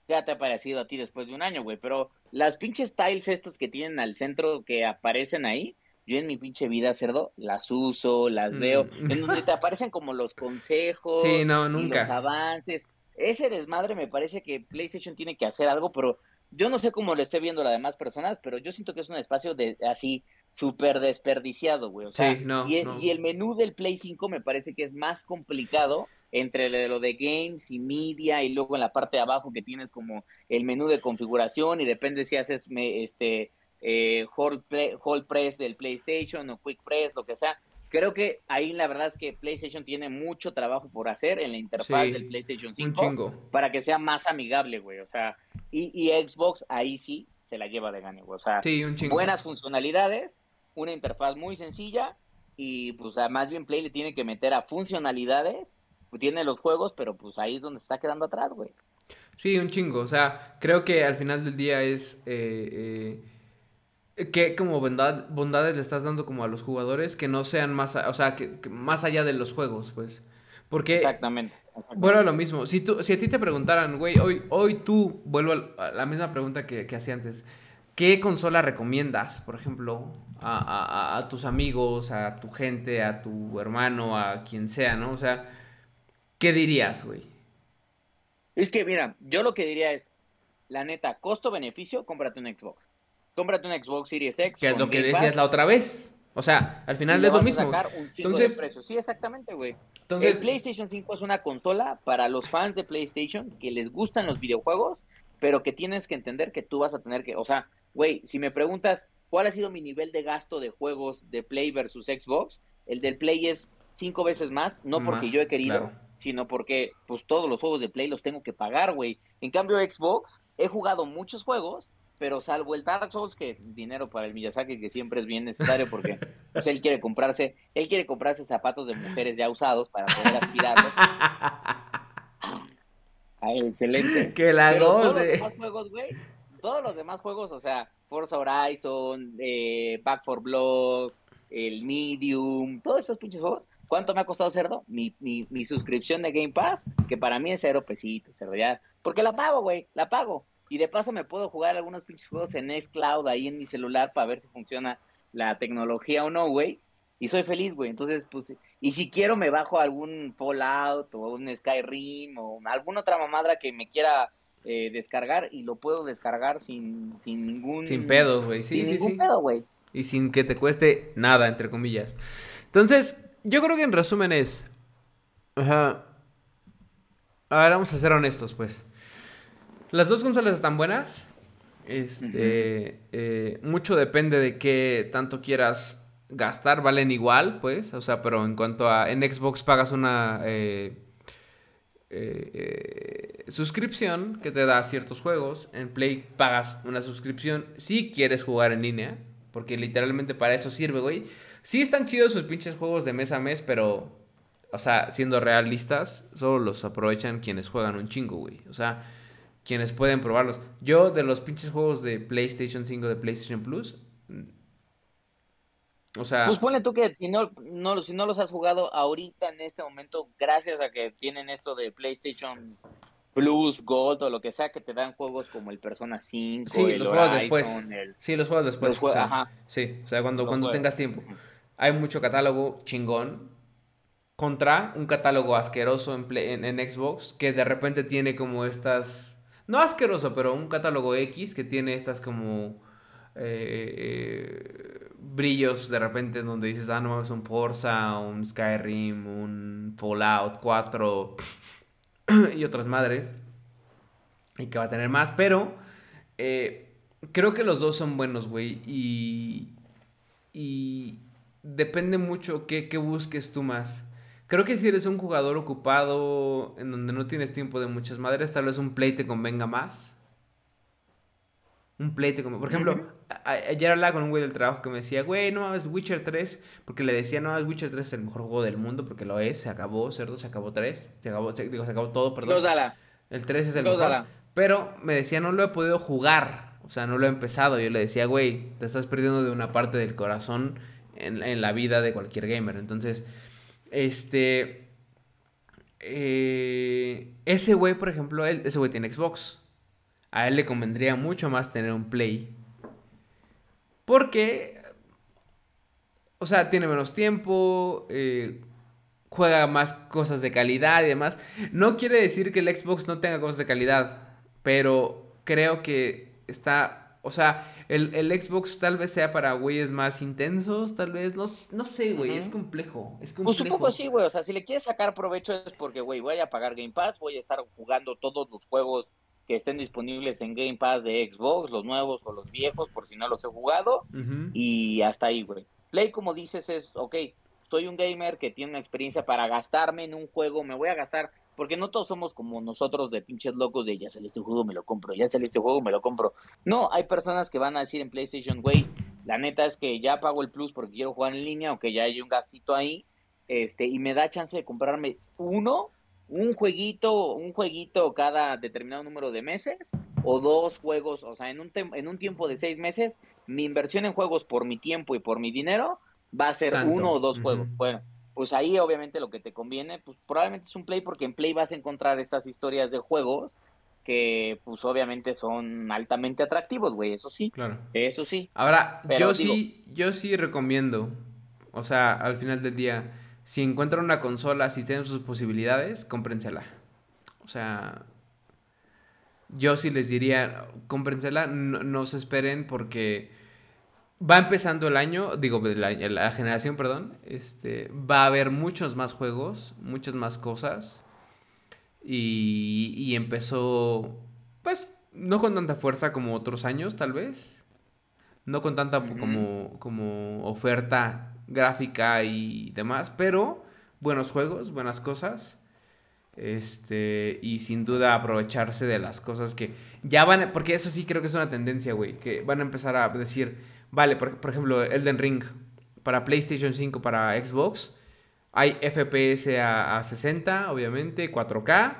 qué te ha parecido a ti después de un año, güey, pero las pinches tiles estos que tienen al centro que aparecen ahí, yo en mi pinche vida, cerdo, las uso, las Mm. veo, en donde te aparecen como los consejos Sí, no, y los nunca. avances. Ese desmadre me parece que PlayStation tiene que hacer algo, pero yo no sé cómo lo esté viendo las demás personas, pero yo siento que es un espacio de así súper desperdiciado, güey. O sea, Sí, no, y, el, no. y el menú del Play 5 me parece que es más complicado entre lo de- games y media y luego en la parte de abajo que tienes como el menú de configuración y depende si haces me- este eh, hold, play- hold press del PlayStation o quick press, lo que sea. Creo que ahí la verdad es que PlayStation tiene mucho trabajo por hacer en la interfaz Sí, del PlayStation Un 5 chingo. para que sea más amigable, güey. O sea, y, y Xbox ahí sí se la lleva de gane. O sea, Sí, un chingo. buenas funcionalidades, una interfaz muy sencilla y pues a más bien Play le tiene que meter a funcionalidades, pues, tiene los juegos, pero pues ahí es donde se está quedando atrás, güey. Sí, un chingo. O sea, creo que al final del día es eh, eh, que como bondad- bondades le estás dando como a los jugadores que no sean más, o sea, que, que más allá de los juegos, pues. Porque Exactamente. Exactamente. Bueno, lo mismo. Si, tú, si a ti te preguntaran, güey, hoy, hoy tú, vuelvo a la misma pregunta que, que hacía antes. ¿Qué consola recomiendas, por ejemplo, a, a- a- a tus amigos, a tu gente, a tu hermano, a quien sea, ¿no? O sea, ¿qué dirías, güey? Es que mira, yo lo que diría es, la neta, costo-beneficio, cómprate un Xbox. Cómprate un Xbox Series X. Que es lo que decías la otra vez. O sea, al final es lo mismo. Entonces-. Sí, exactamente, güey. Entonces, el PlayStation 5 es una consola para los fans de PlayStation que les gustan los videojuegos, pero que tienes que entender que tú vas a tener que, o sea, güey, si me preguntas cuál ha sido mi nivel de gasto de juegos de Play versus Xbox, el del Play es cinco veces más, no porque Más, yo he querido, claro. sino porque pues todos los juegos de Play los tengo que pagar, güey. En cambio Xbox, he jugado muchos juegos, pero salvo el Dark Souls, que dinero para el Miyazaki, que siempre es bien necesario porque pues, él quiere comprarse, él quiere comprarse zapatos de mujeres ya usados para poder aspirarlos. Ay, excelente. que la Pero todos los goce. demás juegos, güey, todos los demás juegos, o sea, Forza Horizon, eh, Back for Blood, el Medium, todos esos pinches juegos, ¿cuánto me ha costado, cerdo? Mi, mi, mi suscripción de Game Pass, que para mí es cero pesitos, cerdo, ya. Porque la pago, güey, la pago. Y de paso me puedo jugar algunos pinches juegos en Xcloud ahí en mi celular para ver si funciona la tecnología o no, güey. Y soy feliz, güey. Entonces, pues, y si quiero me bajo algún Fallout o un Skyrim o alguna otra mamadra que me quiera eh, descargar y lo puedo descargar sin, sin ningún... Sin pedos, güey. Sí, sin sí, ningún sí. pedo, güey. y sin que te cueste nada, entre comillas. Entonces, yo creo que en resumen es... Ajá. A ver, vamos a ser honestos, pues. Las dos consolas están buenas. Este, eh, mucho depende de qué tanto quieras gastar. Valen igual, pues. O sea, pero en cuanto a... En Xbox pagas una... eh, eh, eh, suscripción que te da ciertos juegos. En Play pagas una suscripción si quieres jugar en línea. Porque literalmente para eso sirve, güey. Sí están chidos sus pinches juegos de mes a mes, pero... O sea, siendo realistas, solo los aprovechan quienes juegan un chingo, güey. O sea, quienes pueden probarlos. Yo de los pinches juegos de PlayStation 5 de PlayStation Plus... mm, O sea... Pues ponle tú que si no, no, si no los has jugado ahorita en este momento, gracias a que tienen esto de PlayStation Plus, Gold o lo que sea, que te dan juegos como el Persona 5, Sí, el los juegos después. el... Sí, los juegos después. Los jue- o sea, ajá. Sí, o sea, cuando, Los cuando juegos. tengas tiempo. Hay mucho catálogo chingón contra un catálogo asqueroso en, Play- en, en Xbox que de repente tiene como estas... No asqueroso, pero un catálogo X que tiene estas como... eh, eh, brillos de repente donde dices, ah, no mames, un Forza, un Skyrim, un Fallout 4 y otras madres. Y que va a tener más, pero eh, creo que los dos son buenos, güey. Y, y depende mucho qué, qué busques tú más. Creo que si eres un jugador ocupado en donde no tienes tiempo de muchas madres, tal vez un play te convenga más. Un play te convenga. Por ejemplo, ayer hablaba con un güey del trabajo que me decía, güey, no mames, Witcher 3. Porque le decía, no mames, Witcher 3 es el mejor juego del mundo, porque lo es, se acabó, cerdo, se acabó 3. Se acabó, se- digo, se acabó todo, perdón. Gózala. El 3 es el Gózala. mejor. Pero me decía, no lo he podido jugar. O sea, no lo he empezado. Yo le decía, güey, te estás perdiendo de una parte del corazón en, en la vida de cualquier gamer. Entonces, este. eh, ese güey, por ejemplo, él, ese güey tiene Xbox. A él le convendría mucho más tener un Play. Porque. O sea, tiene menos tiempo. eh, juega más cosas de calidad y demás. No quiere decir que el Xbox no tenga cosas de calidad, pero creo que está, o sea, el, el Xbox tal vez sea para güeyes más intensos, tal vez, no, no sé, güey, es complejo, es complejo. Pues un poco sí, güey. O sea, si le quieres sacar provecho es porque, güey, voy a pagar Game Pass, voy a estar jugando todos los juegos que estén disponibles en Game Pass de Xbox, los nuevos o los viejos, por si no los he jugado, Ujú. y hasta ahí, güey. Play, como dices, es, ok, soy un gamer que tiene una experiencia para gastarme en un juego, me voy a gastar, porque no todos somos como nosotros de pinches locos de ya salió este juego, me lo compro, ya salió este juego, me lo compro. No, hay personas que van a decir en PlayStation, güey, la neta es que ya pago el plus porque quiero jugar en línea, aunque ya hay un gastito ahí, este, y me da chance de comprarme uno, un jueguito, un jueguito cada determinado número de meses, o dos juegos, o sea, en un, en un tiempo de seis meses, mi inversión en juegos por mi tiempo y por mi dinero va a ser Tanto. uno o dos juegos. Bueno, pues ahí obviamente lo que te conviene, pues probablemente es un Play, porque en Play vas a encontrar estas historias de juegos que pues obviamente son altamente atractivos, güey, eso sí, Claro. eso sí. Ahora, Pero yo digo- sí, yo sí recomiendo, o sea, al final del día, si encuentran una consola, si tienen sus posibilidades, cómprensela. O sea, yo sí les diría, cómprensela, no, no se esperen porque va empezando el año, digo, la, la generación, perdón, este, va a haber muchos más juegos, muchas más cosas. Y, y empezó, pues, no con tanta fuerza como otros años, tal vez. No con tanta como, como oferta gráfica y demás, pero buenos juegos, buenas cosas. Este, y sin duda aprovecharse de las cosas que ya van, a- porque eso sí creo que es una tendencia, güey, que van a empezar a decir, vale, por, por ejemplo, Elden Ring para PlayStation 5, para Xbox, hay FPS a, a 60, obviamente, 4K,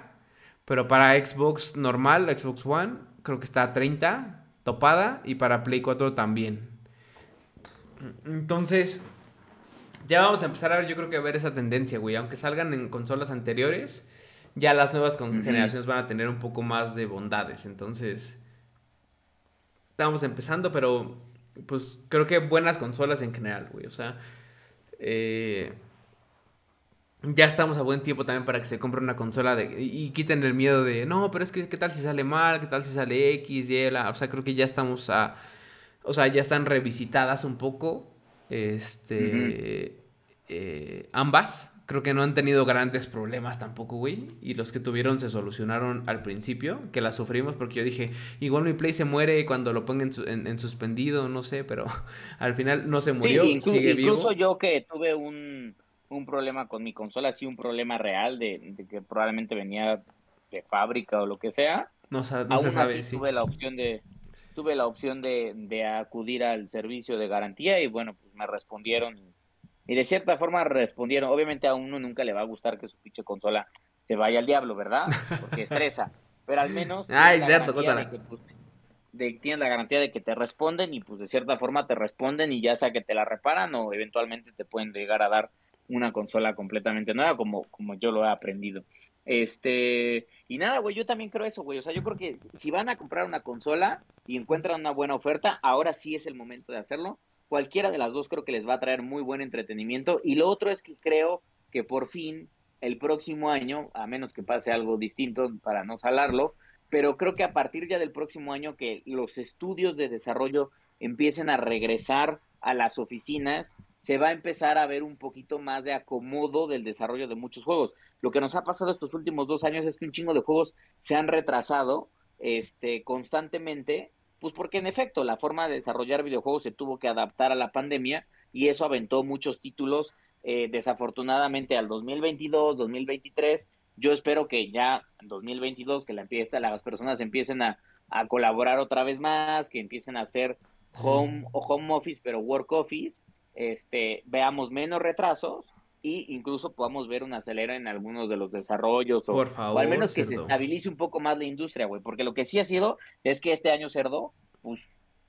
pero para Xbox normal, Xbox One, creo que está a 30, topada, y para Play 4 también. Entonces, ya vamos a empezar a ver, yo creo que a ver esa tendencia, güey. Aunque salgan en consolas anteriores, ya las nuevas con- generaciones van a tener un poco más de bondades. Entonces, estamos empezando, pero pues creo que buenas consolas en general, güey. O sea, eh, ya estamos a buen tiempo también para que se compre una consola de, y, y quiten el miedo de, no, pero es que qué tal si sale mal, qué tal si sale X, Y, la, o sea, creo que ya estamos a, o sea, ya están revisitadas un poco, este, eh, ambas. Creo que no han tenido grandes problemas tampoco, güey. Y los que tuvieron se solucionaron al principio, que las sufrimos porque yo dije, igual mi Play se muere cuando lo ponga en, en- en suspendido, no sé, pero al final no se murió, sí, inclu- sigue vivo. incluso yo que tuve un, un problema con mi consola, sí, un problema real de, de que probablemente venía de fábrica o lo que sea, No, no aún se sabe, así sí. tuve la opción de tuve la opción de, de acudir al servicio de garantía y bueno, pues me respondieron y de cierta forma respondieron. Obviamente a uno nunca le va a gustar que su pinche consola se vaya al diablo, ¿verdad? Porque estresa. Pero al menos la cierto, cosa. de que, pues, de- tienes la garantía de que te responden y pues de cierta forma te responden y ya sea que te la reparan o eventualmente te pueden llegar a dar una consola completamente nueva como, como yo lo he aprendido. Este, y nada, güey, yo también creo eso, güey. O sea, yo creo que si van a comprar una consola y encuentran una buena oferta, ahora sí es el momento de hacerlo. Cualquiera de las dos creo que les va a traer muy buen entretenimiento. Y lo otro es que creo que por fin el próximo año, a menos que pase algo distinto para no salarlo, pero creo que a partir ya del próximo año que los estudios de desarrollo empiecen a regresar a las oficinas, se va a empezar a ver un poquito más de acomodo del desarrollo de muchos juegos. Lo que nos ha pasado estos últimos dos años es que un chingo de juegos se han retrasado este, constantemente, pues porque en efecto la forma de desarrollar videojuegos se tuvo que adaptar a la pandemia y eso aventó muchos títulos eh, desafortunadamente al 2022, 2023. Yo espero que ya en 2022 que la empieza, las personas empiecen a, a colaborar otra vez más, que empiecen a hacer home o home office, pero work office, este, veamos menos retrasos y incluso podamos ver un acelera en algunos de los desarrollos o, Por o favor, al menos que se estabilice un poco más la industria, güey, porque lo que sí ha sido es que este año cerdo, pues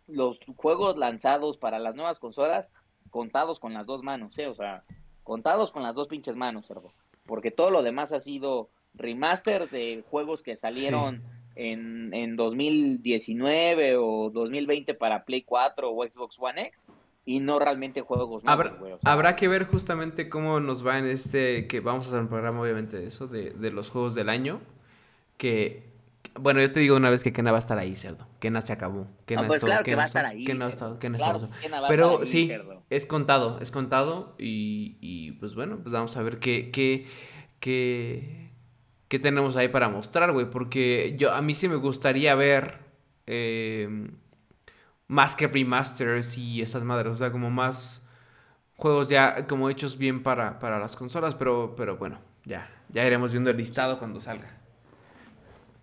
los juegos lanzados para las nuevas consolas contados con las dos manos, ¿eh? o sea, contados con las dos pinches manos, cerdo, porque todo lo demás ha sido remaster de juegos que salieron en, en 2019 o 2020 para Play 4 o Xbox One X y no realmente juegos nuevos, Habrá, güey, o sea, habrá que ver justamente cómo nos va en este, que vamos a hacer un programa obviamente de eso, de, de los juegos del año, que, bueno, yo te digo una vez que Kena va a estar ahí, cerdo, Kena se acabó, Kena Ah, pues todo, claro que va a estar ahí, Kena cerdo. Kena Claro Kena va Pero ahí, sí, cerdo. es contado, es contado y, y pues bueno, pues vamos a ver qué, qué, qué, qué qué tenemos ahí para mostrar, güey. Porque yo, a mí sí me gustaría ver eh, más que remasters y estas madres. O sea, como más juegos ya como hechos bien para, para las consolas. Pero, pero bueno, ya, ya iremos viendo el listado cuando salga.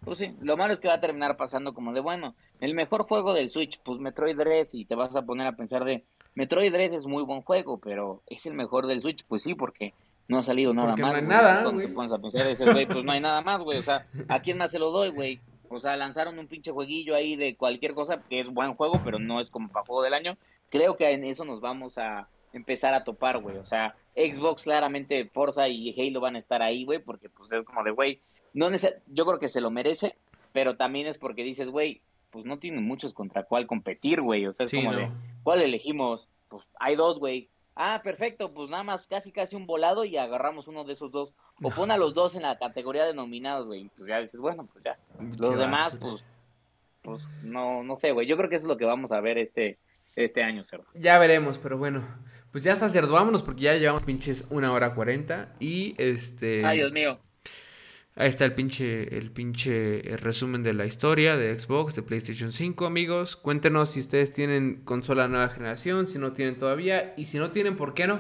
Pues sí, lo malo es que va a terminar pasando como de, bueno, el mejor juego del Switch, pues Metroid Dread, y te vas a poner a pensar de, Metroid Dread es muy buen juego, pero es el mejor del Switch, pues sí, porque no ha salido nada Porque no más. hay güey. nada, Cuando güey. te pones a pensar, dices, güey, pues no hay nada más, güey, o sea, ¿a quién más se lo doy, güey? O sea, lanzaron un pinche jueguillo ahí de cualquier cosa, que es buen juego, pero no es como para juego del año. Creo que en eso nos vamos a empezar a topar, güey. O sea, Xbox claramente, Forza y Halo van a estar ahí, güey, porque pues es como de, güey, no neces- yo creo que se lo merece, pero también es porque dices, güey, pues no tienen muchos contra cuál competir, güey. O sea, es Sí, como no. de, ¿cuál elegimos? Pues hay dos, güey. Ah, perfecto, pues nada más casi casi un volado y agarramos uno de esos dos. O pon a los dos en la categoría de nominados, güey. Pues ya dices, bueno, pues ya. Los demás, pues, pues no, no sé, güey. Yo creo que eso es lo que vamos a ver este, este año, Cerdo. Ya veremos, pero bueno. Pues ya está, cerdo. Vámonos porque ya llevamos pinches una hora cuarenta. Y este. Ay, Dios mío. Ahí está el pinche, el pinche eh, resumen de la historia de Xbox, de PlayStation 5, amigos. Cuéntenos si ustedes tienen consola nueva generación, si no tienen todavía. Y si no tienen, ¿por qué no?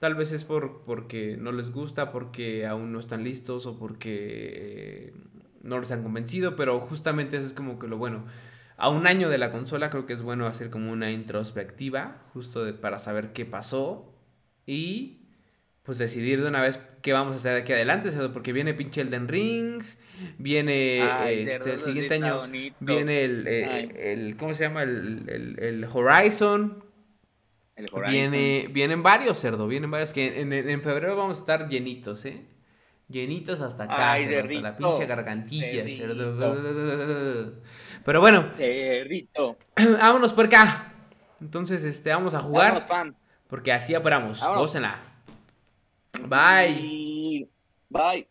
Tal vez es por, porque no les gusta, porque aún no están listos o porque eh, no les han convencido. Pero justamente eso es como que lo bueno. A un año de la consola creo que es bueno hacer como una introspectiva, justo de- para saber qué pasó. Y pues decidir de una vez qué vamos a hacer de aquí adelante, Cerdo, porque viene pinche Elden Ring, viene Ay, este, el siguiente año, bonito. viene el, eh, el, ¿cómo se llama? El, el- el Horizon, El Horizon. viene, vienen varios, Cerdo, vienen varios, que en, en- en febrero vamos a estar llenitos, ¿eh? Llenitos hasta acá, Ay, Cerdo, hasta la pinche gargantilla. Cerdo. Pero bueno, Cerdito. vámonos por acá. Entonces, este, vamos a jugar, Vámonos, fam. porque así. Vámonos. Gócenla. Bye. Bye.